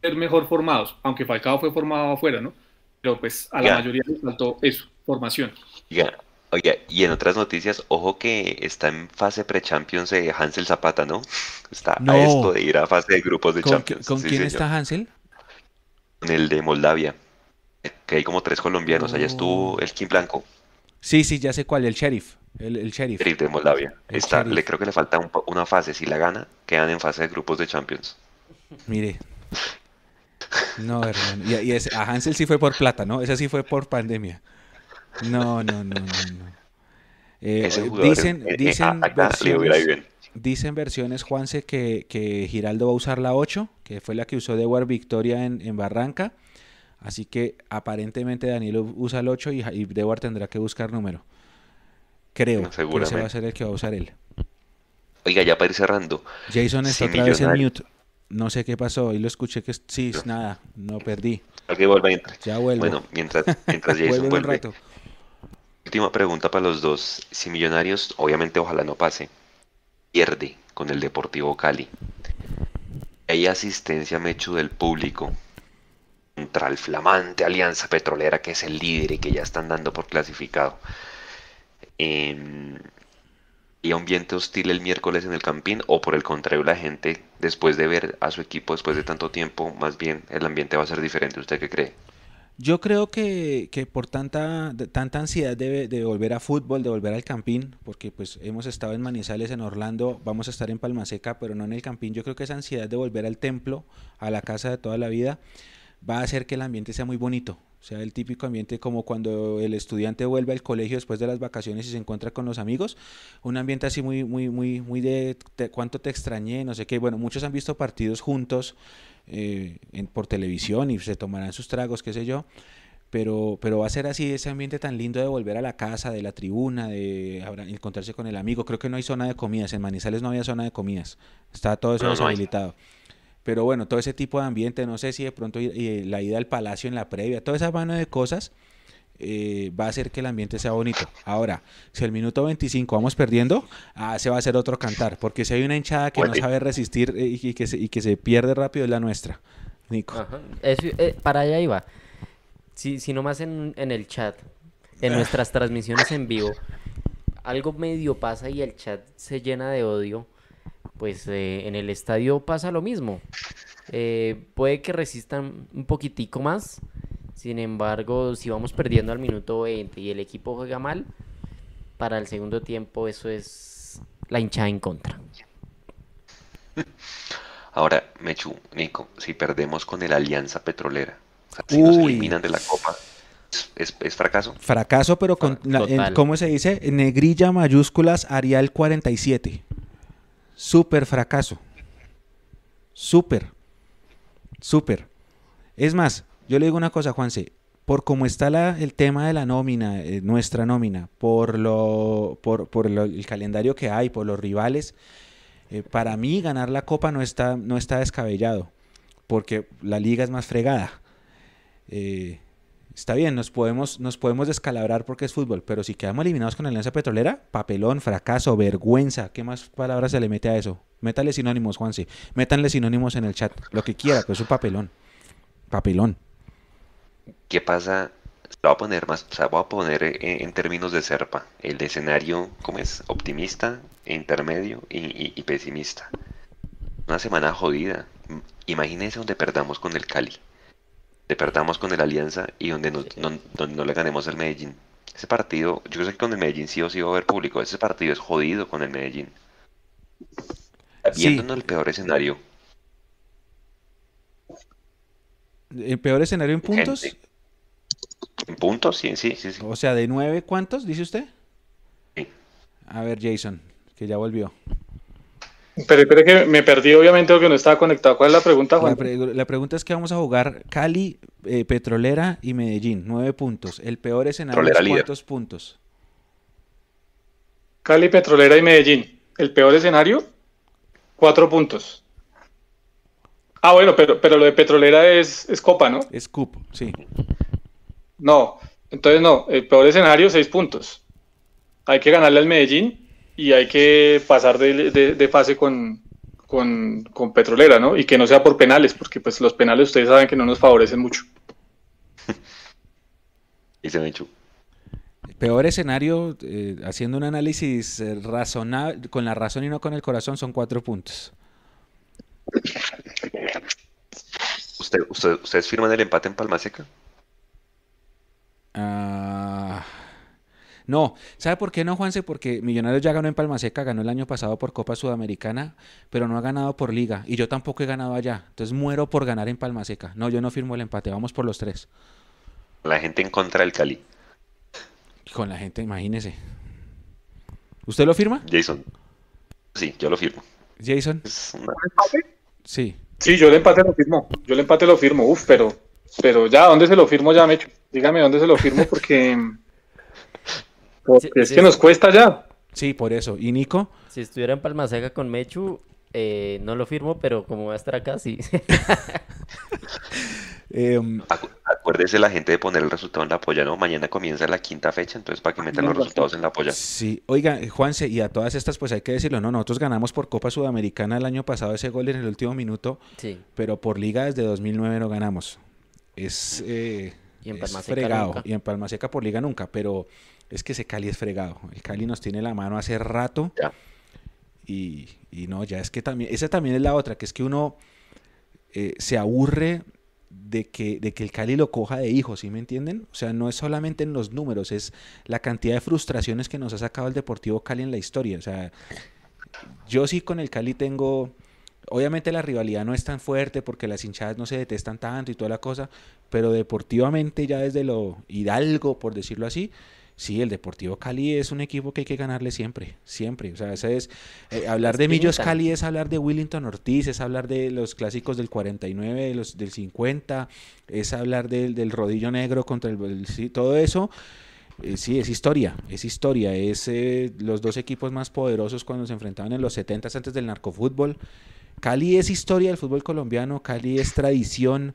ser mejor formados, aunque Falcao fue formado afuera, ¿no? Pero pues a la mayoría les faltó eso, formación. Oiga, y en otras noticias, ojo que está en fase pre-Champions de Hansel Zapata, ¿no? Está a esto de ir a fase de grupos de Champions. ¿Con quién está Hansel? Con el de Moldavia, que hay como tres colombianos, allá estuvo el Kim Blanco. Sí, sí, ya sé cuál, el sheriff. El, el sheriff. de Moldavia. está, le creo que le falta una fase, si la gana, quedan en fase de grupos de Champions. Mire, no, hermano. Y, a Hansel sí fue por plata, ¿no? Esa sí fue por pandemia. No, no, no, no, no. Eh, Ese eh, dicen, en- en dicen, versiones, dicen versiones, Juanse, que, que Giraldo va a usar la 8, que fue la que usó Dewar Victoria en, en Barranca. Así que aparentemente Danilo usa el 8 y, y Dewar tendrá que buscar número. Creo que ese va a ser el que va a usar él. Oiga, ya para ir cerrando. Jason Si está otra vez en mute. No sé qué pasó. Y lo escuché que sí, nada, no perdí. Vuelve entrar. Ya vuelvo. Bueno, mientras, mientras Jason en un vuelve. rato. Última pregunta para los dos. Si Millonarios, obviamente ojalá no pase, pierde con el Deportivo Cali. Hay asistencia, Mechu, del público contra el flamante Alianza Petrolera, que es el líder y que ya están dando por clasificado. Em, ¿Y ambiente hostil el miércoles en el Campín? ¿O por el contrario, la gente, después de ver a su equipo después de tanto tiempo, más bien el ambiente va a ser diferente? ¿Usted qué cree? Yo creo que, que por tanta, tanta ansiedad de, de volver a fútbol, de volver al Campín, porque pues hemos estado en Manizales, en Orlando, vamos a estar en Palma Seca, pero no en el Campín. Yo creo que esa ansiedad de volver al templo, a la casa de toda la vida, va a hacer que el ambiente sea muy bonito. O sea, el típico ambiente como cuando el estudiante vuelve al colegio después de las vacaciones y se encuentra con los amigos. Un ambiente así muy, muy, muy, muy de te- cuánto te extrañé, no sé qué. Bueno, muchos han visto partidos juntos eh, en- por televisión y se tomarán sus tragos, qué sé yo. Pero, pero va a ser así ese ambiente tan lindo de volver a la casa, de la tribuna, de encontrarse con el amigo. Creo que no hay zona de comidas. En Manizales no había zona de comidas. Está todo eso No, deshabilitado. Pero bueno, todo ese tipo de ambiente, no sé si de pronto la ida al palacio en la previa, toda esa mano de cosas eh, va a hacer que el ambiente sea bonito. Ahora, si al minuto 25 vamos perdiendo, ah, se va a hacer otro cantar, porque si hay una hinchada que no Puede. sabe resistir eh, y, que se, y que se pierde rápido es la nuestra, Nico. Ajá. Eso, eh, para allá iba. Si, si nomás en, en el chat, en nuestras transmisiones en vivo, algo medio pasa y el chat se llena de odio, pues eh, en el estadio pasa lo mismo. Eh, puede que resistan un poquitico más, sin embargo, si vamos perdiendo al minuto 20 y el equipo juega mal, para el segundo tiempo eso es la hinchada en contra. Ahora, Mechu, Nico, si perdemos con el Alianza Petrolera, o sea, si nos eliminan de la Copa, ¿es, es- es fracaso? Fracaso, pero con, la- en-. ¿cómo se dice? Negrilla mayúsculas Arial 47. Súper fracaso. Súper. Súper. Es más, yo le digo una cosa, Juanse. Por cómo está la- el tema de la nómina, eh, nuestra nómina, por, lo, por, por el calendario que hay, por los rivales, eh, para mí ganar la copa no está, no está descabellado, porque la liga es más fregada. Eh, está bien, nos podemos, nos podemos descalabrar porque es fútbol, pero si quedamos eliminados con la Alianza Petrolera, papelón, fracaso, vergüenza, ¿qué más palabras se le mete a eso? Métale sinónimos, Juanse, métanle sinónimos en el chat, lo que quiera, pero es un papelón, papelón. ¿Qué pasa? Lo voy a poner más, o sea, voy a poner en, en términos de Serpa, el escenario, ¿cómo es? Optimista, intermedio y, y- pesimista. Una semana jodida. Imagínense donde perdamos con el Cali, donde perdamos con el Alianza y donde no, no- donde no le ganemos al Medellín. Ese partido, yo sé que con el Medellín sí o sí va a haber público, ese partido es jodido con el Medellín. Sí. Viéndonos el peor escenario, ¿El peor escenario en puntos? Gente. en puntos, sí, sí, sí, sí. O sea, de nueve, ¿cuántos dice usted? Sí. A ver, Jason, que ya volvió. Pero espere que me perdí, obviamente, porque no estaba conectado. ¿Cuál es la pregunta, La, Juan? pre- la pregunta es que vamos a jugar Cali, eh, Petrolera y Medellín, nueve puntos. El peor escenario es cuántos puntos. Cali, Petrolera y Medellín. El peor escenario, cuatro puntos. Ah, bueno, pero, pero lo de Petrolera es, es Copa, ¿no? Es CUP, sí. No, entonces no. El peor escenario, seis puntos. Hay que ganarle al Medellín y hay que pasar de, de- de fase con, con, con Petrolera, ¿no? Y que no sea por penales, porque pues los penales ustedes saben que no nos favorecen mucho. Y se me echó. El peor escenario, eh, haciendo un análisis eh, razonable, con la razón y no con el corazón, son cuatro puntos. ¿Usted, usted, ¿Ustedes firman el empate en Palma Seca? Ah, no, ¿sabe por qué no, Juanse? Porque Millonarios ya ganó en Palma Seca, ganó el año pasado por Copa Sudamericana, pero no ha ganado por Liga. Y yo tampoco he ganado allá. Entonces muero por ganar en Palma Seca. No, yo no firmo el empate, vamos por los tres. La gente en contra del Cali. Con la gente, imagínese. ¿Usted lo firma? Jason. Sí, yo lo firmo. Jason. Una- Sí. Sí, yo el empate lo firmo. Yo el empate lo firmo. Uf, pero, pero ya, ¿dónde se lo firmo ya, Mecho? Dígame dónde se lo firmo porque, porque Sí, es que sí. nos cuesta ya. Sí, por eso. ¿Y Nico? Si estuviera en Palma Seca con Mechu, eh, no lo firmo, pero como va a estar acá, sí. Em, Acu- Acuérdese la gente de poner el resultado en la polla, ¿no? Mañana comienza la quinta fecha, entonces para que metan los resultados en la polla. Sí, oiga, Juanse, y a todas estas, pues hay que decirlo, no, nosotros ganamos por Copa Sudamericana el año pasado ese gol en el último minuto, Sí. pero por Liga desde 2009 no ganamos. Es, eh, Y en es fregado, nunca. y en Palma Seca por Liga nunca, pero es que ese Cali es fregado. El Cali nos tiene la mano hace rato Ya. y, y no, ya es que también, esa también es la otra, que es que uno eh, se aburre de que, de que el Cali lo coja de hijo, ¿sí me entienden? O sea, no es solamente en los números, es la cantidad de frustraciones que nos ha sacado el Deportivo Cali en la historia. O sea, yo sí con el Cali tengo, obviamente la rivalidad no es tan fuerte porque las hinchadas no se detestan tanto y toda la cosa, pero deportivamente ya desde lo Hidalgo, por decirlo así, sí, el Deportivo Cali es un equipo que hay que ganarle siempre, siempre. O sea, ese es, eh, hablar de Millos. Cali es hablar de Willington Ortiz, es hablar de los clásicos del 49, de los del 50, es hablar del, del rodillo negro contra el, el- sí, todo eso. eh, sí, es historia, es historia, es eh, los dos equipos más poderosos cuando se enfrentaban en los 70 antes del narcofútbol. Cali es historia del fútbol colombiano, Cali es tradición,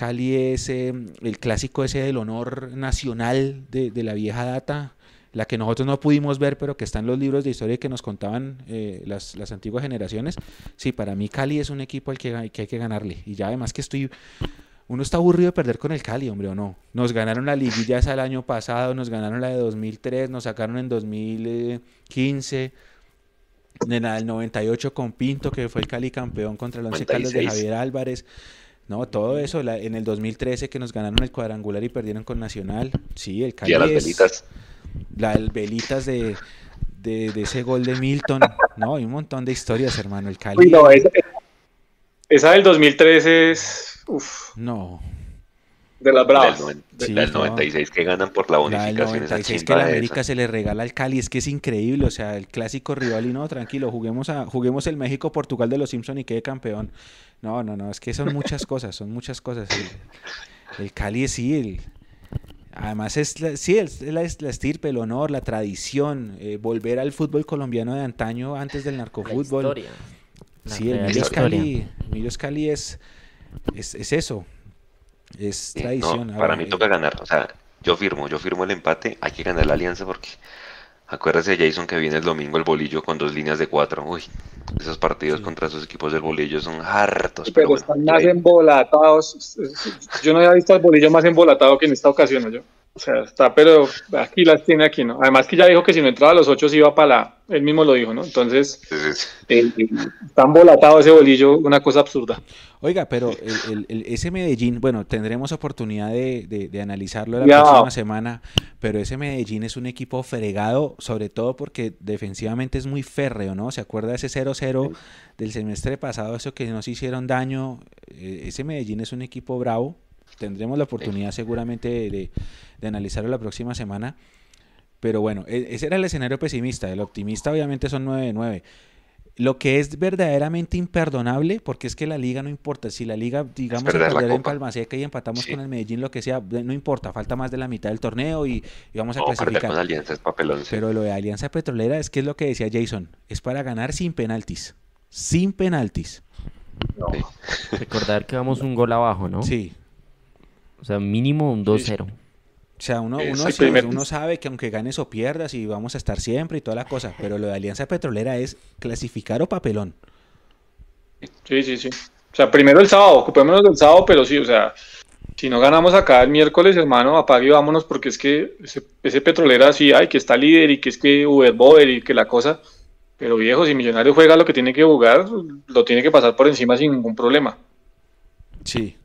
Cali es eh, el clásico ese del honor nacional de, de la vieja data, la que nosotros no pudimos ver, pero que está en los libros de historia que nos contaban eh, las, las antiguas generaciones. Sí, para mí Cali es un equipo al que, hay- que hay que ganarle. Y ya además que estoy... Uno está aburrido de perder con el Cali, hombre, ¿o no? Nos ganaron la liguilla esa el año pasado, nos ganaron la de 2003, nos sacaron en 2015, en la del 98 con Pinto, que fue el Cali campeón contra el Once Caldas de 96. Javier Álvarez. No, todo eso, la- en el 2013 que nos ganaron el cuadrangular y perdieron con Nacional. Sí, el Cali Y a las es- velitas. la el velitas de, de, de ese gol de Milton. No, hay un montón de historias, hermano. El Cali. Uy, no, esa, esa del 2013 es uf, no, de las Del, bravas. Sí, del no. 96 que ganan por la la del bonificación. esa 96 que de América esa. se le regala al Cali, es que es increíble. O sea, el clásico rival y no, tranquilo, juguemos, a, juguemos el México-Portugal de los Simpson y quede campeón. No, no, no, es que son muchas cosas, son muchas cosas. El, el Cali es sí, el, Además, es la, sí, es la, es la estirpe, el honor, la tradición, eh, volver al fútbol colombiano de antaño antes del La narcofútbol. historia. La Sí, el Millos historia. Cali, Millos Cali es, es, es eso, es Sí, no, tradición. para Ahora, mí eh, toca ganar. O sea, yo firmo, yo firmo el empate. Hay que ganar la alianza porque acuérdese, Jason, que viene el domingo el bolillo con dos líneas de cuatro. Uy, esos partidos Sí. contra esos equipos del bolillo son hartos. Pero Pero bueno, están más embolatados. Yo no había visto al bolillo más embolatado que en esta ocasión, ¿no? Yo. O sea, está, pero aquí las tiene aquí, ¿no? Además que ya dijo que si no entraba a los ocho se iba para la... Él mismo lo dijo, ¿no? Entonces, entonces, eh, está embolatado ese bolillo, una cosa absurda. Oiga, pero el, el- el- ese Medellín, bueno, tendremos oportunidad de, de- de analizarlo la Ya. próxima semana, pero ese Medellín es un equipo fregado, sobre todo porque defensivamente es muy férreo, ¿no? ¿Se acuerda de ese 0-0 del semestre pasado, eso que nos hicieron daño? Eh, ese Medellín es un equipo bravo, tendremos la oportunidad seguramente de, de- de analizarlo la próxima semana, pero bueno, e- ese era el escenario pesimista, el optimista obviamente son 9 de 9. Lo que es verdaderamente imperdonable, porque es que la liga no importa, si la liga, digamos, perder perder en copa. Palma Seca y empatamos Sí. con el Medellín, lo que sea, no importa, falta más de la mitad del torneo y, y vamos a no, perder con clasificar. alianza es papelón. sí. Pero lo de Alianza Petrolera es que es lo que decía Jason, es para ganar sin penaltis, sin penaltis. Sí. Recordar que vamos un gol abajo, ¿no? Sí, O sea, mínimo un 2-0. o sea, uno, uno, Exacto, sí, primer- uno sabe que aunque ganes o pierdas y vamos a estar siempre y toda la cosa, pero lo de Alianza Petrolera es clasificar o papelón. Sí, sí, sí. O sea, primero el sábado, ocupémonos del sábado, pero sí, o sea, si no ganamos acá el miércoles, hermano, apague y vámonos, porque es que ese, ese petrolera sí hay, que está líder y que es que Uber y que la cosa. Pero viejo, si Millonario juega lo que tiene que jugar, lo tiene que pasar por encima sin ningún problema. Sí,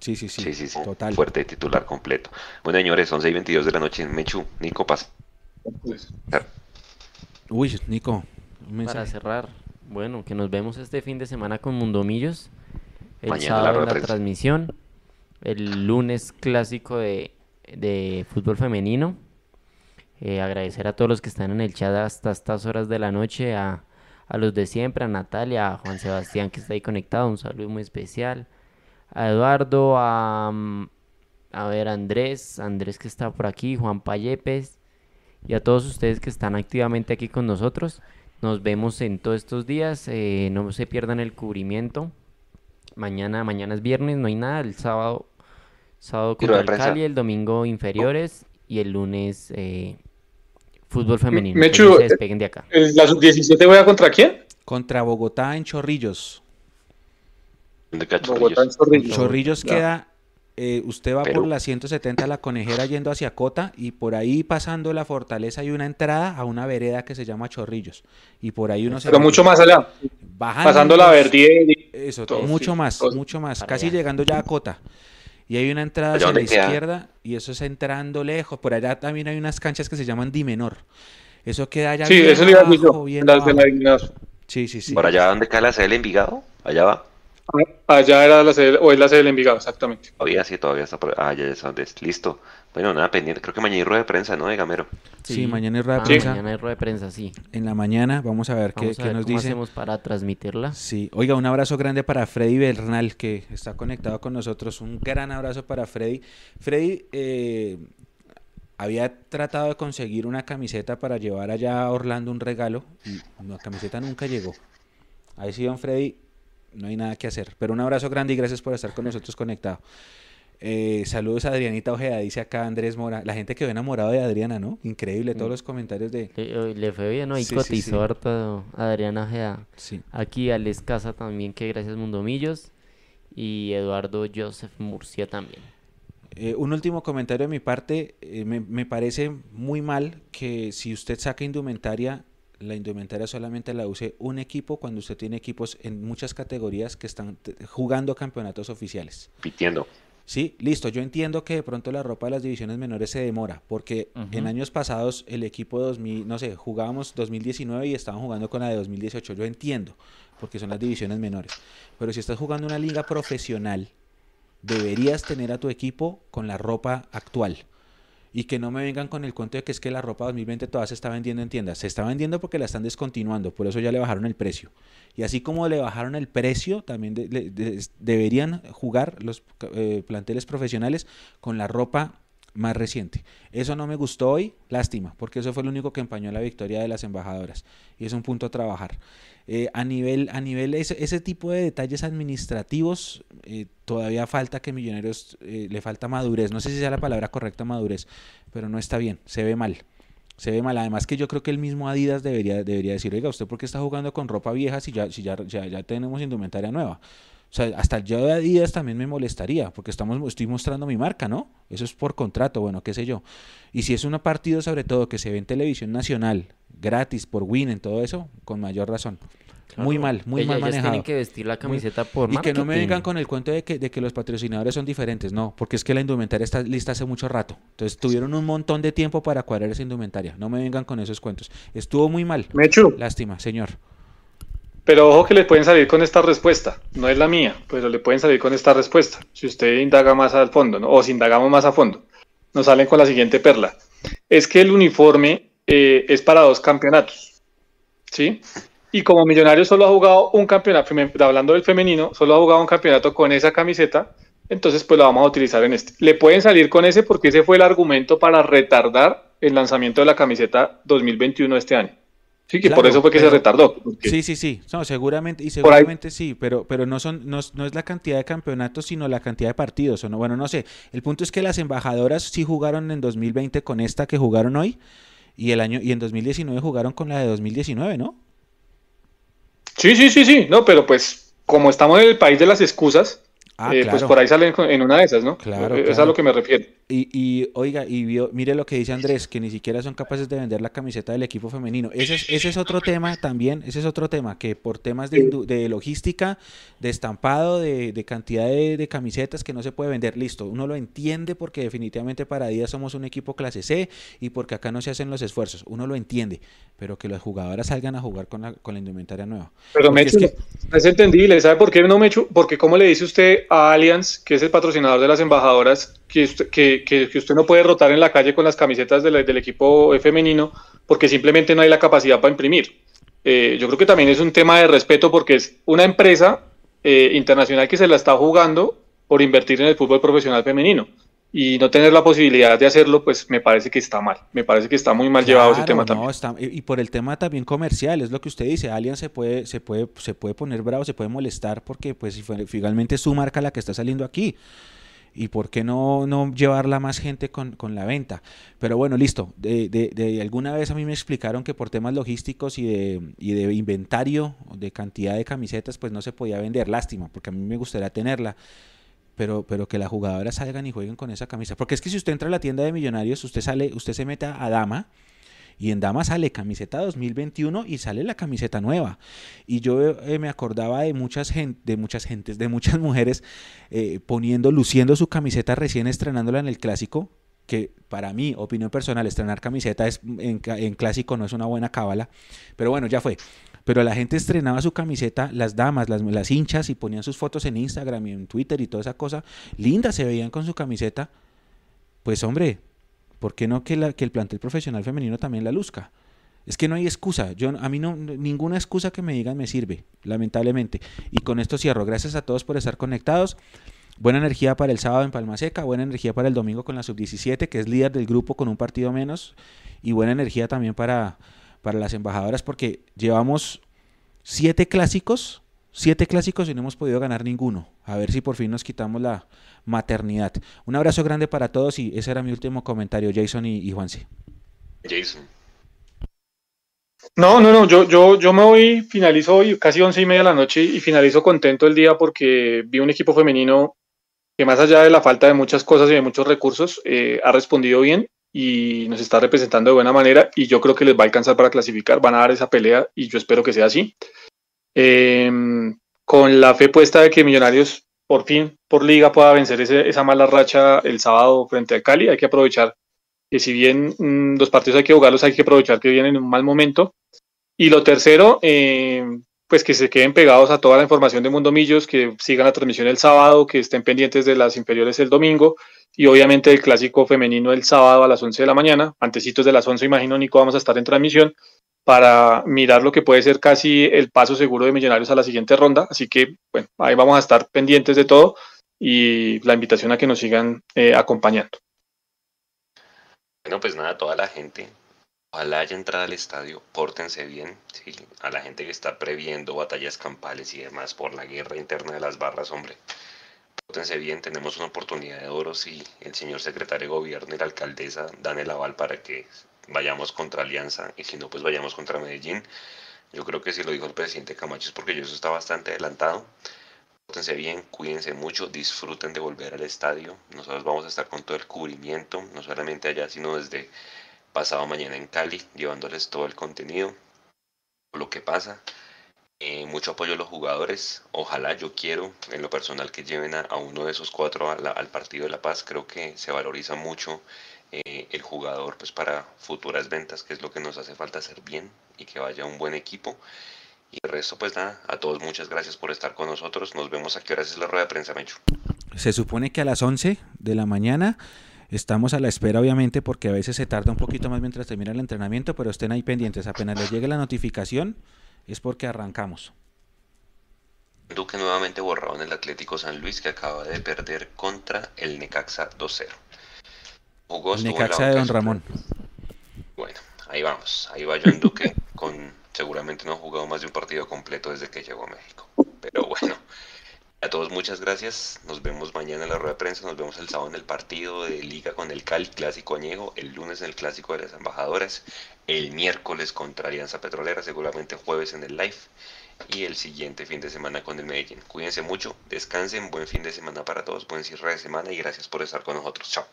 sí, sí, sí, Sí, sí, sí. total. Fuerte titular completo. Bueno, señores, 11 y 22 de la noche en Mechu. Nico, pasa. Uy, Nico, Para cerrar, bueno, que nos vemos este fin de semana con Mundomillos. El Mañana la sábado en la transmisión. El lunes clásico de, de fútbol femenino. Eh, agradecer a todos los que están en el chat hasta estas horas de la noche, a, a los de siempre, a Natalia, a Juan Sebastián que está ahí conectado, un saludo muy especial, a Eduardo, a, mm, a ver, Andrés, Andrés que está por aquí, Juan Payepes y a todos ustedes que están activamente aquí con nosotros. Nos vemos en todos estos días, eh, no se pierdan el cubrimiento. Mañana, mañana es viernes, no hay nada, el sábado, sábado contra el. Cali, el domingo inferiores y el lunes eh, fútbol femenino. Mechu, se despeguen de acá. ¿El- ¿La sub-17 juega contra quién? Contra Bogotá en Chorrillos. De cachorrillos. Bogotá en Zorrillo. Chorrillos Ya. queda, eh, usted va Perú. por la 170 la conejera yendo hacia Cota y por ahí pasando la fortaleza hay una entrada a una vereda que se llama Chorrillos. Y por ahí uno se Pero mucho más allá. Bajando Pasando la y- Eso, todo, mucho sí, más, todo. mucho más. Casi allá. llegando ya a Cota. Y hay una entrada ¿Allá hacia la queda? izquierda y eso es entrando lejos. Por allá también hay unas canchas que se llaman Dimenor. Eso queda allá Sí, bien eso le iba a decir abajo, yo. bien la abajo. Dignidad. Sí, sí, sí. Por allá donde cae la sede del Envigado, allá va. Allá era la sede, o es la sede del Envigado, exactamente. Todavía sí, todavía está por Ah, ya es donde es. Listo. Bueno, nada pendiente. Creo que mañana hay rueda de prensa, ¿no? De Gamero. Sí, mañana hay rueda de Ah, prensa. mañana hay rueda de prensa, sí. En la mañana vamos a ver qué, a qué ver nos cómo dice. hacemos para transmitirla. Sí, oiga, un abrazo grande para Freddy Bernal, que está conectado con nosotros. Un gran abrazo para Freddy. Freddy eh, había tratado de conseguir una camiseta para llevar allá a Orlando un regalo y la camiseta nunca llegó. Ahí sí, don Freddy, no hay nada que hacer. Pero un abrazo grande y gracias por estar con nosotros conectado. Eh, saludos a Adrianita Ojeda, dice acá Andrés Mora. La gente quedó enamorado de Adriana, ¿no? Increíble, todos los comentarios de... Le, le fue bien, ¿no? Y Sí, cotizó sí. harto Adriana Ojeda. Sí. Aquí Alex Casa también, que gracias Mundomillos. Y Eduardo Joseph Murcia también. Eh, un último comentario de mi parte. eh, me, me parece muy mal que si usted saca indumentaria, la indumentaria solamente la use un equipo cuando usted tiene equipos en muchas categorías que están jugando campeonatos oficiales. Pitiendo. Sí, listo. Yo entiendo que de pronto la ropa de las divisiones menores se demora, porque en años pasados el equipo de 2000, no sé, jugábamos 2019 y estaban jugando con la de 2018. Yo entiendo, porque son las divisiones menores. Pero si estás jugando una liga profesional, deberías tener a tu equipo con la ropa actual. Y que no me vengan con el cuento de que es que la ropa 2020 todavía se está vendiendo en tiendas. Se está vendiendo porque la están descontinuando, por eso ya le bajaron el precio. Y así como le bajaron el precio, también de- de- de- deberían jugar los eh, planteles profesionales con la ropa más reciente. Eso no me gustó hoy, lástima, porque eso fue lo único que empañó la victoria de las embajadoras. Y es un punto a trabajar. Eh, a nivel, a nivel ese, ese tipo de detalles administrativos, eh, todavía falta que Millonarios eh, le falta madurez. No sé si sea la palabra correcta madurez, pero no está bien, se ve mal. Se ve mal. Además que yo creo que el mismo Adidas debería, debería decir, oiga, ¿usted por qué está jugando con ropa vieja si ya, si ya, ya, ya tenemos indumentaria nueva? O sea, hasta yo de Adidas también me molestaría, porque estamos, estoy mostrando mi marca, ¿no? Eso es por contrato, bueno, qué sé yo. Y si es un partido sobre todo que se ve en televisión nacional, gratis, por Win, en todo eso, con mayor razón. Muy mal, muy Ellas- mal ellas manejado. tienen que vestir la Muy- camiseta por Y que no me vengan con el cuento de que, de que los patrocinadores son diferentes, no, porque es que la indumentaria está lista hace mucho rato. Entonces tuvieron un montón de tiempo para cuadrar esa indumentaria. No me vengan con esos cuentos. Estuvo muy mal. Mechu, Lástima, señor. Pero ojo que le pueden salir con esta respuesta. No es la mía, pero le pueden salir con esta respuesta. Si usted indaga más al fondo, ¿no? o si indagamos más a fondo, nos salen con la siguiente perla. Es que el uniforme eh, es para dos campeonatos. ¿Sí? Y como Millonarios solo ha jugado un campeonato, hablando del femenino, solo ha jugado un campeonato con esa camiseta, entonces pues lo vamos a utilizar en este. Le pueden salir con ese porque ese fue el argumento para retardar el lanzamiento de la camiseta 2021 de este año. Sí, que por eso fue que pero- se retardó. porque- Sí, sí, sí. No, seguramente, y seguramente sí, pero, pero no son, no, no es la cantidad de campeonatos, sino la cantidad de partidos. O no, bueno, no sé. El punto es que las embajadoras sí jugaron en 2020 con esta que jugaron hoy, y el año, y en 2019 jugaron con la de 2019, ¿no? Sí, sí, sí, sí, no, pero pues como estamos en el país de las excusas, Ah, eh, claro. pues por ahí salen en una de esas, ¿no? Claro, Es a lo que me refiero. Y, y oiga, y vio, mire lo que dice Andrés, que ni siquiera son capaces de vender la camiseta del equipo femenino. Ese es, ese es otro tema también, ese es otro tema, que por temas de, logística, de estampado, de, de cantidad de, de camisetas que no se puede vender, listo, uno lo entiende porque definitivamente para Díaz somos un equipo clase C y porque acá no se hacen los esfuerzos, uno lo entiende, pero que las jugadoras salgan a jugar con la, con la indumentaria nueva. Pero Mechu, es que- es entendible, ¿sabe por qué no Mechu? Porque como le dice usted a Allianz, que es el patrocinador de las embajadoras, que usted, que, que, usted no puede rotar en la calle con las camisetas del equipo femenino porque simplemente no hay la capacidad para imprimir. Eh, yo creo que también es un tema de respeto porque es una empresa eh, internacional que se la está jugando por invertir en el fútbol profesional femenino y no tener la posibilidad de hacerlo, pues me parece que está mal. Me parece que está muy mal llevado ese tema también. y por el tema también comercial, es lo que usted dice. Alguien se puede, se puede, se puede poner bravo, se puede molestar porque, pues, finalmente es su marca la que está saliendo aquí y por qué no, no llevarla más gente con, con, la venta. Pero bueno, listo. De, de, de, alguna vez a mí me explicaron que por temas logísticos y de, y de inventario, de cantidad de camisetas, pues no se podía vender. Lástima, porque a mí me gustaría tenerla. Pero, pero que las jugadoras salgan y jueguen con esa camisa. Porque es que si usted entra a la tienda de millonarios, usted sale, usted se mete a Dama y en Dama sale camiseta 2021 y sale la camiseta nueva. Y yo eh, me acordaba de muchas, gente, de muchas gentes, de muchas mujeres eh, poniendo, luciendo su camiseta recién estrenándola en el clásico, que para mí, opinión personal, estrenar camiseta es, en, clásico no es una buena cábala, pero bueno, ya fue. Pero la gente estrenaba su camiseta, las damas, las, las hinchas, y ponían sus fotos en Instagram y en Twitter y toda esa cosa. Lindas se veían con su camiseta. Pues hombre, ¿Por qué no que, la, que el plantel profesional femenino también la luzca? Es que no hay excusa. Yo, a mí no, ninguna excusa que me digan me sirve, lamentablemente. Y con esto cierro. Gracias a todos por estar conectados. Buena energía para el sábado en Palma Seca, buena energía para el domingo con la sub-17, que es líder del grupo con un partido menos, y buena energía también para, para las embajadoras, porque llevamos siete clásicos, siete clásicos y no hemos podido ganar ninguno. A ver si por fin nos quitamos la, maternidad. Un abrazo grande para todos y ese era mi último comentario, Jason y, y Juanse. Jason. No, no, no, yo, yo, yo me voy, finalizo hoy casi once y media de la noche y finalizo contento el día porque vi un equipo femenino que más allá de la falta de muchas cosas y de muchos recursos, eh, ha respondido bien y nos está representando de buena manera y yo creo que les va a alcanzar para clasificar, van a dar esa pelea y yo espero que sea así. Em, con la fe puesta de que Millonarios por fin por liga pueda vencer esa mala racha el sábado frente al Cali. Hay que aprovechar que si bien mm, los partidos hay que jugarlos, hay que aprovechar que vienen en un mal momento. Y lo tercero, eh, pues que se queden pegados a toda la información de Mundo Millos, que sigan la transmisión el sábado, que estén pendientes de las inferiores el domingo y obviamente el clásico femenino el sábado a las 11 de la mañana. Antecitos de las 11, imagino, Nico, vamos a estar en transmisión para mirar lo que puede ser casi el paso seguro de Millonarios a la siguiente ronda. Así que, bueno, ahí vamos a estar pendientes de todo y la invitación a que nos sigan eh, acompañando. Bueno, pues nada, toda la gente, ojalá haya entrado al estadio, pórtense bien, ¿sí? a la gente que está previendo batallas campales y demás por la guerra interna de las barras, hombre, pórtense bien, tenemos una oportunidad de oro si el señor secretario de gobierno y la alcaldesa dan el aval para que vayamos contra Alianza y si no, pues vayamos contra Medellín. Yo creo que si lo dijo el presidente Camacho es porque yo eso está bastante adelantado. Pórtense bien, cuídense mucho, disfruten de volver al estadio. Nosotros vamos a estar con todo el cubrimiento, no solamente allá, sino desde pasado mañana en Cali, llevándoles todo el contenido, lo que pasa. Eh, mucho apoyo a los jugadores. Ojalá yo quiero, en lo personal, que lleven a, uno de esos cuatro al partido de La Paz. Creo que se valoriza mucho eh, el jugador pues para futuras ventas, que es lo que nos hace falta hacer bien y que vaya un buen equipo. Y el resto, pues nada, a todos muchas gracias por estar con nosotros. Nos vemos a qué horas es la rueda de prensa, Mecho. Se supone que a las 11 de la mañana estamos a la espera, obviamente, porque a veces se tarda un poquito más mientras termina el entrenamiento, pero estén ahí pendientes. Apenas les llegue la notificación, es porque arrancamos. Duque nuevamente borrado en el Atlético San Luis que acaba de perder contra el Necaxa 2-0. Jugó Necaxa de Don Ramón. Bueno, ahí vamos. Ahí va John Duque con seguramente no ha jugado más de un partido completo desde que llegó a México. Pero bueno, a todos muchas gracias. Nos vemos mañana en la rueda de prensa. Nos vemos el sábado en el partido de liga con el Cali Clásico Añejo. El lunes en el Clásico de las Embajadoras. El miércoles contra Alianza Petrolera. Seguramente jueves en el live. Y el siguiente fin de semana con el Medellín. Cuídense mucho. Descansen. Buen fin de semana para todos. Buen cierre de semana. Y gracias por estar con nosotros. Chao.